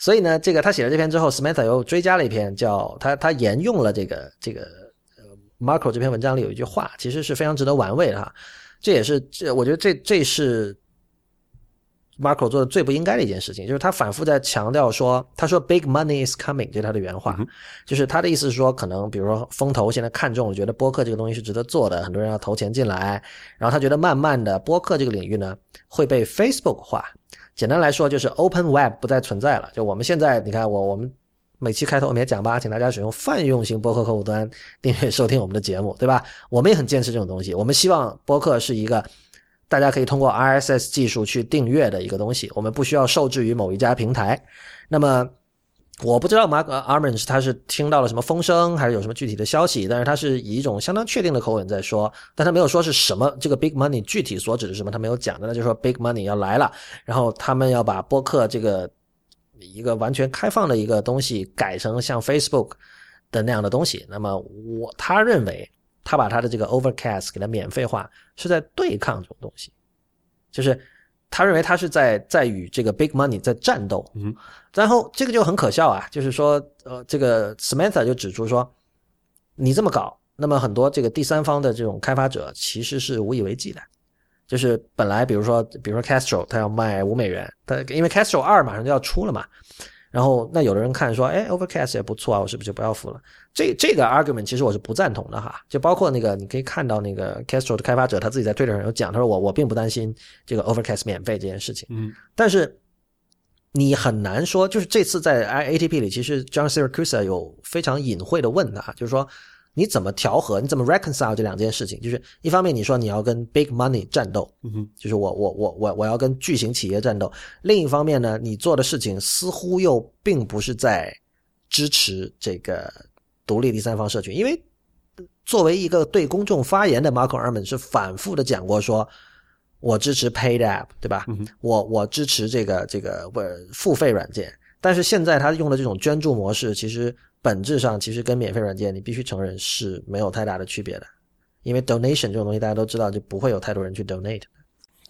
所以呢，这个他写了这篇之后，Smitha 又追加了一篇，叫他他沿用了这个这个 Marco 这篇文章里有一句话，其实是非常值得玩味的哈。这也是这，我觉得这这是 Marco 做的最不应该的一件事情，就是他反复在强调说，他说 “Big money is coming”，这是他的原话，就是他的意思是说，可能比如说风投现在看中了，觉得播客这个东西是值得做的，很多人要投钱进来，然后他觉得慢慢的播客这个领域呢会被 Facebook 化。简单来说，就是 Open Web 不再存在了。就我们现在，你看我我们。每期开头我们也讲吧，请大家使用泛用型播客客户端订阅收听我们的节目，对吧？我们也很坚持这种东西。我们希望播客是一个大家可以通过 RSS 技术去订阅的一个东西，我们不需要受制于某一家平台。那么我不知道马克 Armin 是他是听到了什么风声，还是有什么具体的消息？但是他是以一种相当确定的口吻在说，但他没有说是什么这个 Big Money 具体所指的什么，他没有讲的，那就是说 Big Money 要来了，然后他们要把播客这个。一个完全开放的一个东西改成像 Facebook 的那样的东西，那么我他认为他把他的这个 Overcast 给它免费化是在对抗这种东西，就是他认为他是在在与这个 Big Money 在战斗。嗯，然后这个就很可笑啊，就是说呃，这个 Samantha 就指出说，你这么搞，那么很多这个第三方的这种开发者其实是无以为继的。就是本来比如说，比如说 Castro，他要卖五美元，他因为 Castro 二马上就要出了嘛，然后那有的人看说，哎，Overcast 也不错啊，我是不是就不要付了？这这个 argument 其实我是不赞同的哈。就包括那个你可以看到那个 Castro 的开发者他自己在 Twitter 上有讲，他说我我并不担心这个 Overcast 免费这件事情。嗯，但是你很难说，就是这次在 ATP 里，其实 John Siracusa 有非常隐晦的问他，就是说。你怎么调和？你怎么 reconcile 这两件事情？就是一方面你说你要跟 big money 战斗，就是我我我我我要跟巨型企业战斗；另一方面呢，你做的事情似乎又并不是在支持这个独立第三方社群。因为作为一个对公众发言的 Marco Arman 是反复的讲过说，我支持 paid app，对吧？我我支持这个这个不付费软件，但是现在他用的这种捐助模式，其实本质上其实跟免费软件你必须承认是没有太大的区别的，因为 donation 这种东西大家都知道，就不会有太多人去 donate。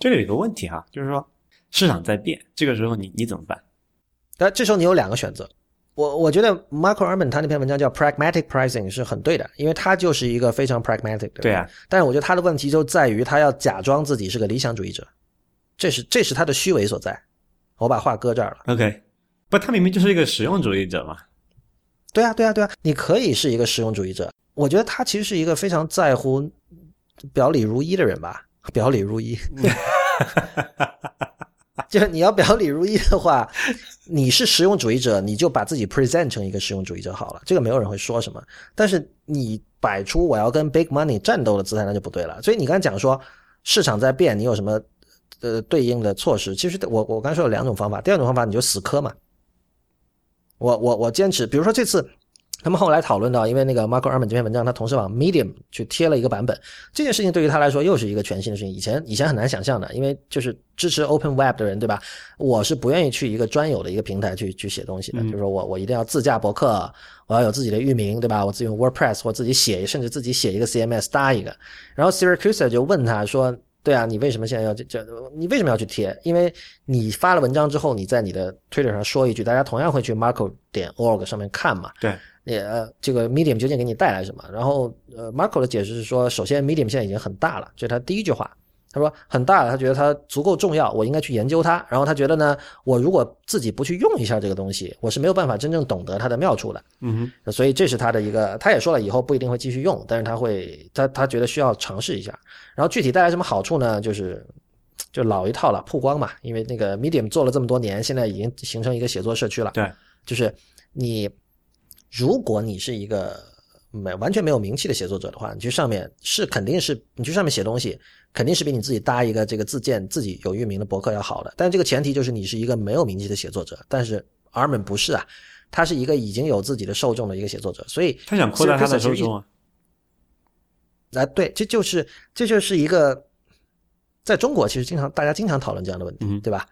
这里有一个问题哈，就是说市场在变，这个时候你你怎么办？
但这时候你有两个选择。我我觉得 Michael Arman 他那篇文章叫 Pragmatic Pricing 是很对的，因为他就是一个非常 pragmatic 的。
对啊。
但是我觉得他的问题就在于他要假装自己是个理想主义者，这是这是他的虚伪所在。我把话搁这儿了。
OK，不，他明明就是一个实用主义者嘛。
对啊，对啊，对啊，你可以是一个实用主义者。我觉得他其实是一个非常在乎表里如一的人吧，表里如一。就是你要表里如一的话，你是实用主义者，你就把自己 present 成一个实用主义者好了，这个没有人会说什么。但是你摆出我要跟 big money 战斗的姿态，那就不对了。所以你刚才讲说市场在变，你有什么呃对应的措施？其实我我刚才说有两种方法，第二种方法你就死磕嘛。我我我坚持，比如说这次。他们后来讨论到，因为那个 Marco Arman 这篇文章，他同时往 Medium 去贴了一个版本。这件事情对于他来说又是一个全新的事情，以前以前很难想象的，因为就是支持 Open Web 的人，对吧？我是不愿意去一个专有的一个平台去去写东西的，就是说我我一定要自驾博客，我要有自己的域名，对吧？我自己用 WordPress 或自己写，甚至自己写一个 CMS 搭一个。然后 Siracusa 就问他说：“对啊，你为什么现在要这这？你为什么要去贴？因为你发了文章之后，你在你的 Twitter 上说一句，大家同样会去 Marco 点 org 上面看嘛？
对。
也呃，这个 Medium 究竟给你带来什么？然后呃，Marco 的解释是说，首先 Medium 现在已经很大了，这是他第一句话。他说很大，他觉得它足够重要，我应该去研究它。然后他觉得呢，我如果自己不去用一下这个东西，我是没有办法真正懂得它的妙处的。
嗯
哼，所以这是他的一个，他也说了，以后不一定会继续用，但是他会，他他觉得需要尝试一下。然后具体带来什么好处呢？就是就老一套了，曝光嘛。因为那个 Medium 做了这么多年，现在已经形成一个写作社区了。
对，
就是你。如果你是一个没完全没有名气的写作者的话，你去上面是肯定是你去上面写东西，肯定是比你自己搭一个这个自建自己有域名的博客要好的。但这个前提就是你是一个没有名气的写作者。但是 Arman 不是啊，他是一个已经有自己的受众的一个写作者，所以
他想扩大他的受众啊。
啊，对，这就是这就是一个在中国其实经常大家经常讨论这样的问题，对吧？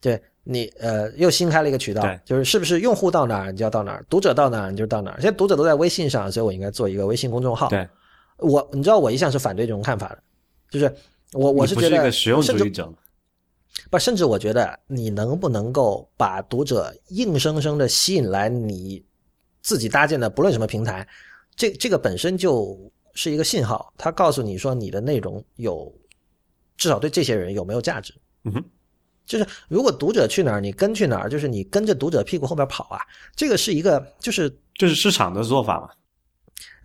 对。你呃又新开了一个渠道，就是是不是用户到哪儿你就要到哪儿，读者到哪儿你就到哪儿。现在读者都在微信上，所以我应该做一个微信公众号。
对，
我你知道我一向是反对这种看法的，就是我我是觉得
实用主义者，
不甚至我觉得你能不能够把读者硬生生的吸引来你自己搭建的不论什么平台，这这个本身就是一个信号，它告诉你说你的内容有至少对这些人有没有价值。
嗯哼。
就是如果读者去哪儿，你跟去哪儿，就是你跟着读者屁股后边跑啊。这个是一个，就是
就是市场的做法嘛？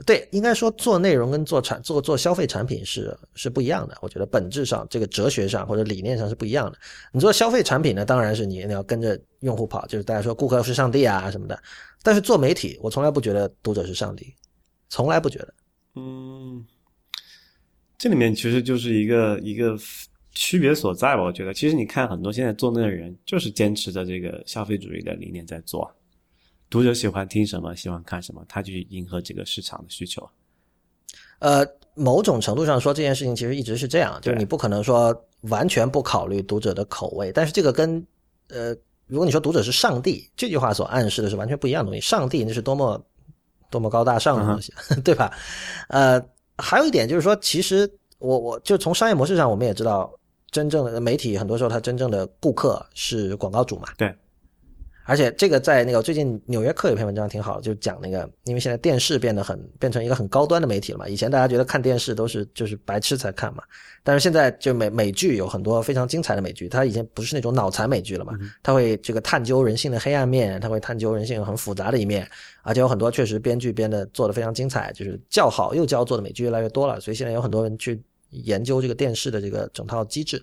对，应该说做内容跟做产做做消费产品是是不一样的。我觉得本质上这个哲学上或者理念上是不一样的。你做消费产品呢，当然是你你要跟着用户跑，就是大家说顾客是上帝啊什么的。但是做媒体，我从来不觉得读者是上帝，从来不觉得。
嗯，这里面其实就是一个一个。区别所在吧，我觉得其实你看很多现在做那个人，就是坚持着这个消费主义的理念在做。读者喜欢听什么，喜欢看什么，他去迎合这个市场的需求。
呃，某种程度上说，这件事情其实一直是这样，就是你不可能说完全不考虑读者的口味。但是这个跟呃，如果你说读者是上帝，这句话所暗示的是完全不一样的东西。上帝那是多么多么高大上的东西，对吧？呃，还有一点就是说，其实我我就从商业模式上，我们也知道。真正的媒体，很多时候它真正的顾客是广告主嘛？
对。
而且这个在那个最近《纽约客》有篇文章挺好，就讲那个，因为现在电视变得很变成一个很高端的媒体了嘛。以前大家觉得看电视都是就是白痴才看嘛，但是现在就美美剧有很多非常精彩的美剧，它已经不是那种脑残美剧了嘛，它会这个探究人性的黑暗面，它会探究人性很复杂的一面，而且有很多确实编剧编的做的非常精彩，就是叫好又叫做的美剧越来越多了，所以现在有很多人去。研究这个电视的这个整套机制，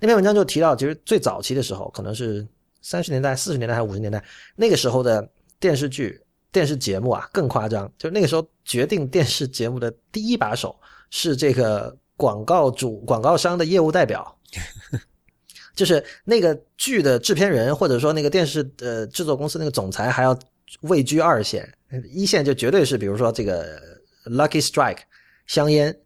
那篇文章就提到，其实最早期的时候，可能是三十年代、四十年代还是五十年代，那个时候的电视剧、电视节目啊更夸张。就那个时候决定电视节目的第一把手是这个广告主、广告商的业务代表，就是那个剧的制片人或者说那个电视呃制作公司那个总裁还要位居二线，一线就绝对是比如说这个 Lucky Strike 香烟。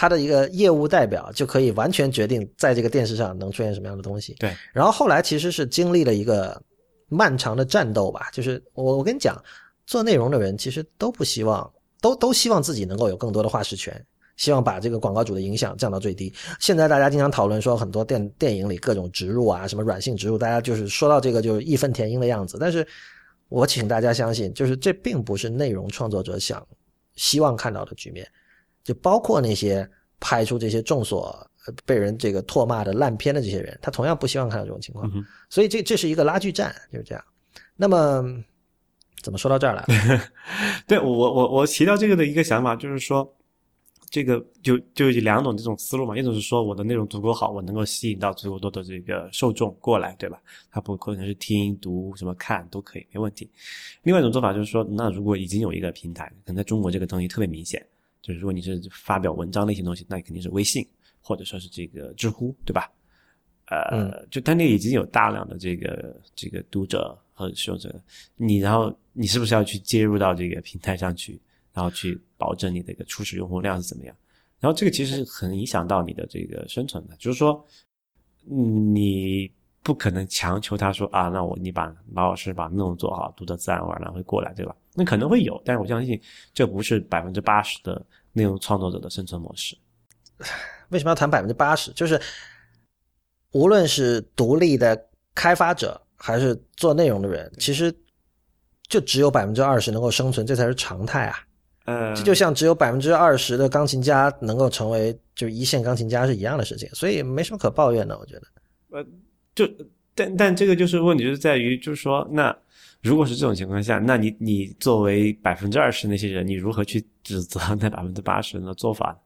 他的一个业务代表就可以完全决定在这个电视上能出现什么样的东西。
对，
然后后来其实是经历了一个漫长的战斗吧，就是我我跟你讲，做内容的人其实都不希望，都都希望自己能够有更多的话事权，希望把这个广告主的影响降到最低。现在大家经常讨论说，很多电电影里各种植入啊，什么软性植入，大家就是说到这个就是义愤填膺的样子。但是我请大家相信，就是这并不是内容创作者想希望看到的局面，就包括那些拍出这些众所呃被人这个唾骂的烂片的这些人，他同样不希望看到这种情况。
嗯
所以这这是一个拉锯战，就是这样。那么怎么说到这儿来了？
对我我我提到这个的一个想法就是说，这个就就有两种这种思路嘛，一种是说我的内容足够好，我能够吸引到足够多的这个受众过来，对吧？他不可能是听、读、什么看都可以，没问题。另外一种做法就是说，那如果已经有一个平台，可能在中国这个东西特别明显，就是如果你是发表文章类型东西，那肯定是微信或者说是这个知乎，对吧？呃，就他那已经有大量的这个这个读者和使用者，你然后你是不是要去接入到这个平台上去，然后去保证你的一个初始用户量是怎么样？然后这个其实很影响到你的这个生存的，就是说，嗯你不可能强求他说啊，那我你把马老师把内容做好，读者自然而然会过来，对吧？那可能会有，但是我相信这不是百分之八十的内容创作者的生存模式。
为什么要谈百分之八十？就是无论是独立的开发者还是做内容的人，其实就只有百分之二十能够生存，这才是常态啊。
呃，
这就像只有百分之二十的钢琴家能够成为就是一线钢琴家是一样的事情，所以没什么可抱怨的，我觉得。
呃就但但这个就是问题，就是在于，就是说，那如果是这种情况下，那你你作为百分之二十那些人，你如何去指责那百分之八十人的做法？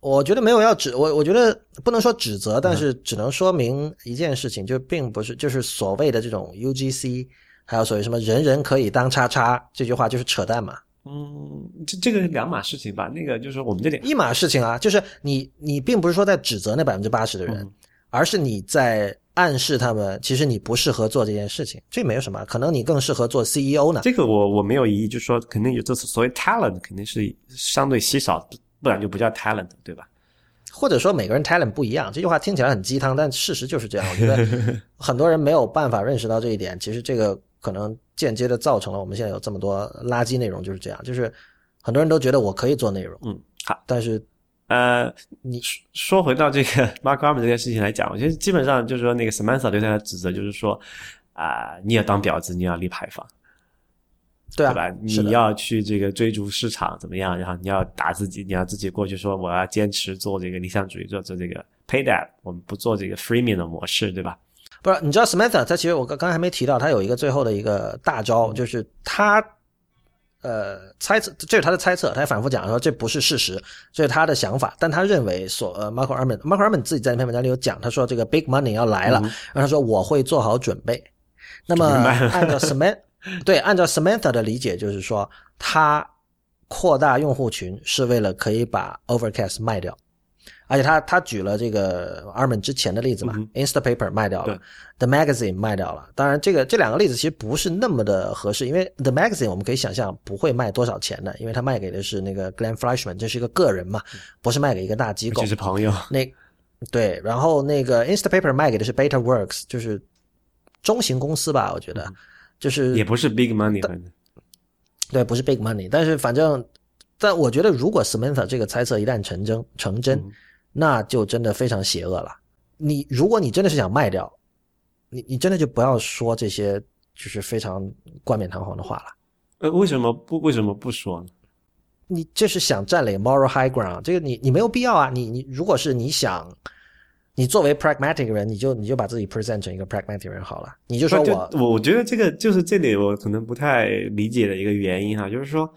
我觉得没有要指我，我觉得不能说指责，但是只能说明一件事情，就并不是就是所谓的这种 UGC，还有所谓什么人人可以当叉叉这句话就是扯淡嘛，
嗯，这这个是两码事情吧？那个就是我们这里，
一码事情啊，就是你你并不是说在指责那百分之八十的人，
嗯
而是你在暗示他们，其实你不适合做这件事情，这没有什么，可能你更适合做 CEO 呢。
这个我我没有疑义，就是说肯定有这次所谓 talent 肯定是相对稀少，不不然就不叫 talent，对吧？
或者说每个人 talent 不一样，这句话听起来很鸡汤，但事实就是这样。我觉得 很多人没有办法认识到这一点，其实这个可能间接的造成了我们现在有这么多垃圾内容，就是这样。就是很多人都觉得我可以做内容，
嗯，好，
但是
呃，
你
说说回到这个 Mark Arman 这件事情来讲，我觉得基本上就是说，那个 Samantha 对他的指责就是说，啊、你要当婊子，你要立牌坊。
对啊，
对吧？你要去这个追逐市场怎么样？然后你要打自己，你要自己过去说我要坚持做这个理想主义，做做这个 Pay That，我们不做这个 freemium 的模式，对吧？
不是，你知道 Samantha，他其实我刚刚才还没提到，他有一个最后的一个大招，就是他呃猜测，这是他的猜测，他也反复讲说这不是事实，这是他的想法，但他认为所呃 Marco Arman，Marco Arman 自己在那篇文章里有讲，他说这个 big money 要来了，然后他说我会做好准备。那么按照 Samantha 对，按照 Samantha 的理解就是说，他扩大用户群是为了可以把 Overcast 卖掉。而且他他举了这个 Arman 之前的例子嘛、
嗯
i n s t a p a p e r 卖掉了，The Magazine 卖掉了。当然，这个这两个例子其实不是那么的合适，因为 The Magazine 我们可以想象不会卖多少钱的，因为他卖给的是那个 Glenn Fleischman，这是一个个人嘛，不是卖给一个大机构
就。是朋友，
那对，然后那个 Instapaper 卖给的是 Beta Works，就是中型公司吧，我觉得，就是
也不是 big money，反正。
对，不是 big money，但是反正，但我觉得如果 Samantha 这个猜测一旦成真成真，那就真的非常邪恶了。你如果你真的是想卖掉，你你真的就不要说这些就是非常冠冕堂皇的话了。
呃，为什么不为什么不说呢？
你这是想占领 moral high ground，这个你你没有必要啊。你你如果是你想，你作为 pragmatic 人，你就你就把自己 present 成一个 pragmatic 人好了。你就说
就
我
我我觉得这个就是这里我可能不太理解的一个原因哈，就是说，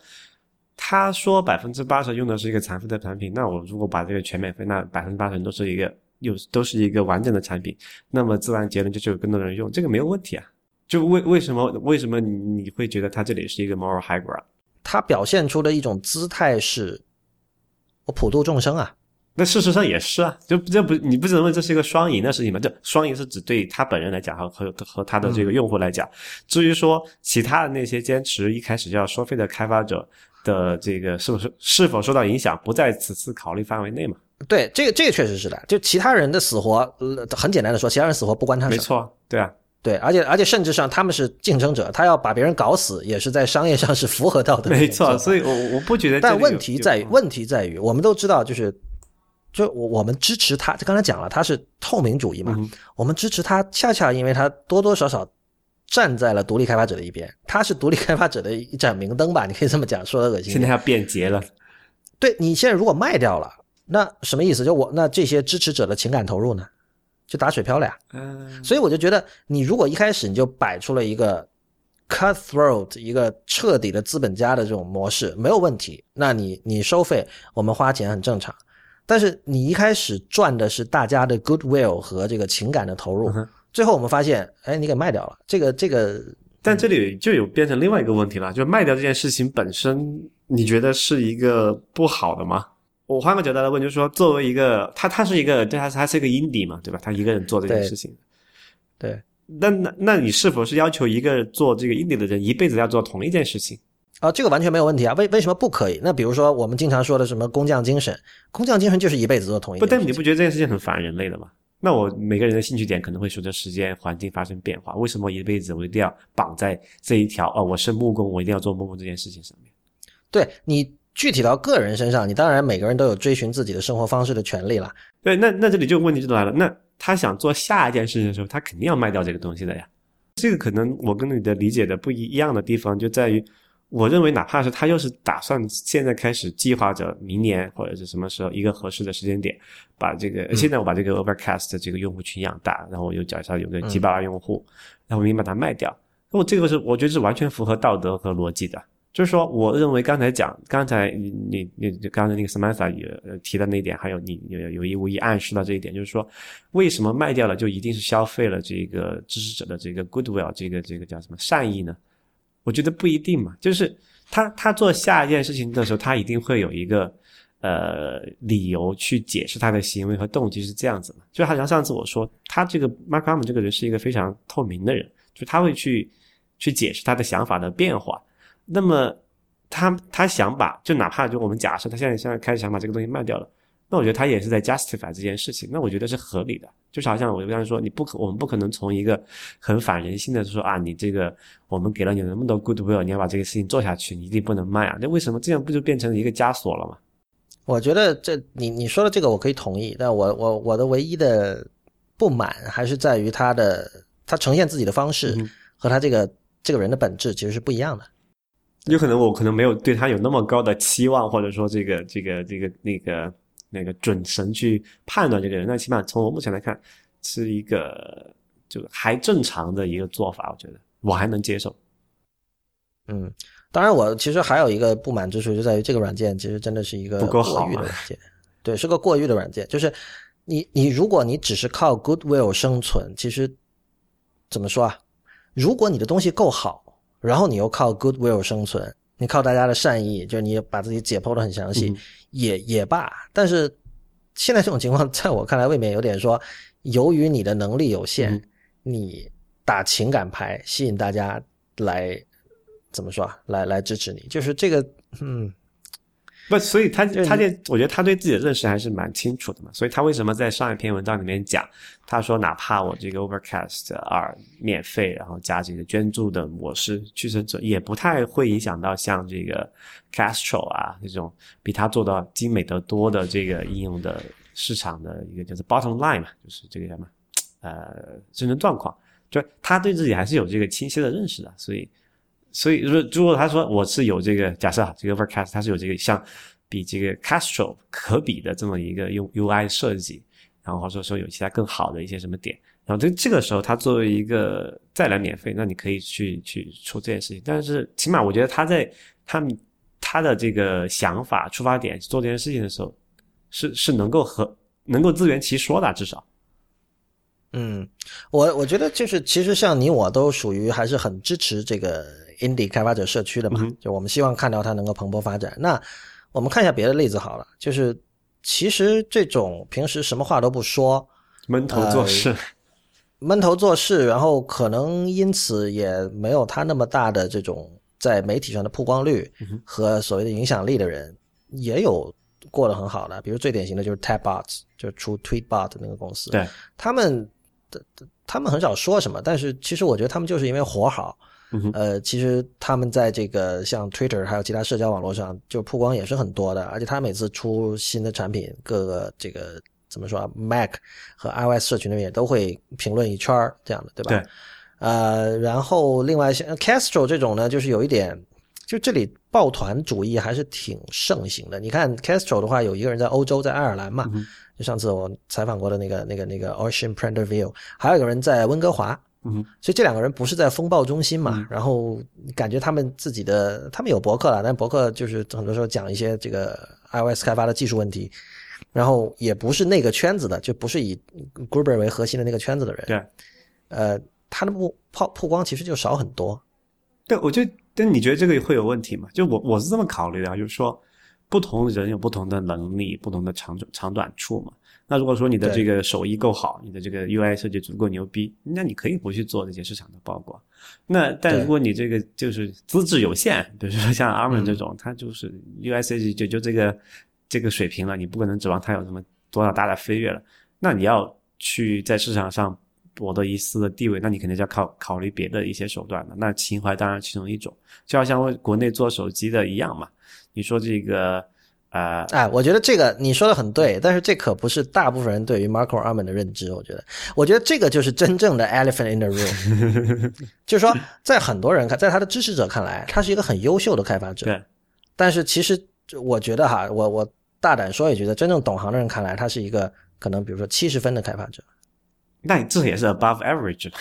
他说百分之八十用的是一个残废的产品，那我如果把这个全免费，那百分之八十都是一个又都是一个完整的产品，那么自然结论就是有更多人用，这个没有问题啊。就为为什么为什么你你会觉得他这里是一个 moral high ground？
他表现出的一种姿态是，我普度众生啊。
那事实上也是啊，就这不你不是认为这是一个双赢的事情吗？这双赢是指对他本人来讲和和和他的这个用户来讲。至于说其他的那些坚持一开始就要收费的开发者，的这个是不是是否受到影响，不在此次考虑范围内嘛？
对，这个这个确实是的。就其他人的死活，呃很简单的说，其他人死活不关他事。
没错，对啊，
对，而且而且甚至上他们是竞争者，他要把别人搞死，也是在商业上是符合到的。
没错。所以我我不觉得。
但问题在于，问题在于，我们都知道，就是就我我们支持他，就刚才讲了，他是透明主义嘛。我们支持他，恰恰因为他多多少少站在了独立开发者的一边，他是独立开发者的一盏明灯吧？你可以这么讲，说的恶心。
现在要变节了。
对你现在如果卖掉了。那什么意思？就我那这些支持者的情感投入呢，就打水漂了呀。嗯，所以我就觉得，你如果一开始你就摆出了一个 cutthroat 一个彻底的资本家的这种模式，没有问题。那你你收费，我们花钱很正常。但是你一开始赚的是大家的 goodwill 和这个情感的投入，最后我们发现，哎，你给卖掉了。这个这个，
但这里就有变成另外一个问题了，就卖掉这件事情本身，你觉得是一个不好的吗？我换个角度来问，就是说，作为一个他，他是一个，对他，他是一个 indie 嘛，对吧？他一个人做这件事情，
对。
那那那你是否是要求一个做这个 indie 的人一辈子要做同一件事情？
啊，这个完全没有问题啊。为为什么不可以？那比如说我们经常说的什么工匠精神，工匠精神就是一辈子做同一件事。
不，但你不觉得这件事情很烦人类的吗？那我每个人的兴趣点可能会随着时间环境发生变化。为什么一辈子我一定要绑在这一条？哦，我是木工，我一定要做木工这件事情上面？
对你。具体到个人身上，你当然每个人都有追寻自己的生活方式的权利了。
对，那那这里就问题就来了。那他想做下一件事情的时候，他肯定要卖掉这个东西的呀。这个可能我跟你的理解的不一样的地方就在于，我认为哪怕是他又是打算现在开始计划着明年或者是什么时候一个合适的时间点，把这个现在我把这个 Overcast 这个用户群养大，然后我又脚下有个几百万用户，然后我明把它卖掉，那我这个是我觉得是完全符合道德和逻辑的。就是说，我认为刚才讲，刚才你你你刚才那个 Samantha 也提的那一点，还有你有有意无意暗示到这一点，就是说，为什么卖掉了就一定是消费了这个支持者的这个 goodwill，这个这个叫什么善意呢？我觉得不一定嘛。就是他他做下一件事情的时候，他一定会有一个呃理由去解释他的行为和动机是这样子嘛。就好像上次我说，他这个 Mark a r m 这个人是一个非常透明的人，就他会去去解释他的想法的变化。那么，他他想把，就哪怕就我们假设他现在现在开始想把这个东西卖掉了，那我觉得他也是在 justify 这件事情，那我觉得是合理的。就是好像我刚才说，你不可，我们不可能从一个很反人性的说啊，你这个我们给了你那么多 goodwill，你要把这个事情做下去，你一定不能卖啊。那为什么这样不就变成一个枷锁了吗？
我觉得这你你说的这个我可以同意，但我我我的唯一的不满还是在于他的他呈现自己的方式和他这个这个人的本质其实是不一样的。
有可能我可能没有对他有那么高的期望，或者说这个这个这个那个那个准神去判断这个人，那起码从我目前来看，是一个就还正常的一个做法，我觉得我还能接受。
嗯，当然我其实还有一个不满之处，就在于这个软件其实真的是一个过誉的软件，对，是个过誉的软件。就是你你如果你只是靠 Goodwill 生存，其实怎么说啊？如果你的东西够好。然后你又靠 goodwill 生存，你靠大家的善意，就是你把自己解剖的很详细，也也罢。但是现在这种情况，在我看来未免有点说，由于你的能力有限，你打情感牌吸引大家来怎么说啊？来来支持你，就是这个，嗯。
不，所以他他这，我觉得他对自己的认识还是蛮清楚的嘛。所以他为什么在上一篇文章里面讲，他说哪怕我这个 Overcast 二免费，然后加这个捐助的模式，去生者也不太会影响到像这个 Castro 啊这种比他做到精美得多的这个应用的市场的一个叫做 Bottom Line 嘛，就是这个什么呃生存状况，就他对自己还是有这个清晰的认识的，所以。所以，如如果他说我是有这个假设啊，这个 Overcast 它是有这个像比这个 Castro 可比的这么一个用 UI 设计，然后或者说有其他更好的一些什么点，然后这这个时候他作为一个再来免费，那你可以去去出这件事情。但是起码我觉得他在他他的这个想法出发点做这件事情的时候，是是能够和能够自圆其说的，至少。
嗯，我我觉得就是其实像你我都属于还是很支持这个。indie 开发者社区的嘛，就我们希望看到它能够蓬勃发展。那我们看一下别的例子好了，就是其实这种平时什么话都不说，
闷头做事，
闷头做事，然后可能因此也没有他那么大的这种在媒体上的曝光率和所谓的影响力的人，也有过得很好的。比如最典型的就是 Tabbots，就是出 Tweetbot 的那个公司，
对
他们的他们很少说什么，但是其实我觉得他们就是因为活好。呃，其实他们在这个像 Twitter 还有其他社交网络上，就曝光也是很多的，而且他每次出新的产品，各个这个怎么说啊，Mac 和 iOS 社群那边也都会评论一圈这样的，对吧？
对。
呃，然后另外像 Castro 这种呢，就是有一点，就这里抱团主义还是挺盛行的。你看 Castro 的话，有一个人在欧洲，在爱尔兰嘛，就上次我采访过的那个那个那个 Ocean Prenderville，还有一个人在温哥华。
嗯，
所以这两个人不是在风暴中心嘛？然后感觉他们自己的，他们有博客了，但博客就是很多时候讲一些这个 iOS 开发的技术问题，然后也不是那个圈子的，就不是以 Gruber 为核心的那个圈子的人。
对，
呃，他的曝曝曝光其实就少很多。
对，我就但你觉得这个会有问题吗？就我我是这么考虑的，就是说不同人有不同的能力，不同的长长短处嘛。那如果说你的这个手艺够好，你的这个 UI 设计足够牛逼，那你可以不去做这些市场的曝光。那但如果你这个就是资质有限，比如说像 Armin 这种，他就是 UI 设计就就这个这个水平了，你不可能指望他有什么多少大的飞跃了。那你要去在市场上博得一丝的地位，那你肯定就要考考虑别的一些手段了。那情怀当然其中一种，就好像国内做手机的一样嘛。你说这个。啊，
哎，我觉得这个你说的很对，但是这可不是大部分人对于 Marco Arman 的认知。我觉得，我觉得这个就是真正的 elephant in the room，就是说，在很多人看，在他的支持者看来，他是一个很优秀的开发者。
对，
但是其实我觉得哈，我我大胆说一句，在真正懂行的人看来，他是一个可能比如说七十分的开发者。
那你这也是 above average。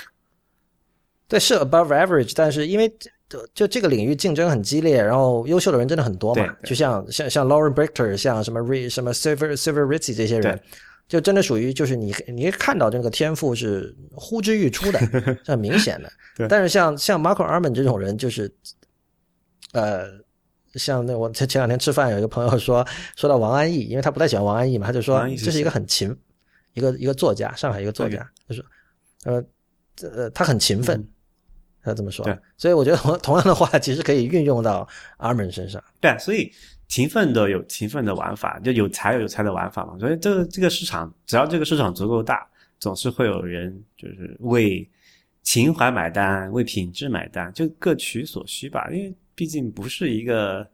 对，是 above average，但是因为。就就这个领域竞争很激烈，然后优秀的人真的很多嘛。就像像像 Lauren Brichter，像什么 Re 什么 Silver Silver Ritzy 这些人，就真的属于就是你你看到这个天赋是呼之欲出的，很明显的。但是像像 Marco Arman 这种人，就是呃，像那我前前两天吃饭，有一个朋友说说到王安忆，因为他不太喜欢王安忆嘛，他就说这是一个很勤一个一个作家，上海一个作家，他说呃呃他很勤奋。他这么说，
对，
所以我觉得同同样的话，其实可以运用到阿门身上。
对，所以勤奋的有勤奋的玩法，就有才有有才的玩法嘛。所以这个这个市场，只要这个市场足够大，总是会有人就是为情怀买单，为品质买单，就各取所需吧。因为毕竟不是一个，唉，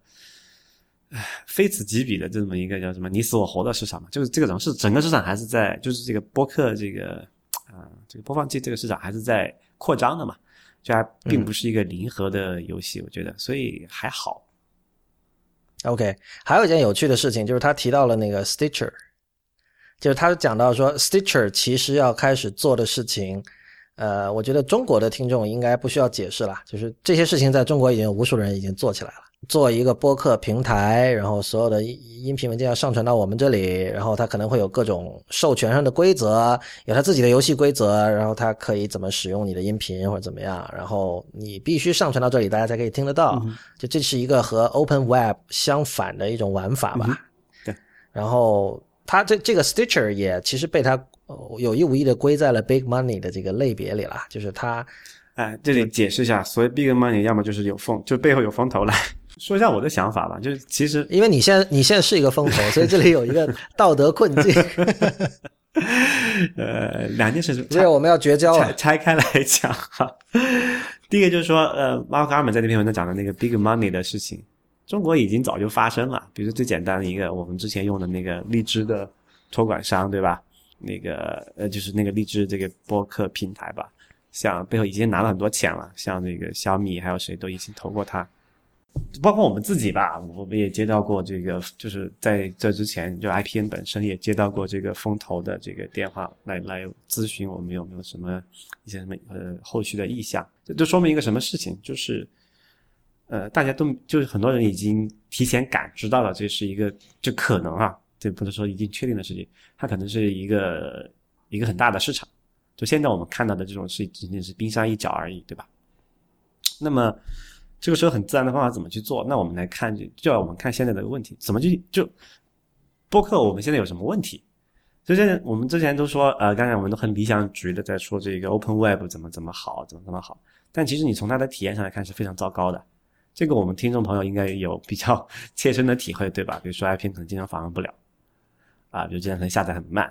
非此即彼的这么一个叫什么你死我活的市场嘛。就是这个种是整个市场还是在，就是这个播客这个啊，这个播放器这个市场还是在扩张的嘛。就还并不是一个零和的游戏，我觉得，所以还好。
OK，还有一件有趣的事情就是他提到了那个 Stitcher，就是他讲到说 Stitcher 其实要开始做的事情，呃，我觉得中国的听众应该不需要解释了，就是这些事情在中国已经有无数人已经做起来了。做一个播客平台，然后所有的音频文件要上传到我们这里，然后它可能会有各种授权上的规则，有它自己的游戏规则，然后它可以怎么使用你的音频或者怎么样，然后你必须上传到这里，大家才可以听得到。就这是一个和 Open Web 相反的一种玩法吧。
对。
然后它这这个 Stitcher 也其实被它有意无意的归在了 Big Money 的这个类别里了，就是它。
哎，这里解释一下，所谓 Big Money 要么就是有风，就背后有风投来。说一下我的想法吧，就是其实
因为你现在你现在是一个风投，所以这里有一个道德困境。
呃，两件事，
所以我们要绝交
了拆开来讲哈。第一个就是说，呃，马克阿尔在那篇文章讲的那个 big money 的事情，中国已经早就发生了。比如最简单的一个，我们之前用的那个荔枝的托管商，对吧？那个呃，就是那个荔枝这个播客平台吧，像背后已经拿了很多钱了，像那个小米还有谁都已经投过它。包括我们自己吧，我们也接到过这个，就是在这之前，就 IPN 本身也接到过这个风投的这个电话，来来咨询我们有没有什么一些什么呃后续的意向。这就说明一个什么事情，就是呃大家都就是很多人已经提前感知到了这是一个就可能啊，这不能说已经确定的事情，它可能是一个一个很大的市场。就现在我们看到的这种是仅仅是冰山一角而已，对吧？那么。这个时候很自然的方法怎么去做？那我们来看，就要我们看现在的问题，怎么去就播客？我们现在有什么问题？就现在我们之前都说，呃，刚才我们都很理想主义的在说这个 Open Web 怎么怎么好，怎么怎么好。但其实你从它的体验上来看是非常糟糕的。这个我们听众朋友应该有比较 切身的体会，对吧？比如说 IPN 可能经常访问不了，啊，比如经常可能下载很慢，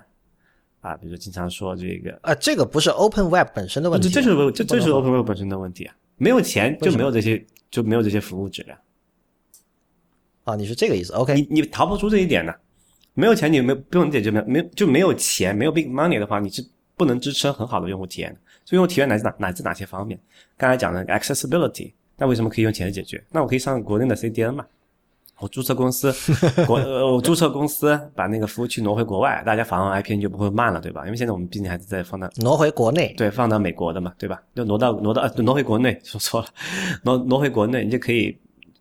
啊，比如经常说这个，
啊，这个不是 Open Web 本身的问题，
这这是这这是 Open Web 本身的问题啊，没有钱就没有这些就没有这些服务质量。
啊，你是这个意思？OK，
你你逃不出这一点的，没有钱你没不用解决没没就没有钱没有 big money 的话，你是不能支撑很好的用户体验的。所以用户体验来自哪来自哪些方面？刚才讲的 accessibility，那为什么可以用钱解决？那我可以上国内的 CDN 嘛？我注册公司，国呃我注册公司把那个服务器挪回国外，大家访问 IPN 就不会慢了，对吧？因为现在我们毕竟还是在放到
挪回国内，
对放到美国的嘛，对吧？就挪到挪到呃挪回国内，说错了，挪挪回国内，你就可以。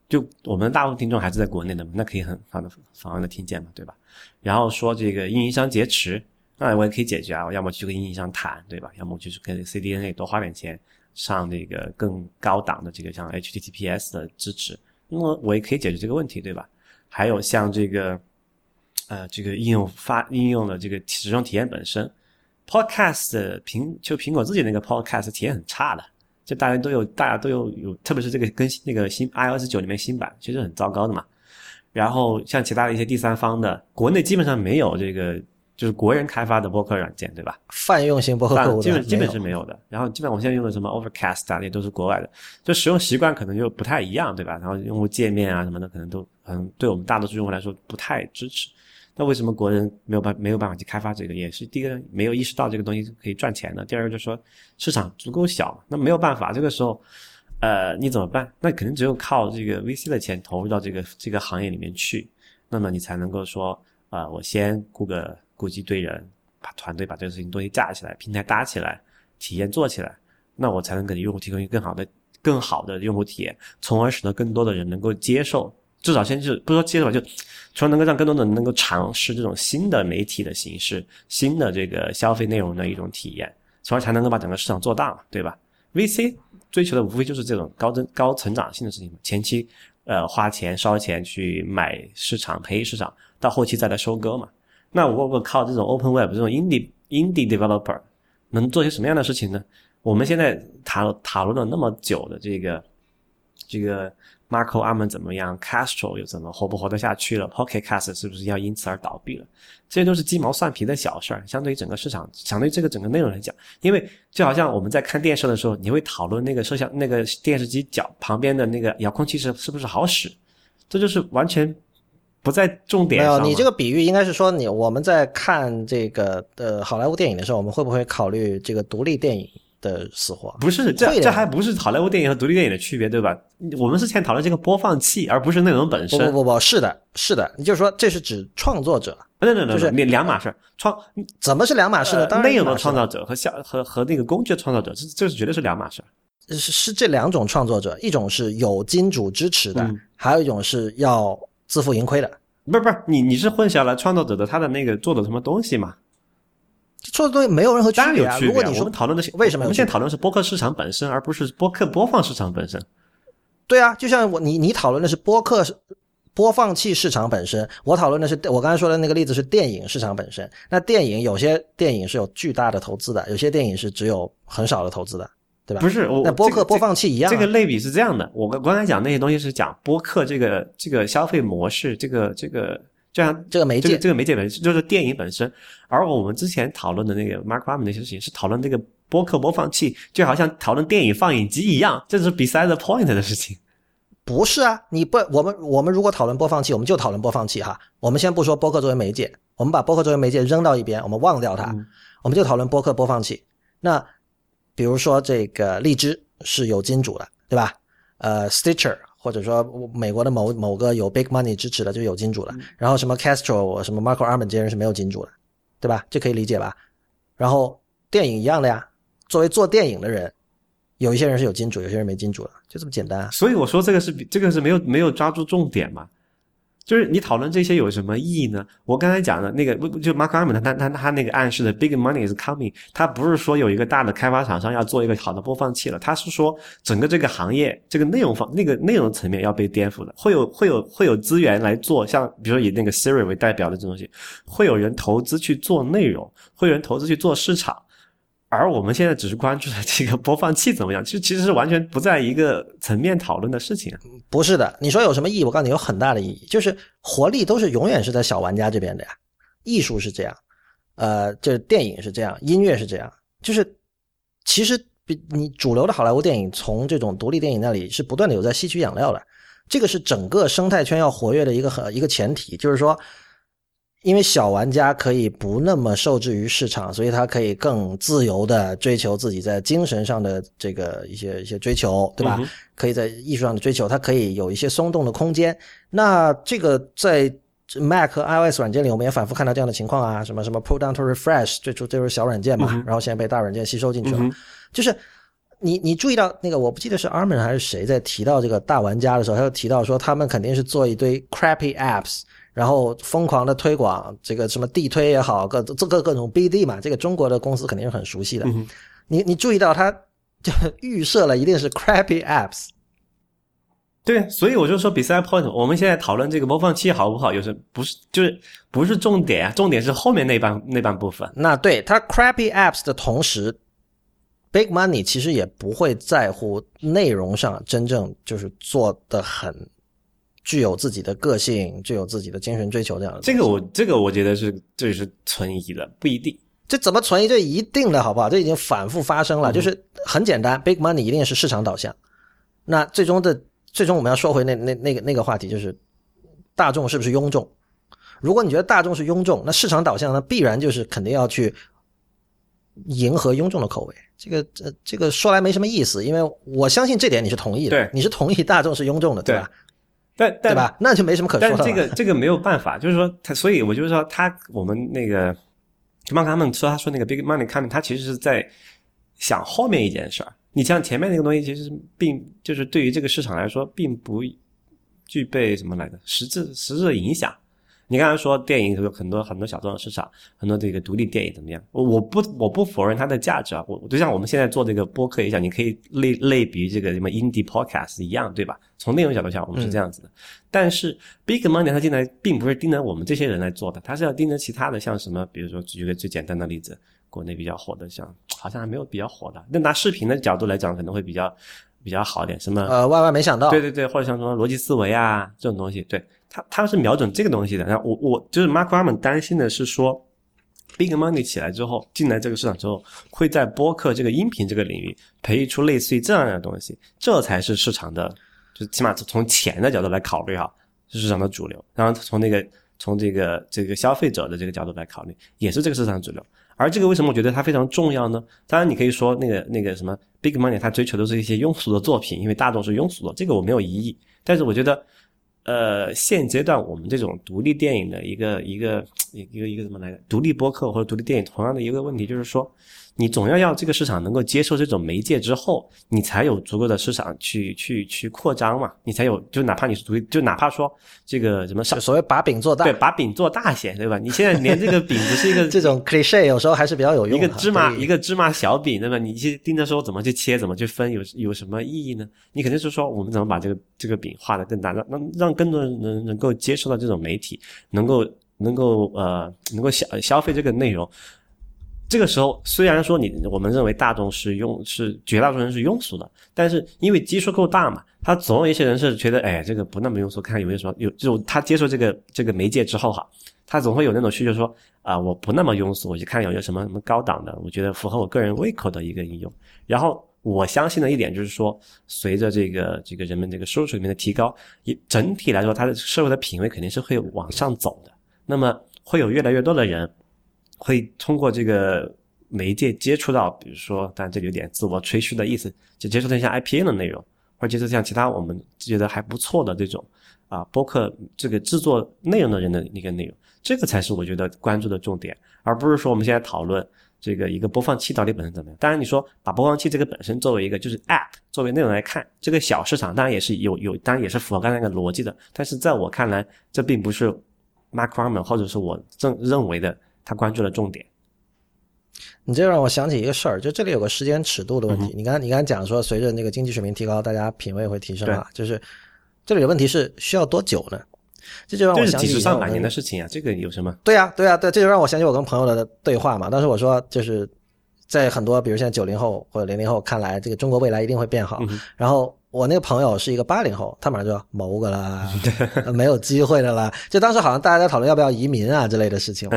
就我们大部分听众还是在国内的嘛，那可以很好的访问的听见嘛，对吧？然后说这个运营商劫持，那我也可以解决啊，我要么去跟运营商谈，对吧？要么就是跟 CDNA 多花点钱上那个更高档的这个像 HTTPS 的支持，那么我也可以解决这个问题，对吧？还有像这个呃这个应用发应用的这个使用体验本身，Podcast 苹就苹果自己那个 Podcast 体验很差的。就大家都有，大家都有有，特别是这个更新那个新 iOS 九里面新版，其实很糟糕的嘛。然后像其他的一些第三方的，国内基本上没有这个，就是国人开发的播客软件，对吧？
泛用型播客客户
基本基本是没有的。然后基本我现在用的什么 Overcast 啊，那都是国外的，就使用习惯可能就不太一样，对吧？然后用户界面啊什么的，可能都可能，对我们大多数用户来说不太支持。那为什么国人没有办没有办法去开发这个？也是第一个没有意识到这个东西可以赚钱的。第二个就是说市场足够小，那没有办法。这个时候，呃，你怎么办？那肯定只有靠这个 VC 的钱投入到这个这个行业里面去，那么你才能够说，啊，我先雇个估计对人，把团队把这个事情东西架起来，平台搭起来，体验做起来，那我才能给用户提供一个更好的、更好的用户体验，从而使得更多的人能够接受。至少先是不说接受吧，就从而能够让更多的人能够尝试这种新的媒体的形式、新的这个消费内容的一种体验，从而才能够把整个市场做大嘛，对吧？VC 追求的无非就是这种高增、高成长性的事情嘛，前期呃花钱烧钱去买市场、培育市场，到后期再来收割嘛。那我如果靠这种 Open Web 这种 Indie Indie Developer 能做些什么样的事情呢？我们现在讨讨论了那么久的这个这个。Marco 阿门怎么样？Castro 又怎么活不活得下去了？Pocket Cast 是不是要因此而倒闭了？这些都是鸡毛蒜皮的小事儿，相对于整个市场，相对于这个整个内容来讲，因为就好像我们在看电视的时候，你会讨论那个摄像、那个电视机角旁边的那个遥控器是是不是好使，这就是完全不在重点
上。没有，你这个比喻应该是说，你我们在看这个呃好莱坞电影的时候，我们会不会考虑这个独立电影？的死活
不是这这还不是好莱坞电影和独立电影的区别对吧？我们是先讨论这个播放器，而不是内容本身。
不不不，是的，是的，你就是说这是指创作者，
不不不，
就是
两两码事。创
怎么是两码事呢？当然，
内容的创造者和效和和那个工具的创造者，这这是绝对是两码事。
是是这两种创作者，一种是有金主支持的，还有一种是要自负盈亏的。
不是不是，你你是混淆了创作者的他的那个做的什么东西嘛？
做的东西没有任何区别
啊！
如果你说
我们讨论的是
为什么，
我们现在讨论是播客市场本身，而不是播客播放市场本身。
对啊，就像我你你讨论的是播客播放器市场本身，我讨论的是我刚才说的那个例子是电影市场本身。那电影有些电影是有巨大的投资的，有些电影是只有很少的投资的，对吧？
不是，我
那播客播放器一样。
这个类比是这样的，我刚才讲那些东西是讲播客这个这个消费模式，这个这个。就像
这个媒介，
这个媒介本身就是电影本身，而我们之前讨论的那个 Mark Arm 那些事情是讨论这个播客播放器，就好像讨论电影放映机一样，这是 beside the point 的事情。
不是啊，你不，我们我们如果讨论播放器，我们就讨论播放器哈。我们先不说播客作为媒介，我们把播客作为媒介扔到一边，我们忘掉它，我们就讨论播客播放器。那比如说这个荔枝是有金主的，对吧？呃，Stitcher。或者说美国的某某个有 big money 支持的就有金主了，然后什么 Castro 什么 Marco Arman 这些人是没有金主的，对吧？这可以理解吧？然后电影一样的呀，作为做电影的人，有一些人是有金主，有些人没金主的，就这么简单。
所以我说这个是这个是没有没有抓住重点嘛。就是你讨论这些有什么意义呢？我刚才讲的那个，就 Mark arm，他他他那个暗示的 big money is coming，他不是说有一个大的开发厂商要做一个好的播放器了，他是说整个这个行业这个内容方那个内容层面要被颠覆的，会有会有会有资源来做，像比如说以那个 Siri 为代表的这东西，会有人投资去做内容，会有人投资去做市场，而我们现在只是关注的这个播放器怎么样，就其实是完全不在一个层面讨论的事情啊。
不是的，你说有什么意义？我告诉你，有很大的意义，就是活力都是永远是在小玩家这边的呀。艺术是这样，呃，这电影是这样，音乐是这样，就是其实比你主流的好莱坞电影从这种独立电影那里是不断的有在吸取养料的，这个是整个生态圈要活跃的一个很一个前提，就是说。因为小玩家可以不那么受制于市场，所以他可以更自由的追求自己在精神上的这个一些一些追求，对吧？可以在艺术上的追求，他可以有一些松动的空间。那这个在 Mac 和 iOS 软件里，我们也反复看到这样的情况啊，什么什么 Pull Down to Refresh，最初就是小软件嘛，然后现在被大软件吸收进去了。就是你你注意到那个，我不记得是 Armin 还是谁在提到这个大玩家的时候，他就提到说他们肯定是做一堆 crappy apps。然后疯狂的推广这个什么地推也好，各这个各种 BD 嘛，这个中国的公司肯定是很熟悉的。你你注意到它就 预设了一定是 crappy apps。
对，所以我就说比赛 point，我们现在讨论这个播放器好不好，有时不是就是不是重点啊，重点是后面那半那半部分。
那对它 crappy apps 的同时，big money 其实也不会在乎内容上真正就是做的很。具有自己的个性，具有自己的精神追求，这样的
这个我这个我觉得是这是存疑的，不一定。
这怎么存疑？这一定的好不好？这已经反复发生了，就是很简单，big money 一定是市场导向。那最终的最终我们要说回那那那个那个话题，就是大众是不是庸众？如果你觉得大众是庸众，那市场导向呢，必然就是肯定要去迎合庸众的口味。这个这这个说来没什么意思，因为我相信这点你是同意的，
对，
你是同意大众是庸众的，对吧？
但
对吧？那就没什么可说
的。但这个这个没有办法，就是说他，所以我就是说他，我们那个就曼他们说，他说那个 big money coming，他其实是在想后面一件事儿。你像前面那个东西，其实并就是对于这个市场来说，并不具备什么来着实质实质的影响。你刚才说电影有很多很多小众的市场，很多这个独立电影怎么样？我我不我不否认它的价值啊，我就像我们现在做这个播客一样，你可以类类比这个什么 indie podcast 一样，对吧？从内容角度讲，我们是这样子的。但是 big money 它进来并不是盯着我们这些人来做的，它是要盯着其他的，像什么，比如说举个最简单的例子，国内比较火的，像好像还没有比较火的，那拿视频的角度来讲，可能会比较比较好点，什么
呃万万没想到，
对对对，或者像什么逻辑思维啊这种东西，对。他他是瞄准这个东西的，然后我我就是 Mark Arman 担心的是说，Big Money 起来之后，进来这个市场之后，会在播客这个音频这个领域培育出类似于这样的东西，这才是市场的，就起码从钱的角度来考虑哈，是市场的主流。然后从那个从这个这个消费者的这个角度来考虑，也是这个市场主流。而这个为什么我觉得它非常重要呢？当然你可以说那个那个什么 Big Money 它追求的是一些庸俗的作品，因为大众是庸俗的，这个我没有异议。但是我觉得。呃，现阶段我们这种独立电影的一个一个一个一个什么来着独立播客或者独立电影，同样的一个问题就是说。你总要要这个市场能够接受这种媒介之后，你才有足够的市场去去去扩张嘛，你才有就哪怕你是独立，就哪怕说这个什么
所谓把饼做大，
对，把饼做大些，对吧？你现在连这个饼不是一个
这种 cliche，有时候还是比较有用。
一个芝麻一个芝麻小饼，对吧？你去盯着说怎么去切，怎么去分，有有什么意义呢？你肯定是说我们怎么把这个这个饼画得更大，让让让更多人能能够接受到这种媒体，能够能够呃能够消消费这个内容。这个时候，虽然说你我们认为大众是庸是绝大多数人是庸俗的，但是因为基数够大嘛，他总有一些人是觉得，哎，这个不那么庸俗，看有没有什么有这种他接受这个这个媒介之后哈，他总会有那种需求说，啊，我不那么庸俗，我去看有些什么什么高档的，我觉得符合我个人胃口的一个应用。然后我相信的一点就是说，随着这个这个人们这个收入水平的提高，一整体来说，他的社会的品味肯定是会往上走的。那么会有越来越多的人。会通过这个媒介接触到，比如说，但这里有点自我吹嘘的意思，就接触到像 IPN 的内容，或者接触像其他我们觉得还不错的这种啊播客这个制作内容的人的那个内容，这个才是我觉得关注的重点，而不是说我们现在讨论这个一个播放器到底本身怎么样。当然，你说把播放器这个本身作为一个就是 App 作为内容来看，这个小市场当然也是有有，当然也是符合刚才那个逻辑的。但是在我看来，这并不是 Mark Farman 或者是我正认为的。他关注的重点，
你这让我想起一个事儿，就这里有个时间尺度的问题。你刚你刚才讲说，随着那个经济水平提高，大家品味会提升啊，就是这里的问题是需要多久呢？这就让我想起
几十上百年的事情啊，这个有什么？
对啊，对啊，对，这就让我想起我跟朋友的对话嘛。当时我说，就是在很多比如现在九零后或者零零后看来，这个中国未来一定会变好。
嗯
然后我那个朋友是一个八零后，他马上就要谋个啦，没有机会的了。就当时好像大家在讨论要不要移民啊之类的事情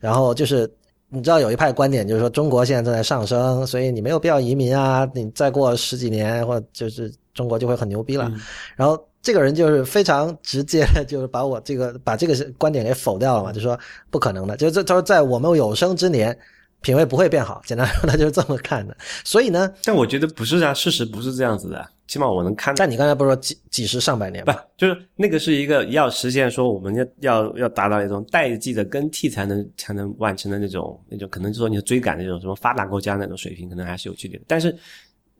然后就是你知道有一派观点就是说中国现在正在上升，所以你没有必要移民啊，你再过十几年或者就是中国就会很牛逼了。
嗯
然后这个人就是非常直接的，就是把我这个把这个观点给否掉了嘛，就说不可能的，就是这他说在我们有生之年。品味不会变好，简单说，他就是这么看的。所以呢，
但我觉得不是啊，事实不是这样子的。起码我能看，
但你刚才不是说几几十上百年
不？就是那个是一个要实现说我们要要要达到一种代际的更替才能才能完成的那种那种，可能就说你追赶那种什么发达国家那种水平，可能还是有距离的。但是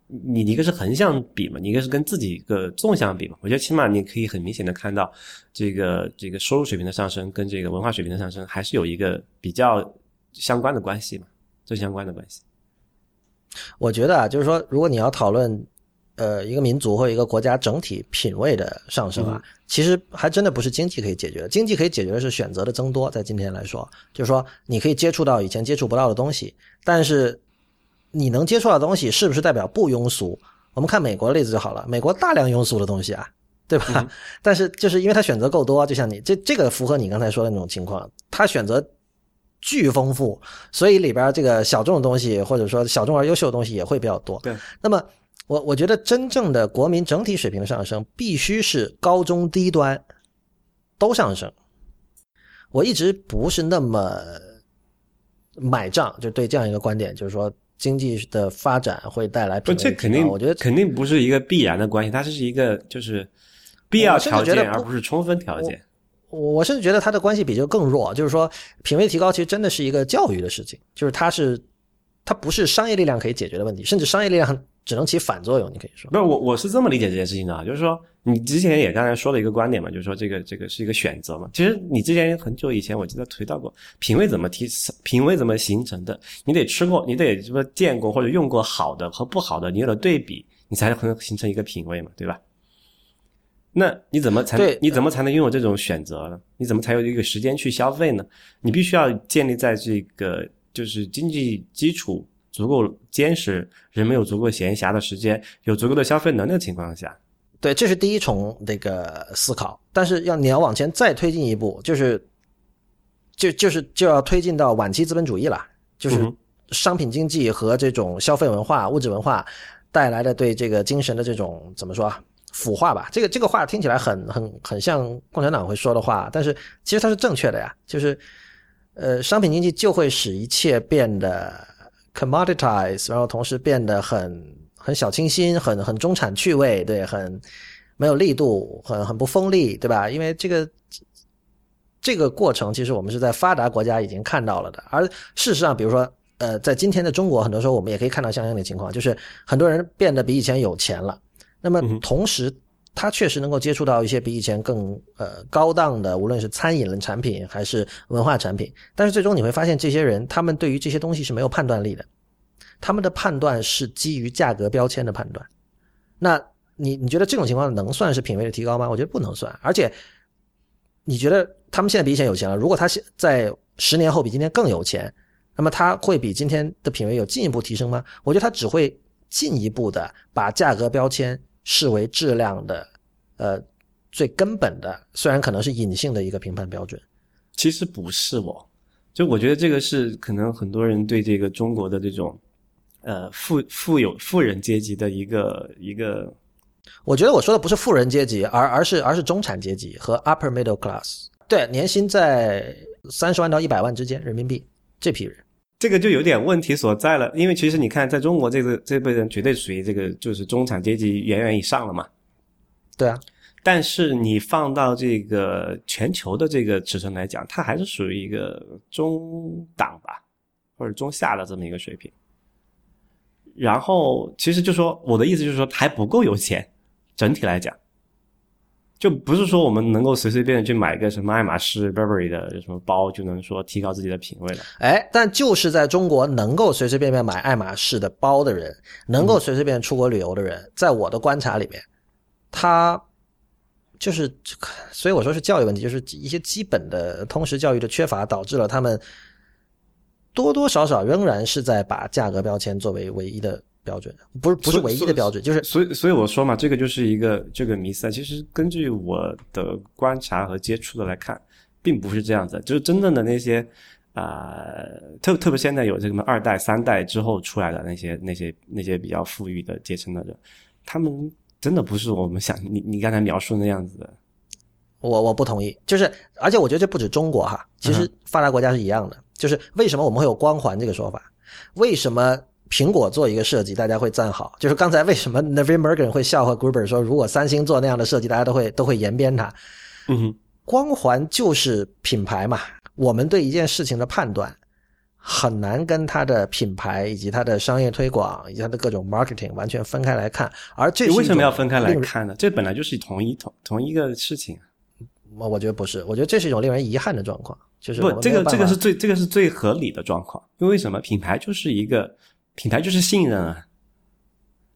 你一个是横向比嘛，你一个是跟自己一个纵向比嘛。我觉得起码你可以很明显的看到这个这个收入水平的上升跟这个文化水平的上升还是有一个比较相关的关系嘛，正相关的关系。
我觉得啊，就是说，如果你要讨论，呃，一个民族或者一个国家整体品味的上升啊，其实还真的不是经济可以解决的。经济可以解决的是选择的增多，在今天来说，就是说你可以接触到以前接触不到的东西，但是你能接触到的东西是不是代表不庸俗？我们看美国的例子就好了，美国大量庸俗的东西啊，对吧？但是就是因为它选择够多，就像你这这个符合你刚才说的那种情况，它选择巨丰富，所以里边这个小众的东西或者说小众而优秀的东西也会比较多。
对，
那么我我觉得真正的国民整体水平的上升，必须是高中低端都上升。我一直不是那么买账，就对这样一个观点，就是说经济的发展会带来
不，这肯定，
我觉得
肯定不是一个必然的关系，它是一个就是必要条件，而不是充分条件。
我我甚至觉得他的关系比这个更弱，就是说品味提高其实真的是一个教育的事情，就是它是它不是商业力量可以解决的问题，甚至商业力量只能起反作用，你可以说。
不是我，我是这么理解这件事情的，就是说，你之前也刚才说了一个观点嘛，就是说这个这个是一个选择嘛。其实你之前很久以前我记得提到过，品味怎么提，品味怎么形成的？你得吃过，你得什么见过或者用过好的和不好的，你有了对比，你才能形成一个品味嘛，对吧？那你怎么才
对
你怎么才能拥有这种选择呢？你怎么才有一个时间去消费呢？你必须要建立在这个就是经济基础足够坚实，人们有足够闲暇的时间，有足够的消费能力的情况下，
对，这是第一重那个思考。但是要你要往前再推进一步，就是就就是就要推进到晚期资本主义了，就是商品经济和这种消费文化、物质文化带来的对这个精神的这种怎么说啊腐化吧？这个这个话听起来很很很像共产党会说的话，但是其实它是正确的呀，就是呃，商品经济就会使一切变得 commoditize，然后同时变得很很小清新，很很中产趣味，对，很没有力度，很很不锋利，对吧？因为这个这个过程，其实我们是在发达国家已经看到了的，而事实上，比如说。呃，在今天的中国，很多时候我们也可以看到相应的情况，就是很多人变得比以前有钱了。那么同时，他确实能够接触到一些比以前更呃高档的，无论是餐饮类产品还是文化产品。但是最终你会发现，这些人他们对于这些东西是没有判断力的，他们的判断是基于价格标签的判断。那你你觉得这种情况能算是品味的提高吗？我觉得不能算。而且，你觉得他们现在比以前有钱了？如果他现在十年后比今天更有钱？那么他会比今天的品味有进一步提升吗？我觉得他只会进一步的把价格标签视为质量的呃最根本的，虽然可能是隐性的一个评判标准。
其实不是我，就我觉得这个是可能很多人对这个中国的这种呃富富有富人阶级的一个一个，
我觉得我说的不是富人阶级，而而是而是中产阶级和 upper middle class，对，年薪在三十万到一百万之间人民币这批人。
这个就有点问题所在了，因为其实你看，在中国这个这辈人绝对属于这个就是中产阶级远远以上了嘛。
对啊，
但是你放到这个全球的这个尺寸来讲，它还是属于一个中档吧，或者中下的这么一个水平。然后其实就说我的意思就是说还不够有钱，整体来讲，就不是说我们能够随随便便去买一个什么爱马仕、Burberry 的什么包就能说提高自己的品味了。
哎，但就是在中国能够随随便便买爱马仕的包的人，能够随随便出国旅游的人，在我的观察里面，他就是，所以我说是教育问题，就是一些基本的通识教育的缺乏，导致了他们多多少少仍然是在把价格标签作为唯一的标准，不是不是唯一的标准，就是
所以所以我说嘛，这个就是一个这个迷思。其实根据我的观察和接触的来看，并不是这样子，就是真正的那些啊、特特别现在有这个什么二代、三代之后出来的那些那些那些比较富裕的阶层的人，他们真的不是我们想你你刚才描述那样子的。
我我不同意，就是而且我觉得这不止中国哈，其实发达国家是一样的。就是为什么我们会有光环这个说法？为什么苹果做一个设计大家会赞好？就是刚才为什么 Navin Morgan 会笑话 Gruber 说，如果三星做那样的设计，大家都会都会延边它。
嗯哼，
光环就是品牌嘛，我们对一件事情的判断很难跟它的品牌以及它的商业推广以及它的各种 marketing 完全分开来看。而这是
为什么要分开来看呢？这本来就是同一同同一个事情。
我我觉得不是，我觉得这是一种令人遗憾的状况，就是
不，这个这个是最这个是最合理的状况，因为为什么？品牌就是一个品牌就是信任啊，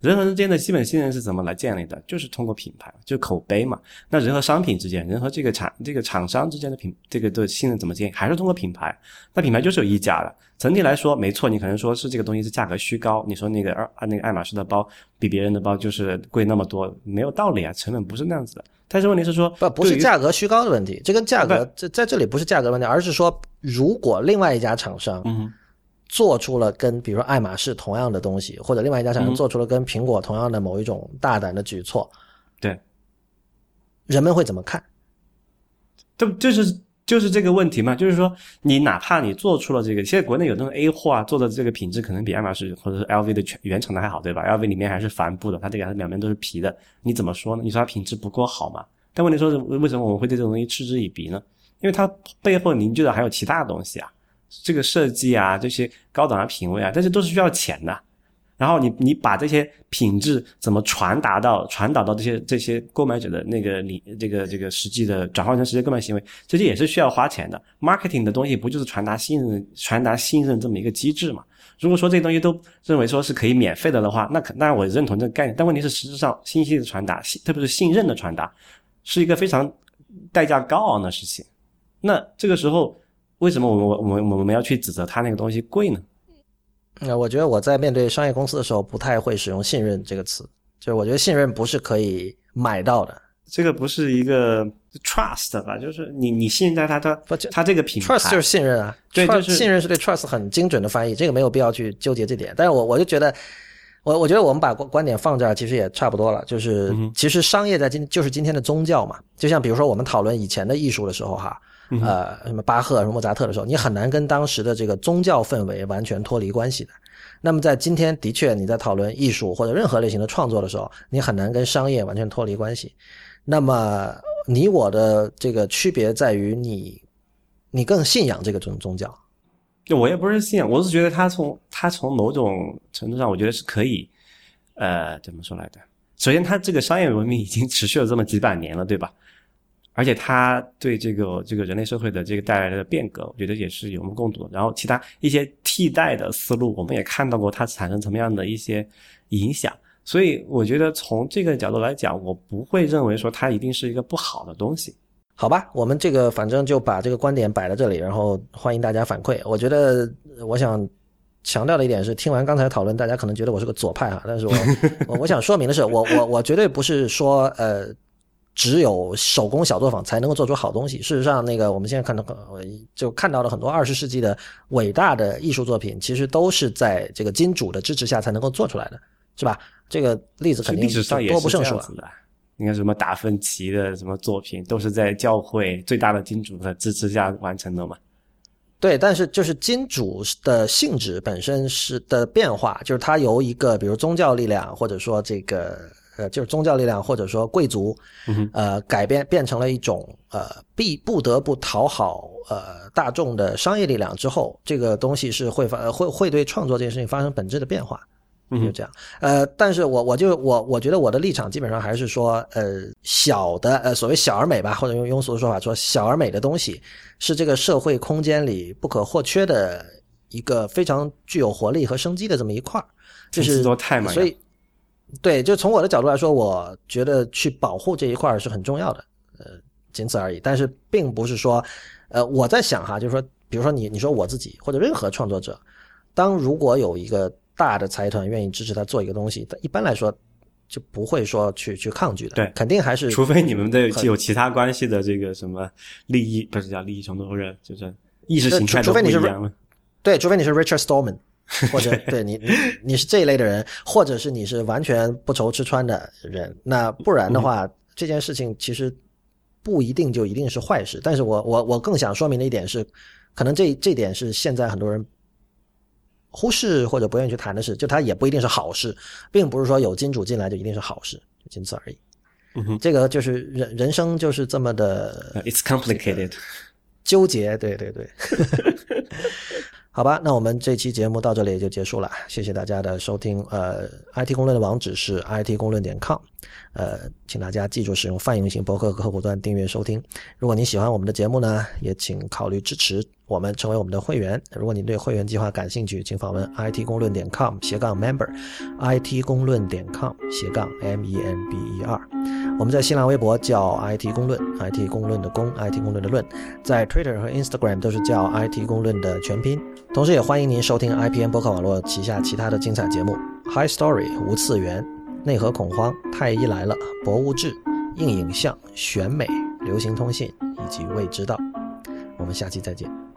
人和人之间的基本信任是怎么来建立的？就是通过品牌，就是口碑嘛。那人和商品之间，人和这个厂这个厂商之间的品这个的信任怎么建立？还是通过品牌。那品牌就是有溢价的。整体来说，没错，你可能说是这个东西是价格虚高，你说那个二那个爱马仕的包比别人的包就是贵那么多，没有道理啊，成本不是那样子的。但是问题是说，
不不是价格虚高的问题，这跟价格这在这里不是价格问题，而是说如果另外一家厂商做出了跟比如说爱马仕同样的东西，或者另外一家厂商
嗯
做出了跟苹果同样的某一种大胆的举措，
对。
人们会怎么看？
这就是就是这个问题嘛，就是说你哪怕你做出了这个，现在国内有那种 A 货啊，做的这个品质可能比爱马仕或者是 LV 的全原厂的还好，对吧？LV 里面还是帆布的，它这个还是两边都是皮的，你怎么说呢？你说它品质不够好嘛？但问题说是为什么我们会对这种东西嗤之以鼻呢？因为它背后凝聚的还有其他的东西啊，这个设计啊，这些高档的品味啊，这些都是需要钱的。然后你你把这些品质怎么传达到传导到这些这些购买者的那个里这个这个实际的转换成实际购买行为，这些也是需要花钱的。Marketing 的东西不就是传达信任传达信任这么一个机制嘛？如果说这些东西都认为说是可以免费的的话，那可那我认同这个概念，但问题是实质上信息的传达，信特别是信任的传达，是一个非常代价高昂的事情。那这个时候，为什么我们我们我们要去指责他那个东西贵呢？
那，我觉得我在面对商业公司的时候不太会使用“信任”这个词，就是我觉得信任不是可以买到的。
这个不是一个 trust 吧？就是你你信任在他他
不这
他这个品牌
Trust 就是信任啊，
对就是
信任是对 trust 很精准的翻译，这个没有必要去纠结这点。但是我我就觉得，我我觉得我们把观观点放这儿，其实也差不多了。就是、
嗯
其实商业在今就是今天的宗教嘛，就像比如说我们讨论以前的艺术的时候哈，
嗯
呃，什么巴赫、什么莫扎特的时候，你很难跟当时的这个宗教氛围完全脱离关系的。那么在今天，的确你在讨论艺术或者任何类型的创作的时候，你很难跟商业完全脱离关系。那么你我的这个区别在于你，你更信仰这个宗宗教。
就我也不是信仰，我是觉得他从他从某种程度上，我觉得是可以，呃，怎么说来着？首先，他这个商业文明已经持续了这么几百年了，对吧？而且他对这个这个人类社会的这个带来的变革，我觉得也是有目共睹。然后其他一些替代的思路，我们也看到过它产生什么样的一些影响。所以我觉得从这个角度来讲，我不会认为说它一定是一个不好的东西。
好吧，我们这个反正就把这个观点摆在这里，然后欢迎大家反馈。我觉得，我想强调的一点是，听完刚才讨论，大家可能觉得我是个左派哈，但是我我我想说明的是，我我我绝对不是说呃，只有手工小作坊才能够做出好东西。事实上，那个我们现在看到呃就看到了很多二十世纪的伟大的艺术作品，其实都是在这个金主的支持下才能够做出来的，是吧？这个例子肯定
历史上也是
多不胜数啊。
这样子的。你看什么达芬奇的什么作品，都是在教会最大的金主的支持下完成的嘛？
对，但是就是金主的性质本身是的变化，就是它由一个比如宗教力量，或者说这个呃，就是宗教力量，或者说贵族，呃，改变变成了一种呃必不得不讨好呃大众的商业力量之后，这个东西是会发呃会会对创作这件事情发生本质的变化。就这样，呃，但是我我就我我觉得我的立场基本上还是说，呃，小的呃所谓小而美吧，或者用庸俗的说法说小而美的东西，是这个社会空间里不可或缺的一个非常具有活力和生机的这么一块儿，就是
参差多态嘛
所以，对，就从我的角度来说，我觉得去保护这一块是很重要的，呃，仅此而已。但是并不是说，呃，我在想哈，就是说，比如说你你说我自己或者任何创作者，当如果有一个大的财团愿意支持他做一个东西，一般来说就不会说去去抗拒的，
对
肯定还是
除非你们的有其他关系的这个什么利益，不是叫利益冲突，或者就是意识形态都不一样了。
对，除非你是 Richard Stallman，或者对你你你是这一类的人，或者是你是完全不愁吃穿的人，那不然的话，这件事情其实不一定就一定是坏事。但是我我我更想说明的一点是，可能这这点是现在很多人忽视或者不愿意去谈的事，就它也不一定是好事，并不是说有金主进来就一定是好事，仅此而已。
嗯哼，
这个就是人人生就是这么的
，It's complicated，
纠结，对对对。好吧，那我们这期节目到这里也就结束了，谢谢大家的收听。呃，IT 公论的网址是 IT 公论点 com，呃，请大家记住使用泛用型博客客户端订阅收听。如果你喜欢我们的节目呢，也请考虑支持我们，成为我们的会员。如果你对会员计划感兴趣，请访问 IT 公论点 com 斜杠 member，IT 公论点 com 斜杠 m e n b e r。我们在新浪微博叫 IT 公论，IT 公论的公，IT 公论的论，在 Twitter 和 Instagram 都是叫 IT 公论的全拼。同时，也欢迎您收听 IPN 博客网络旗下其他的精彩节目：High Story、无次元、内核恐慌、太医来了、博物志、硬影像、选美、流行通信以及未知道。我们下期再见。